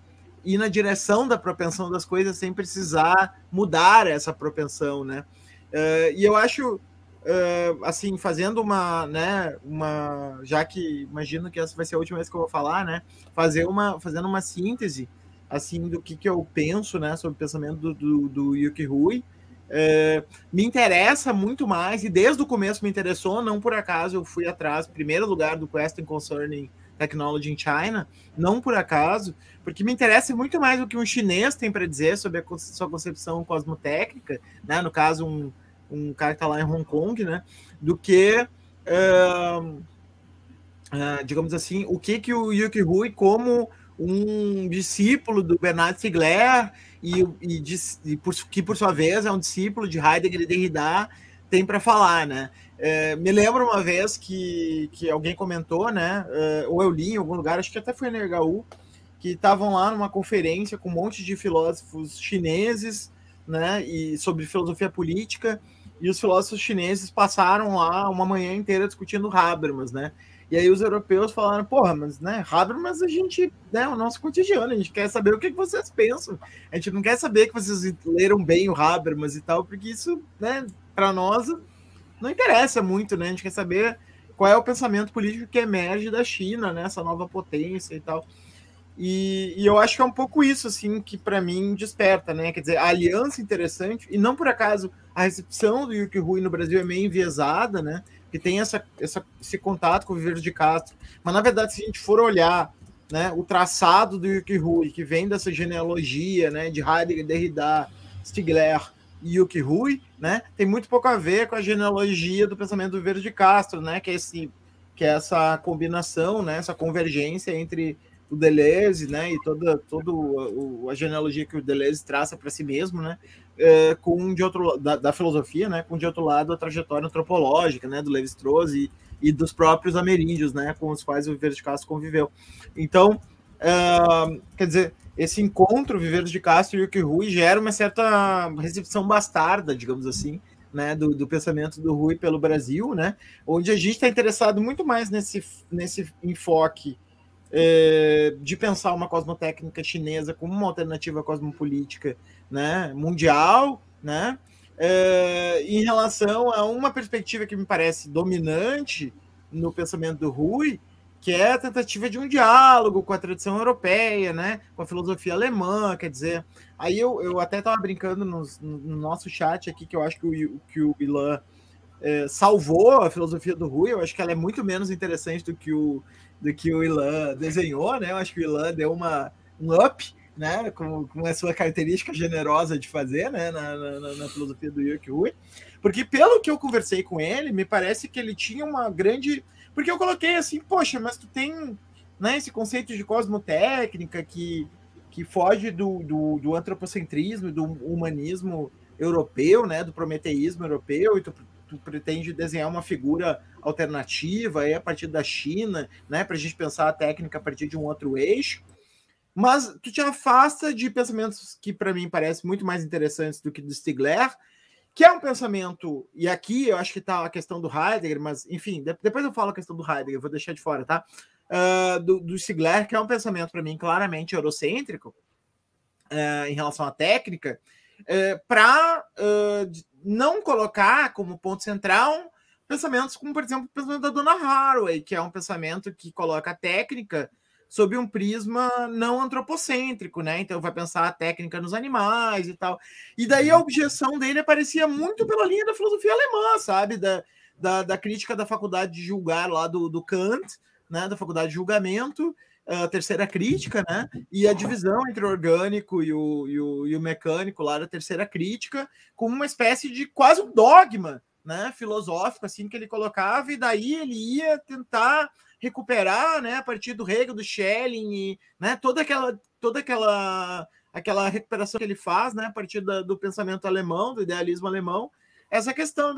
ir na direção da propensão das coisas sem precisar mudar essa propensão, né? Uh, e eu acho, uh, assim, fazendo uma, né, uma, já que imagino que essa vai ser a última vez que eu vou falar, né? Fazer uma, fazendo uma síntese assim do que, que eu penso né, sobre o pensamento do, do, do Yuki Rui. É, me interessa muito mais, e desde o começo me interessou, não por acaso eu fui atrás, primeiro lugar do Question Concerning Technology in China, não por acaso, porque me interessa muito mais o que um chinês tem para dizer sobre a sua concepção cosmotécnica, né, no caso, um, um cara que está lá em Hong Kong, né, do que, uh, uh, digamos assim, o que, que o Yuki Rui, como um discípulo do Bernard Stiegler e, e, e por, que por sua vez é um discípulo de Heidegger e Derrida tem para falar, né? É, me lembro uma vez que, que alguém comentou, né? É, ou eu li em algum lugar, acho que até foi no RHU, que estavam lá numa conferência com um monte de filósofos chineses, né? E sobre filosofia política, e os filósofos chineses passaram lá uma manhã inteira discutindo Habermas, né? E aí os europeus falaram, porra, mas né, Habermas a gente, né, o nosso cotidiano, a gente quer saber o que, que vocês pensam. A gente não quer saber que vocês leram bem o Habermas e tal, porque isso, né, para nós não interessa muito, né? A gente quer saber qual é o pensamento político que emerge da China, né, essa nova potência e tal. E, e eu acho que é um pouco isso, assim, que para mim desperta, né? Quer dizer, a aliança interessante, e não por acaso a recepção do Yuki Rui no Brasil é meio enviesada, né? Que tem essa, essa, esse contato com o Viveiro de Castro. Mas, na verdade, se a gente for olhar né, o traçado do Yuki Rui, que vem dessa genealogia né, de Heidegger, Derrida, Stigler e Yuki Rui, né, tem muito pouco a ver com a genealogia do pensamento do Viveiro de Castro, né, que é, esse, que é essa combinação, né, essa convergência entre o Deleuze, né, e toda, toda a genealogia que o Deleuze traça para si mesmo, né, é, com de outro da, da, filosofia, né, com de outro lado a trajetória antropológica, né, do Levi-Strauss e, e, dos próprios ameríndios, né, com os quais o Viveiro de Castro conviveu. Então, é, quer dizer, esse encontro Viveiro de Castro e Yuki Rui gera uma certa recepção bastarda, digamos assim, né, do, do, pensamento do Rui pelo Brasil, né, onde a gente está interessado muito mais nesse, nesse enfoque é, de pensar uma cosmotécnica chinesa como uma alternativa cosmopolítica né, mundial, né, é, em relação a uma perspectiva que me parece dominante no pensamento do Rui, que é a tentativa de um diálogo com a tradição europeia, né, com a filosofia alemã, quer dizer, aí eu, eu até estava brincando no, no, nosso chat aqui que eu acho que o, que o Ilan é, salvou a filosofia do Rui, eu acho que ela é muito menos interessante do que o do que o Ilan desenhou, né? Eu acho que o Ilan deu uma, um up, né? Com, com a sua característica generosa de fazer, né? Na, na, na filosofia do Yuki Rui. Porque pelo que eu conversei com ele, me parece que ele tinha uma grande... Porque eu coloquei assim, poxa, mas tu tem né, esse conceito de cosmotécnica que, que foge do, do, do antropocentrismo, do humanismo europeu, né? Do prometeísmo europeu, e tu tu pretende desenhar uma figura alternativa aí a partir da China, né, para a gente pensar a técnica a partir de um outro eixo, mas tu te afasta de pensamentos que para mim parecem muito mais interessantes do que do Stigler, que é um pensamento, e aqui eu acho que está a questão do Heidegger, mas enfim, depois eu falo a questão do Heidegger, vou deixar de fora, tá? Uh, do, do Stigler, que é um pensamento para mim claramente eurocêntrico uh, em relação à técnica, uh, para não colocar como ponto central pensamentos como, por exemplo, o pensamento da Dona Haraway, que é um pensamento que coloca a técnica sob um prisma não antropocêntrico, né? Então vai pensar a técnica nos animais e tal. E daí a uhum. objeção dele aparecia muito pela linha da filosofia alemã, sabe? Da, da, da crítica da faculdade de julgar lá do, do Kant, né? Da faculdade de julgamento, a terceira crítica, né? E a divisão entre o orgânico e o, e o, e o mecânico lá da terceira crítica, como uma espécie de quase um dogma, né? Filosófico, assim, que ele colocava, e daí ele ia tentar recuperar, né? A partir do Hegel, do Schelling, e, né? Toda aquela, toda aquela, aquela recuperação que ele faz, né? A partir da, do pensamento alemão, do idealismo alemão, essa questão,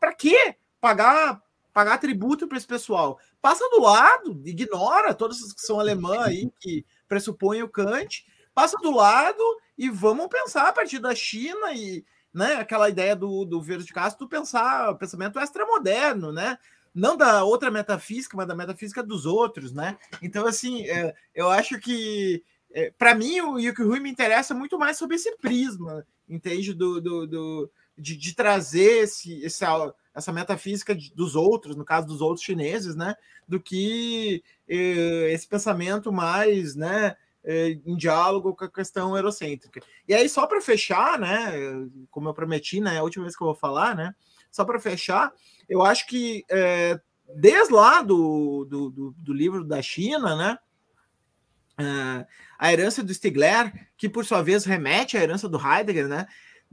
para quê? Pagar pagar tributo para esse pessoal. Passa do lado, ignora todas as que são alemã aí, que pressupõem o Kant, passa do lado e vamos pensar a partir da China e né, aquela ideia do, do Verde de Castro, pensar o pensamento extramoderno, né? Não da outra metafísica, mas da metafísica dos outros, né? Então, assim, é, eu acho que é, para mim o Yuki Rui me interessa muito mais sobre esse prisma, entende? Do, do, do de, de, trazer esse, esse essa metafísica dos outros, no caso dos outros chineses, né, do que eh, esse pensamento mais, né, eh, em diálogo com a questão eurocêntrica. E aí, só para fechar, né, como eu prometi, né, a última vez que eu vou falar, né, só para fechar, eu acho que eh, desde lá do, do, do, do, livro da China, né, eh, a herança do Stigler, que por sua vez remete à herança do Heidegger, né,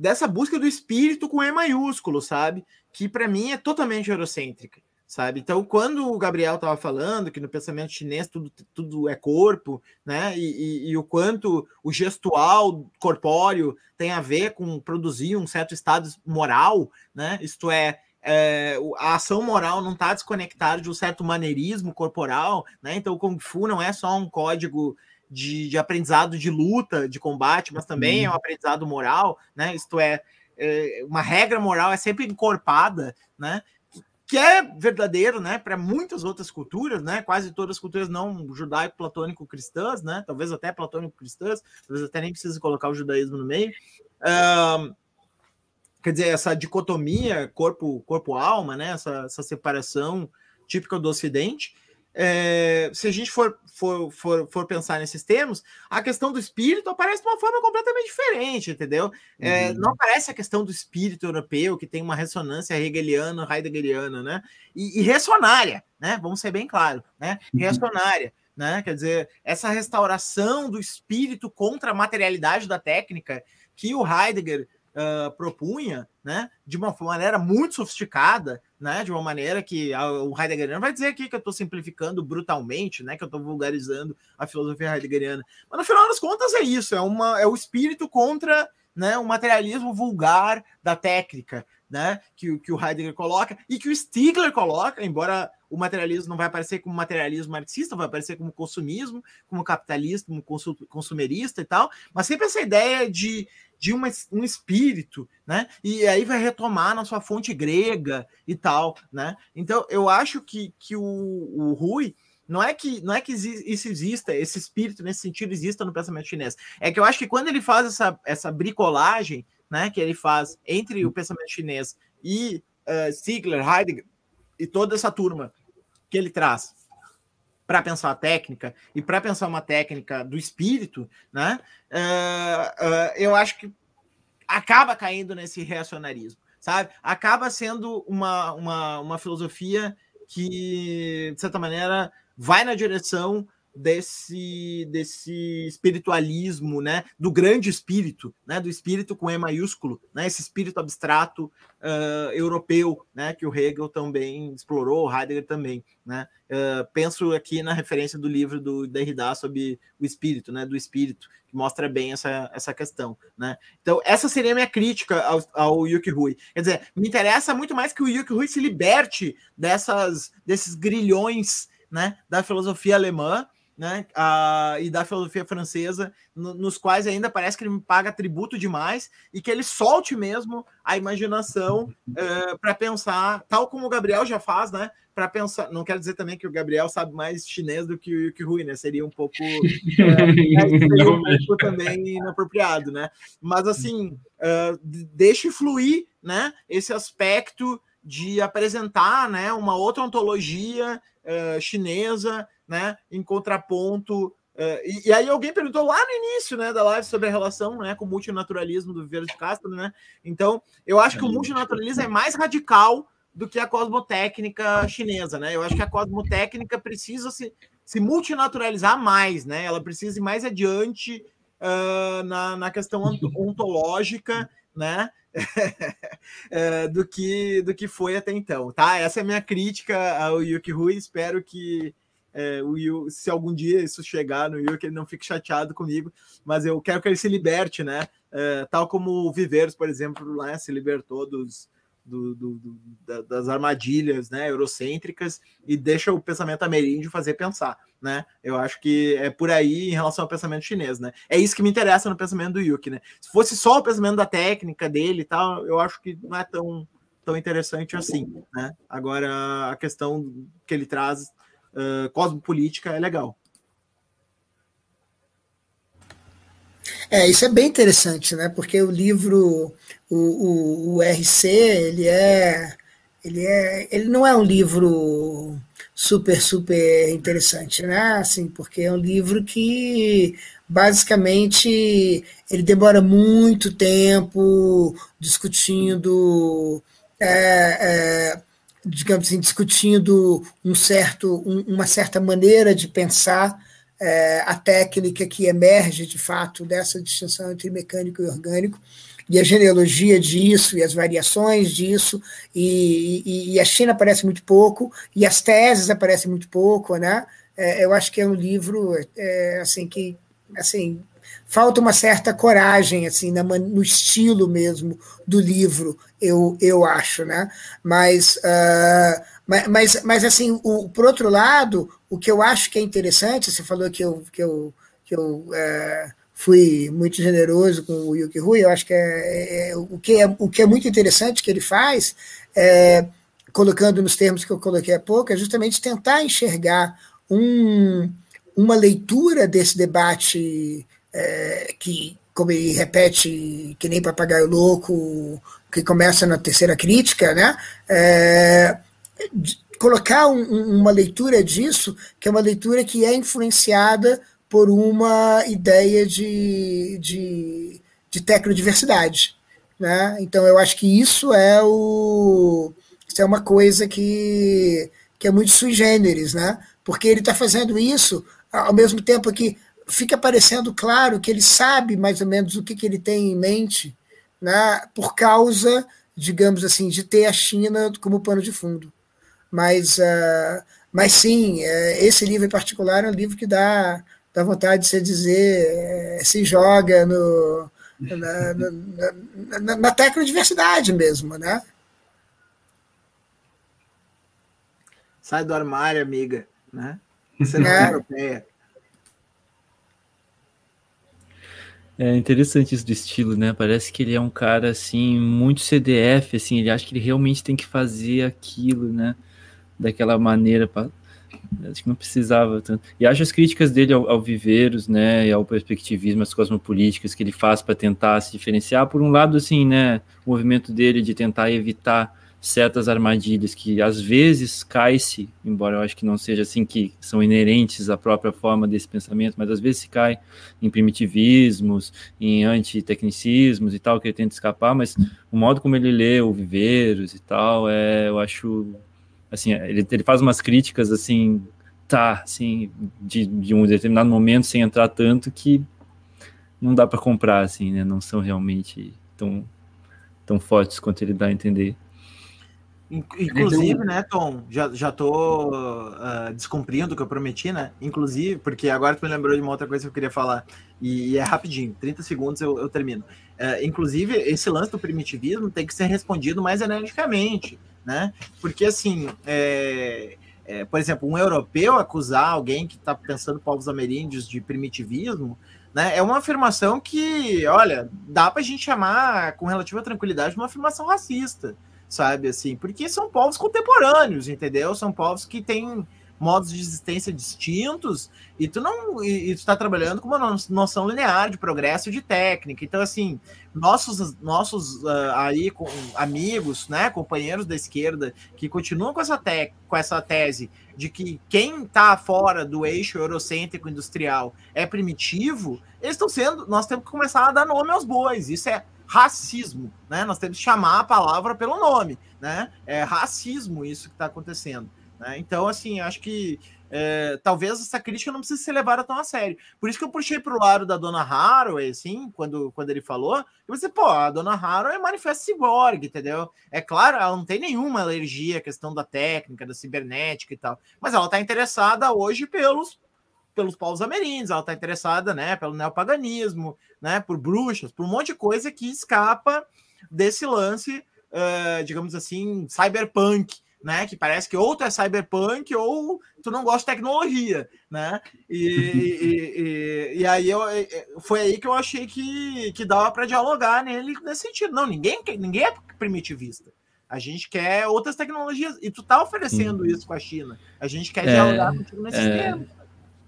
dessa busca do espírito com E maiúsculo, sabe? Que para mim é totalmente eurocêntrica, sabe? Então, quando o Gabriel estava falando que no pensamento chinês tudo, tudo é corpo, né? E, e, e, o quanto o gestual corpóreo tem a ver com produzir um certo estado moral, né? Isto é, é, a ação moral não está desconectada de um certo maneirismo corporal, né? Então o Kung Fu não é só um código de, de aprendizado de luta, de combate, mas também uhum. é um aprendizado moral, né? Isto é, é, uma regra moral é sempre encorpada, né? Que é verdadeiro, né? Para muitas outras culturas, né? Quase todas as culturas não judaico-platônico-cristãs, né? Talvez até platônico-cristãs, talvez até nem precise colocar o judaísmo no meio. Um, quer dizer, essa dicotomia corpo-alma, corpo né? Essa, essa separação típica do Ocidente. É, se a gente for, for, for, for pensar nesses termos, a questão do espírito aparece de uma forma completamente diferente, entendeu? É, uhum. Não aparece a questão do espírito europeu, que tem uma ressonância hegeliana, heideggeriana, né? E, e ressonária, né? Vamos ser bem claros, né? Uhum. Ressonária. Né? Quer dizer, essa restauração do espírito contra a materialidade da técnica que o Heidegger uh, propunha, né, de uma maneira muito sofisticada, né, de uma maneira que a, o Heideggeriano vai dizer aqui que eu estou simplificando brutalmente, né, que eu estou vulgarizando a filosofia heideggeriana, mas no final das contas é isso, é, uma, é o espírito contra né, o materialismo vulgar da técnica, né, que, que o Heidegger coloca e que o Stigler coloca, embora o materialismo não vai aparecer como materialismo marxista, vai aparecer como consumismo, como capitalismo, como consumerista e tal, mas sempre essa ideia de, de uma, um espírito, né? E aí vai retomar na sua fonte grega e tal, né? Então eu acho que, que o, o Rui não é que não é que isso exista, esse espírito nesse sentido exista no pensamento chinês. É que eu acho que quando ele faz essa, essa bricolagem, né, que ele faz entre o pensamento chinês e uh, Stigler, Heidegger e toda essa turma que ele traz para pensar a técnica e para pensar uma técnica do espírito, né? Uh, uh, eu acho que acaba caindo nesse reacionarismo, sabe? Acaba sendo uma, uma, uma filosofia que, de certa maneira, vai na direção desse, desse espiritualismo, né, do grande espírito, né, do espírito com E maiúsculo, né, esse espírito abstrato uh, europeu, né, que o Hegel também explorou, o Heidegger também, né, uh, penso aqui na referência do livro do Derrida sobre o espírito, né, do espírito, que mostra bem essa, essa questão, né, então essa seria a minha crítica ao, ao Yuki Rui, quer dizer, me interessa muito mais que o Yuki Rui se liberte dessas, desses grilhões, né, da filosofia alemã, né, a, e da filosofia francesa, no, nos quais ainda parece que ele me paga tributo demais e que ele solte mesmo a imaginação uh, eh, para pensar, tal como o Gabriel já faz, né? Para pensar, não quero dizer também que o Gabriel sabe mais chinês do que o Yuki Rui, né? Seria um pouco, seria um pouco também inapropriado, né? Mas assim, uh, deixe fluir, né? Esse aspecto de apresentar, né? Uma outra ontologia uh, chinesa né, em contraponto. Uh, e, e, aí alguém perguntou lá no início né, da live sobre a relação né, com o multinaturalismo do Viveiro de Castro, né? Então, eu acho que o multinaturalismo é mais radical do que a cosmotécnica chinesa, né? Eu acho que a cosmotécnica precisa se, se multinaturalizar mais, né? Ela precisa ir mais adiante uh, na, na questão ontológica, né? uh, do que do que foi até então, tá? Essa é a minha crítica ao Yuki Rui. Espero que é, o se algum dia isso chegar no Yu, que ele não fique chateado comigo, mas eu quero que ele se liberte, né? É, tal como o Viveiros, por exemplo, né, se libertou dos, do, do, do, das armadilhas né, eurocêntricas e deixa o pensamento ameríndio fazer pensar. Né? Eu acho que é por aí em relação ao pensamento chinês. Né? É isso que me interessa no pensamento do Yuki. Né? Se fosse só o pensamento da técnica dele e tal, eu acho que não é tão, tão interessante assim. Né? Agora, a questão que ele traz uh, cosmopolítica é legal. É, isso é bem interessante, né? Porque o livro, o, o, o, RC, ele é, ele é, ele não é um livro super, super interessante, né? Assim, porque é um livro que basicamente ele demora muito tempo discutindo é, é, digamos assim, discutindo um certo, um, uma certa maneira de pensar é, a técnica que emerge, de fato, dessa distinção entre mecânico e orgânico, e a genealogia disso, e as variações disso, e, e, e a China aparece muito pouco, e as teses aparecem muito pouco, né? É, eu acho que é um livro é, assim que assim falta uma certa coragem assim no estilo mesmo do livro eu, eu acho né? Mas, uh, mas mas assim o, por outro lado o que eu acho que é interessante você falou que eu que eu, que eu uh, fui muito generoso com o Yuki Rui eu acho que é, é, é, o que é o que é muito interessante que ele faz é, colocando nos termos que eu coloquei há pouco é justamente tentar enxergar um, uma leitura desse debate é, que, como ele repete, que nem papagaio louco, que começa na terceira crítica, né? É, colocar um, uma leitura disso, que é uma leitura que é influenciada por uma ideia de, de, de tecnodiversidade. Né? Então, eu acho que isso é, o, isso é uma coisa que, que é muito sui generis, né? porque ele está fazendo isso ao mesmo tempo que fica parecendo claro que ele sabe mais ou menos o que, que ele tem em mente, né, por causa, digamos assim, de ter a China como pano de fundo. Mas, uh, mas sim, uh, esse livro em particular é um livro que dá, dá vontade de se dizer, uh, se joga no, na, na, na, na tecnodiversidade mesmo, né? Sai do armário, amiga, né? Você não é europeia. É interessante isso do estilo, né? Parece que ele é um cara assim muito CDF, assim, ele acha que ele realmente tem que fazer aquilo, né? Daquela maneira, pra... acho que não precisava tanto. E acho as críticas dele ao, ao Viveiros, né, e ao perspectivismo, as cosmopolíticas que ele faz para tentar se diferenciar, por um lado, assim, né, o movimento dele de tentar evitar certas armadilhas que às vezes cai-se, embora eu acho que não seja assim que são inerentes à própria forma desse pensamento, mas às vezes se cai em primitivismos, em antitecnicismos e tal, que ele tenta escapar, mas o modo como ele lê o Viveiros e tal, é, eu acho, assim, ele, ele faz umas críticas, assim, tá, assim, de, de um determinado momento, sem entrar tanto, que não dá para comprar, assim, né, não são realmente tão, tão fortes quanto ele dá a entender. Inclusive, né, Tom, já, já tô uh, descumprindo o que eu prometi, né? Inclusive, porque agora tu me lembrou de uma outra coisa que eu queria falar, e, e é rapidinho, 30 segundos eu, eu termino. Uh, inclusive, esse lance do primitivismo tem que ser respondido mais energicamente, né? Porque, assim, é, é, por exemplo, um europeu acusar alguém que está pensando povos ameríndios de primitivismo, né, é uma afirmação que, olha, dá para a gente chamar com relativa tranquilidade uma afirmação racista sabe? Assim, porque são povos contemporâneos, entendeu? São povos que têm modos de existência distintos e tu não e, e tu está trabalhando com uma noção linear de progresso de técnica. Então, assim, nossos nossos uh, aí com amigos, né, companheiros da esquerda que continuam com essa te, com essa tese de que quem está fora do eixo eurocêntrico industrial é primitivo, eles estão sendo, nós temos que começar a dar nome aos bois. Isso é racismo, né? Nós temos que chamar a palavra pelo nome, né? É racismo isso que está acontecendo. Né? Então, assim, acho que é, talvez essa crítica não precise ser levada tão a sério. Por isso que eu puxei para o lado da dona Haraway, assim, quando, quando ele falou, eu pensei, pô, a dona Haraway é manifesto ciborgue, entendeu? É claro, ela não tem nenhuma alergia à questão da técnica, da cibernética e tal, mas ela está interessada hoje pelos pelos povos ameríndios, ela está interessada, né, pelo neopaganismo, né, por bruxas, por um monte de coisa que escapa desse lance, uh, digamos assim, cyberpunk, né, que parece que ou tu é cyberpunk ou tu não gosta de tecnologia, né, e, e, e, e, aí eu, foi aí que eu achei que, que dava para dialogar nele nesse sentido. Não, ninguém, ninguém é primitivista. A gente quer outras tecnologias, e tu tá oferecendo isso com a China. A gente quer é, dialogar contigo nesse é.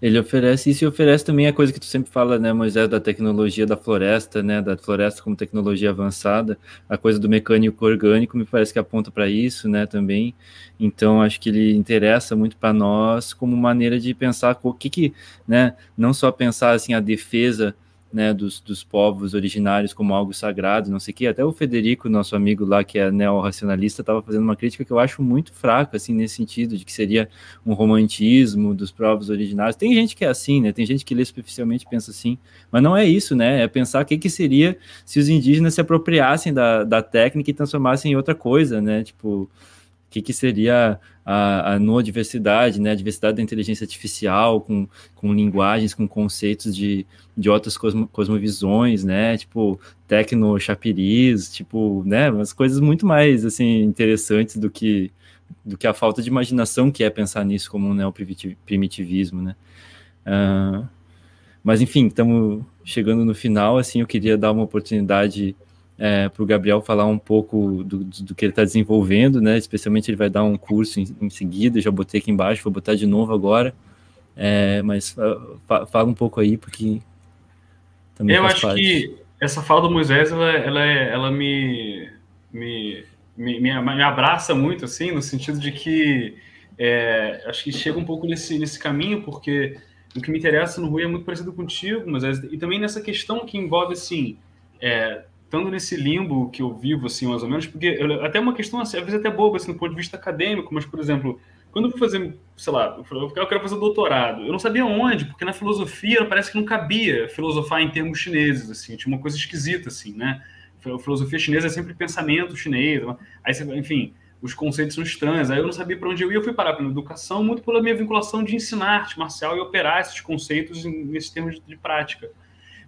Ele oferece isso e oferece também a coisa que tu sempre fala, né, Moisés, da tecnologia da floresta, né, da floresta como tecnologia avançada, a coisa do mecânico orgânico me parece que aponta para isso, né, também. Então acho que ele interessa muito para nós como maneira de pensar o que que, né, não só pensar assim a defesa né, dos, dos povos originários como algo sagrado, não sei o que. Até o Federico, nosso amigo lá, que é neo-racionalista, estava fazendo uma crítica que eu acho muito fraca, assim, nesse sentido, de que seria um romantismo dos povos originários. Tem gente que é assim, né? Tem gente que lê superficialmente pensa assim, mas não é isso, né? É pensar o que, que seria se os indígenas se apropriassem da, da técnica e transformassem em outra coisa, né? Tipo, que, que seria a, a no diversidade, né, a diversidade da inteligência artificial, com, com linguagens, com conceitos de, de outras cosmo, cosmovisões, né, tipo tecno chapiriz, tipo, né, umas coisas muito mais, assim, interessantes do que do que a falta de imaginação que é pensar nisso como um neoprimitivismo, né. Uh, mas, enfim, estamos chegando no final, assim, eu queria dar uma oportunidade é, para o Gabriel falar um pouco do, do que ele está desenvolvendo, né? Especialmente ele vai dar um curso em, em, seguida, já botei aqui embaixo, vou botar de novo agora. É, mas fa, fala um pouco aí, porque também Eu acho parte. que essa fala do Moisés, ela, ela, ela me, me, me, me, abraça muito, assim, no sentido de que é, acho que chega um pouco nesse, nesse caminho, porque o que me interessa no Rui é muito parecido contigo, mas é, e também nessa questão que envolve, assim, é, estando nesse limbo que eu vivo, assim, mais ou menos, porque eu, até uma questão, assim, às vezes até boba, assim, do ponto de vista acadêmico, mas, por exemplo, quando eu fui fazer, sei lá, eu quero fazer doutorado, eu não sabia onde, porque na filosofia parece que não cabia filosofar em termos chineses, assim, tinha uma coisa esquisita, assim, né? A filosofia chinesa é sempre pensamento chinês, aí, enfim, os conceitos são estranhos, aí eu não sabia para onde eu ia, eu fui parar pela educação muito pela minha vinculação de ensinar arte marcial e operar esses conceitos nesses termos de prática.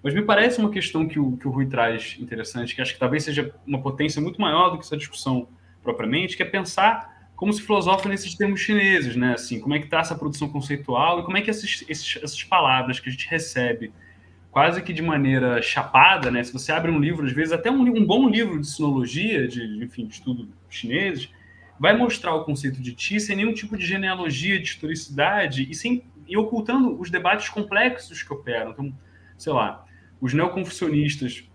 Mas me parece uma questão que o, que o Rui traz interessante, que acho que talvez seja uma potência muito maior do que essa discussão propriamente, que é pensar como se filosofa nesses termos chineses, né? Assim, como é que está essa produção conceitual e como é que esses, esses, essas palavras que a gente recebe quase que de maneira chapada, né? Se você abre um livro, às vezes até um, um bom livro de sinologia, de, enfim, de estudo chineses, vai mostrar o conceito de ti sem nenhum tipo de genealogia, de historicidade e sem e ocultando os debates complexos que operam. Então, sei lá, os neoconfucionistas,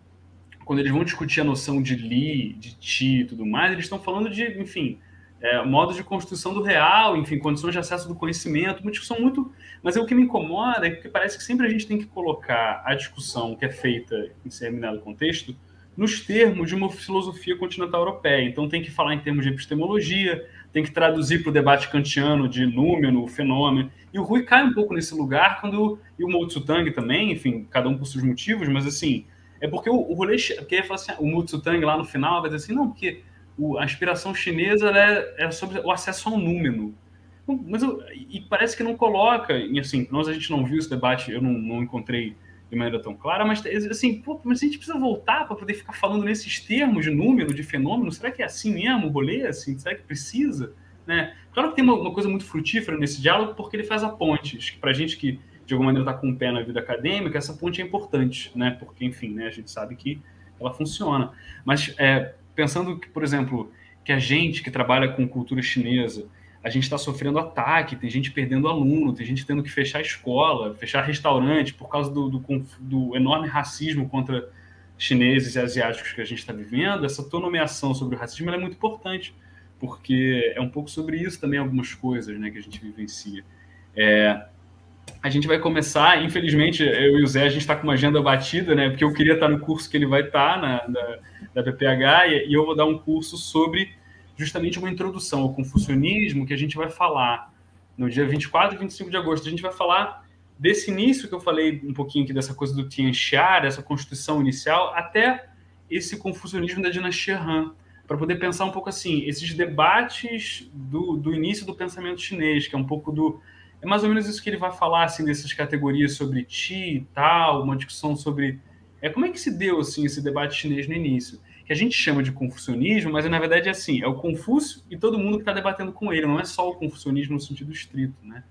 quando eles vão discutir a noção de li, de ti e tudo mais, eles estão falando de, enfim, é, modos de construção do real, enfim, condições de acesso do conhecimento, uma discussão muito. Mas é o que me incomoda é que parece que sempre a gente tem que colocar a discussão que é feita em determinado contexto nos termos de uma filosofia continental europeia. Então tem que falar em termos de epistemologia, tem que traduzir para o debate kantiano de número, fenômeno. E o Rui cai um pouco nesse lugar quando e o Mao Tse-tung também, enfim, cada um por seus motivos, mas assim, é porque o, o rolê, porque ele fala assim, o Mao Tse-tung lá no final vai dizer assim, não, porque o, a inspiração chinesa é, é, sobre o acesso ao número. Mas eu, e parece que não coloca, e assim, nós a gente não viu esse debate, eu não, não encontrei de maneira tão clara, mas assim, pô, mas a gente precisa voltar para poder ficar falando nesses termos de número, de fenômeno. Será que é assim mesmo o rolê? Assim, será que precisa? Né? Claro que tem uma, uma coisa muito frutífera nesse diálogo, porque ele faz a ponte. Para gente que de alguma maneira está com o pé na vida acadêmica, essa ponte é importante, né? Porque, enfim, né, a gente sabe que ela funciona. Mas é, pensando que, por exemplo, que a gente que trabalha com cultura chinesa, a gente está sofrendo ataque, tem gente perdendo aluno, tem gente tendo que fechar escola, fechar restaurante por causa do, do, do enorme racismo contra chineses e asiáticos que a gente está vivendo. Essa tua nomeação sobre o racismo é muito importante, porque é um pouco sobre isso também algumas coisas né, que a gente vivencia. É, a gente vai começar, infelizmente, eu e o Zé, a gente está com uma agenda batida, né? Porque eu queria estar no curso que ele vai estar, na, da, da PPH, e, e eu vou dar um curso sobre justamente uma introdução ao confucionismo que a gente vai falar no dia 24 e 25 de agosto. A gente vai falar desse início que eu falei um pouquinho aqui, dessa coisa do Tianxia, essa constituição inicial, até esse confucionismo da dinastia Han, para poder pensar um pouco assim, esses debates do, do início do pensamento chinês, que é um pouco do é mais ou menos isso que ele vai falar, assim, dessas categorias sobre ti e tal, uma discussão sobre... É, como é que se deu, assim, esse debate chinês no início? Que a gente chama de confucionismo, mas na verdade é assim, é o Confúcio e todo mundo que está debatendo com ele, não é só o confucionismo no sentido estrito, né?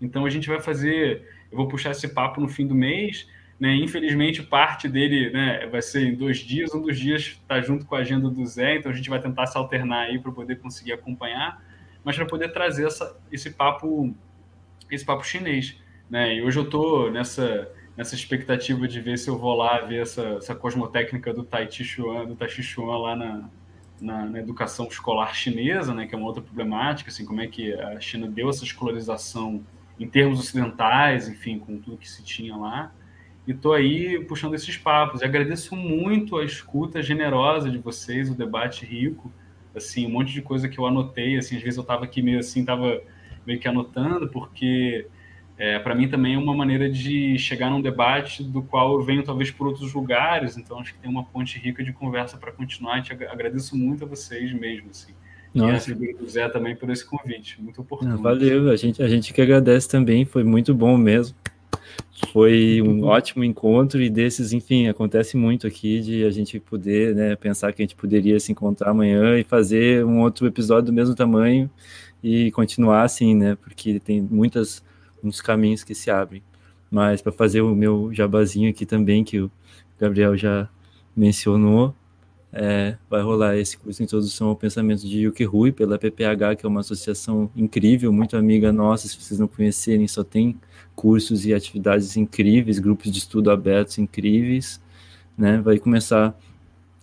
Então a gente vai fazer... Eu vou puxar esse papo no fim do mês, né? Infelizmente, parte dele né, vai ser em dois dias. Um dos dias está junto com a agenda do Zé, então a gente vai tentar se alternar aí para poder conseguir acompanhar, mas para poder trazer essa, esse papo esse papo chinês, né? E hoje eu tô nessa nessa expectativa de ver se eu vou lá ver essa, essa cosmotécnica do Tai Chi Chuan, do Tai Chi Chuan lá na, na, na, educação escolar chinesa, né, que é uma outra problemática, assim, como é que a China deu essa escolarização em termos ocidentais, enfim, com tudo que se tinha lá. E tô aí puxando esses papos. E agradeço muito a escuta generosa de vocês, o debate rico, assim, um monte de coisa que eu anotei, assim, às vezes eu tava aqui meio assim, tava meio que anotando, porque é, para mim também é uma maneira de chegar num debate do qual eu venho talvez por outros lugares, então acho que tem uma ponte rica de conversa para continuar. E te agradeço muito a vocês mesmo, assim. Nossa. E a do Zé também por esse convite, muito oportuno. Valeu, a gente, a gente que agradece também, foi muito bom mesmo. Foi um ótimo encontro e desses, enfim, acontece muito aqui de a gente poder né, pensar que a gente poderia se encontrar amanhã e fazer um outro episódio do mesmo tamanho e continuar assim, né? Porque tem muitas muitos caminhos que se abrem. Mas para fazer o meu jabazinho aqui também, que o Gabriel já mencionou, é, vai rolar esse curso de Introdução ao Pensamento de Yuki Rui pela PPH, que é uma associação incrível, muito amiga nossa. Se vocês não conhecerem, só tem cursos e atividades incríveis, grupos de estudo abertos incríveis. Né? Vai começar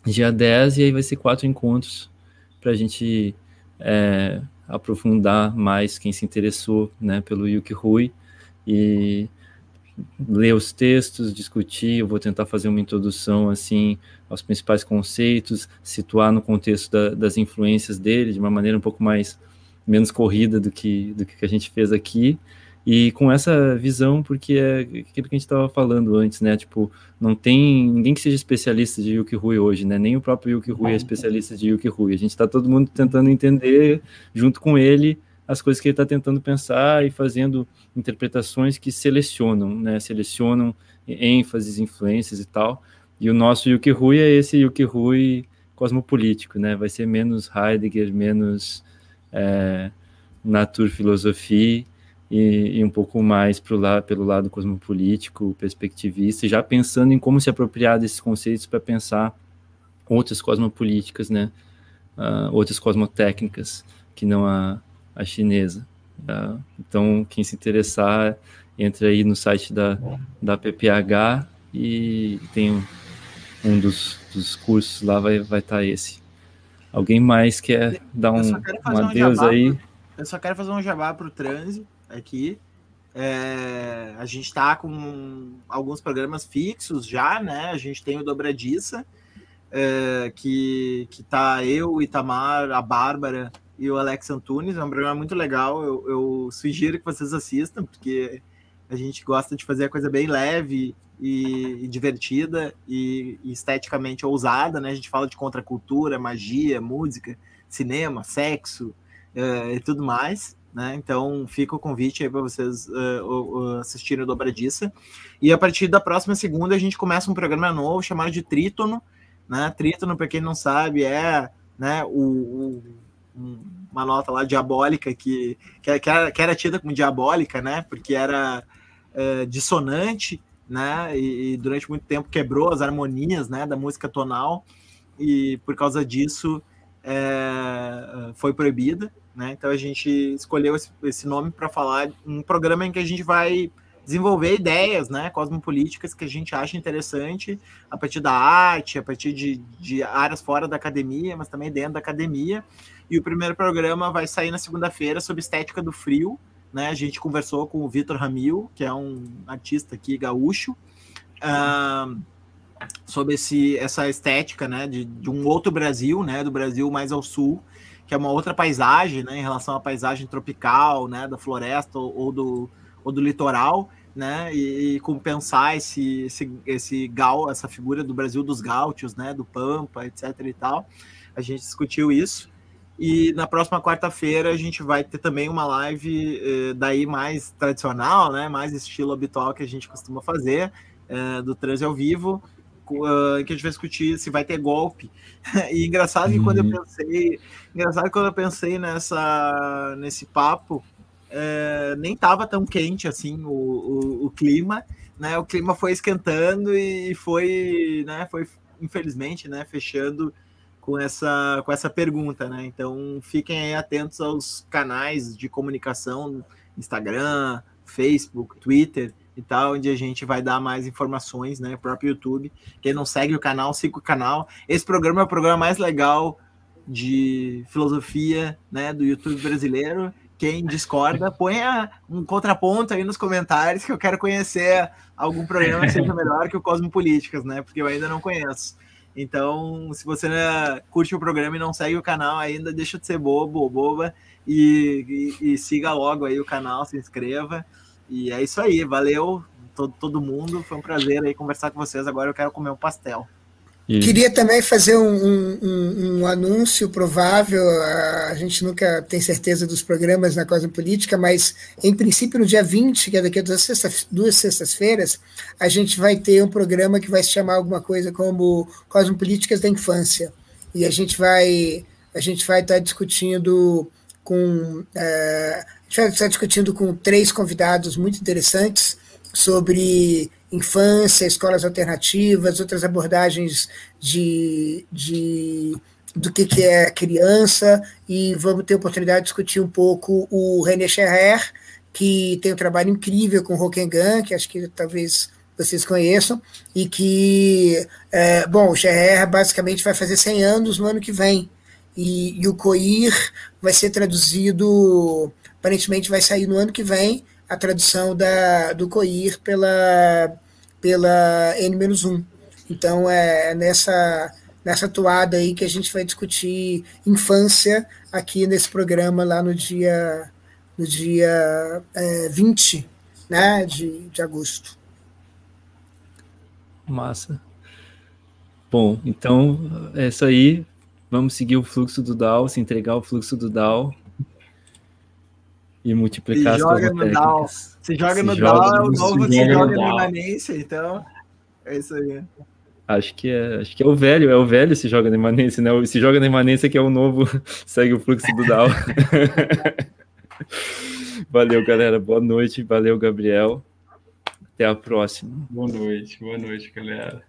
dia 10 e aí vai ser quatro encontros para a gente é, aprofundar mais quem se interessou né, pelo Yuki Rui e ler os textos, discutir, eu vou tentar fazer uma introdução assim aos principais conceitos, situar no contexto da, das influências dele de uma maneira um pouco mais menos corrida do que do que a gente fez aqui e com essa visão porque é aquilo que a gente estava falando antes, né? Tipo, não tem ninguém que seja especialista de Yuki Rui hoje, né? Nem o próprio Yuki Rui é especialista de Yuki Rui. A gente está todo mundo tentando entender junto com ele as coisas que ele está tentando pensar e fazendo interpretações que selecionam, né? Selecionam ênfases, influências e tal. E o nosso Yuki Rui é esse Yuki Rui cosmopolítico, né? Vai ser menos Heidegger, menos é, naturfilosofia e, e, um pouco mais pro lado, pelo lado cosmopolítico, perspectivista, já pensando em como se apropriar desses conceitos para pensar outras cosmopolíticas, né? Uh, outras cosmotécnicas que não a a chinesa. Tá? Então, quem se interessar, entra aí no site da, da PPH e tem um, um dos, dos cursos lá, vai estar vai tá esse. Alguém mais quer dar um, um adeus um aí? eu só quero fazer um jabá para o transe aqui. É, a gente está com alguns programas fixos já, né? A gente tem o Dobradiça, é, que, que tá eu, o Itamar, a Bárbara e o Alex Antunes. É um programa muito legal. Eu, eu, sugiro que vocês assistam, porque a gente gosta de fazer a coisa bem leve e, e divertida e, e, esteticamente ousada, né? A gente fala de contracultura, magia, música, cinema, sexo uh, e tudo mais. Né? Então fica o convite aí para vocês uh, uh, assistirem o Dobradiça. E a partir da próxima segunda a gente começa um programa novo chamado de Trítono. Né? Trítono, para quem não sabe, é né, o, o uma nota lá diabólica que, que, era, que era tida como diabólica, né? Porque era é, dissonante, né? E, e, durante muito tempo quebrou as harmonias, né? Da música tonal e por causa disso é, foi proibida, né? Então a gente escolheu esse, esse nome para falar um programa em que a gente vai desenvolver ideias, né, cosmopolíticas que a gente acha interessante a partir da arte, a partir de, de áreas fora da academia, mas também dentro da academia. E o primeiro programa vai sair na segunda-feira sobre estética do frio. Né? A gente conversou com o Vitor Ramil, que é um artista aqui gaúcho, uh, sobre esse, essa estética né? de, de um outro Brasil, né? do Brasil mais ao sul, que é uma outra paisagem né? em relação à paisagem tropical, né? da floresta ou do, ou do litoral. Né, e, e compensar esse, esse, esse gal, essa figura do Brasil dos gaúchos, né, do Pampa, etc e tal. A gente discutiu isso. E na próxima quarta-feira a gente vai ter também uma live eh, daí mais tradicional, né? Mais estilo habitual que a gente costuma fazer, eh, do transe ao vivo, uh, que a gente vai discutir se vai ter golpe. e engraçado que quando eu uhum. pensei, engraçado quando eu pensei nessa nesse papo, eh, nem tava tão quente assim o, o, o, clima, né? O clima foi esquentando e foi, né? Foi infelizmente, né? Fechando com essa, com essa pergunta, né? Então fiquem aí atentos aos canais de comunicação, Instagram, Facebook, Twitter e tal, onde a gente vai dar mais informações, né? O próprio YouTube. Quem não segue o canal, siga o canal. Esse programa é o programa mais legal de filosofia, né? Do YouTube brasileiro. Quem discorda, ponha um contraponto aí nos comentários que eu quero conhecer algum programa que seja melhor que o Cosmopolíticas, né? Porque eu ainda não conheço. Então, se você né, curte o programa e não segue o canal ainda, deixa de ser bobo ou boba e, e, e, siga logo aí o canal, se inscreva. E é isso aí, valeu todo, todo mundo, foi um prazer aí conversar com vocês. Agora eu quero comer um pastel. E... Queria também fazer um, um, um, anúncio provável. A gente nunca tem certeza dos programas na Cosa Política, mas em princípio, no dia 20, que é daqui a duas, sexta, duas sextas-feiras, a gente vai ter um programa que vai se chamar alguma coisa como Cosmopolíticas da Infância. E a gente vai, a gente vai estar discutindo com. É, a gente vai estar discutindo com três convidados muito interessantes sobre infância, escolas alternativas, outras abordagens de, de do que, que é criança, e vamos ter a oportunidade de discutir um pouco o René Scherrer, que tem um trabalho incrível com Rockengan, que acho que talvez vocês conheçam, e que, é, bom, o Scherrer basicamente vai fazer 100 anos no ano que vem, e, e o COIR vai ser traduzido, aparentemente vai sair no ano que vem, a tradução da, do COIR pela, pela N-1. Então é nessa, nessa toada aí que a gente vai discutir infância aqui nesse programa lá no dia, no dia é, 20 né, de, de agosto. Massa. Bom, então é isso aí. Vamos seguir o fluxo do DAO, se entregar o fluxo do DAO e multiplicar se as joga no DAO. Se joga se no DAO, é o novo se joga no imanência, então é isso aí. Acho que é, acho que é o velho, é o velho se joga na imanência, né? Se joga na imanência que é o novo, segue o fluxo do DAO. valeu, galera. Boa noite. Valeu, Gabriel. Até a próxima. Boa noite, boa noite, galera.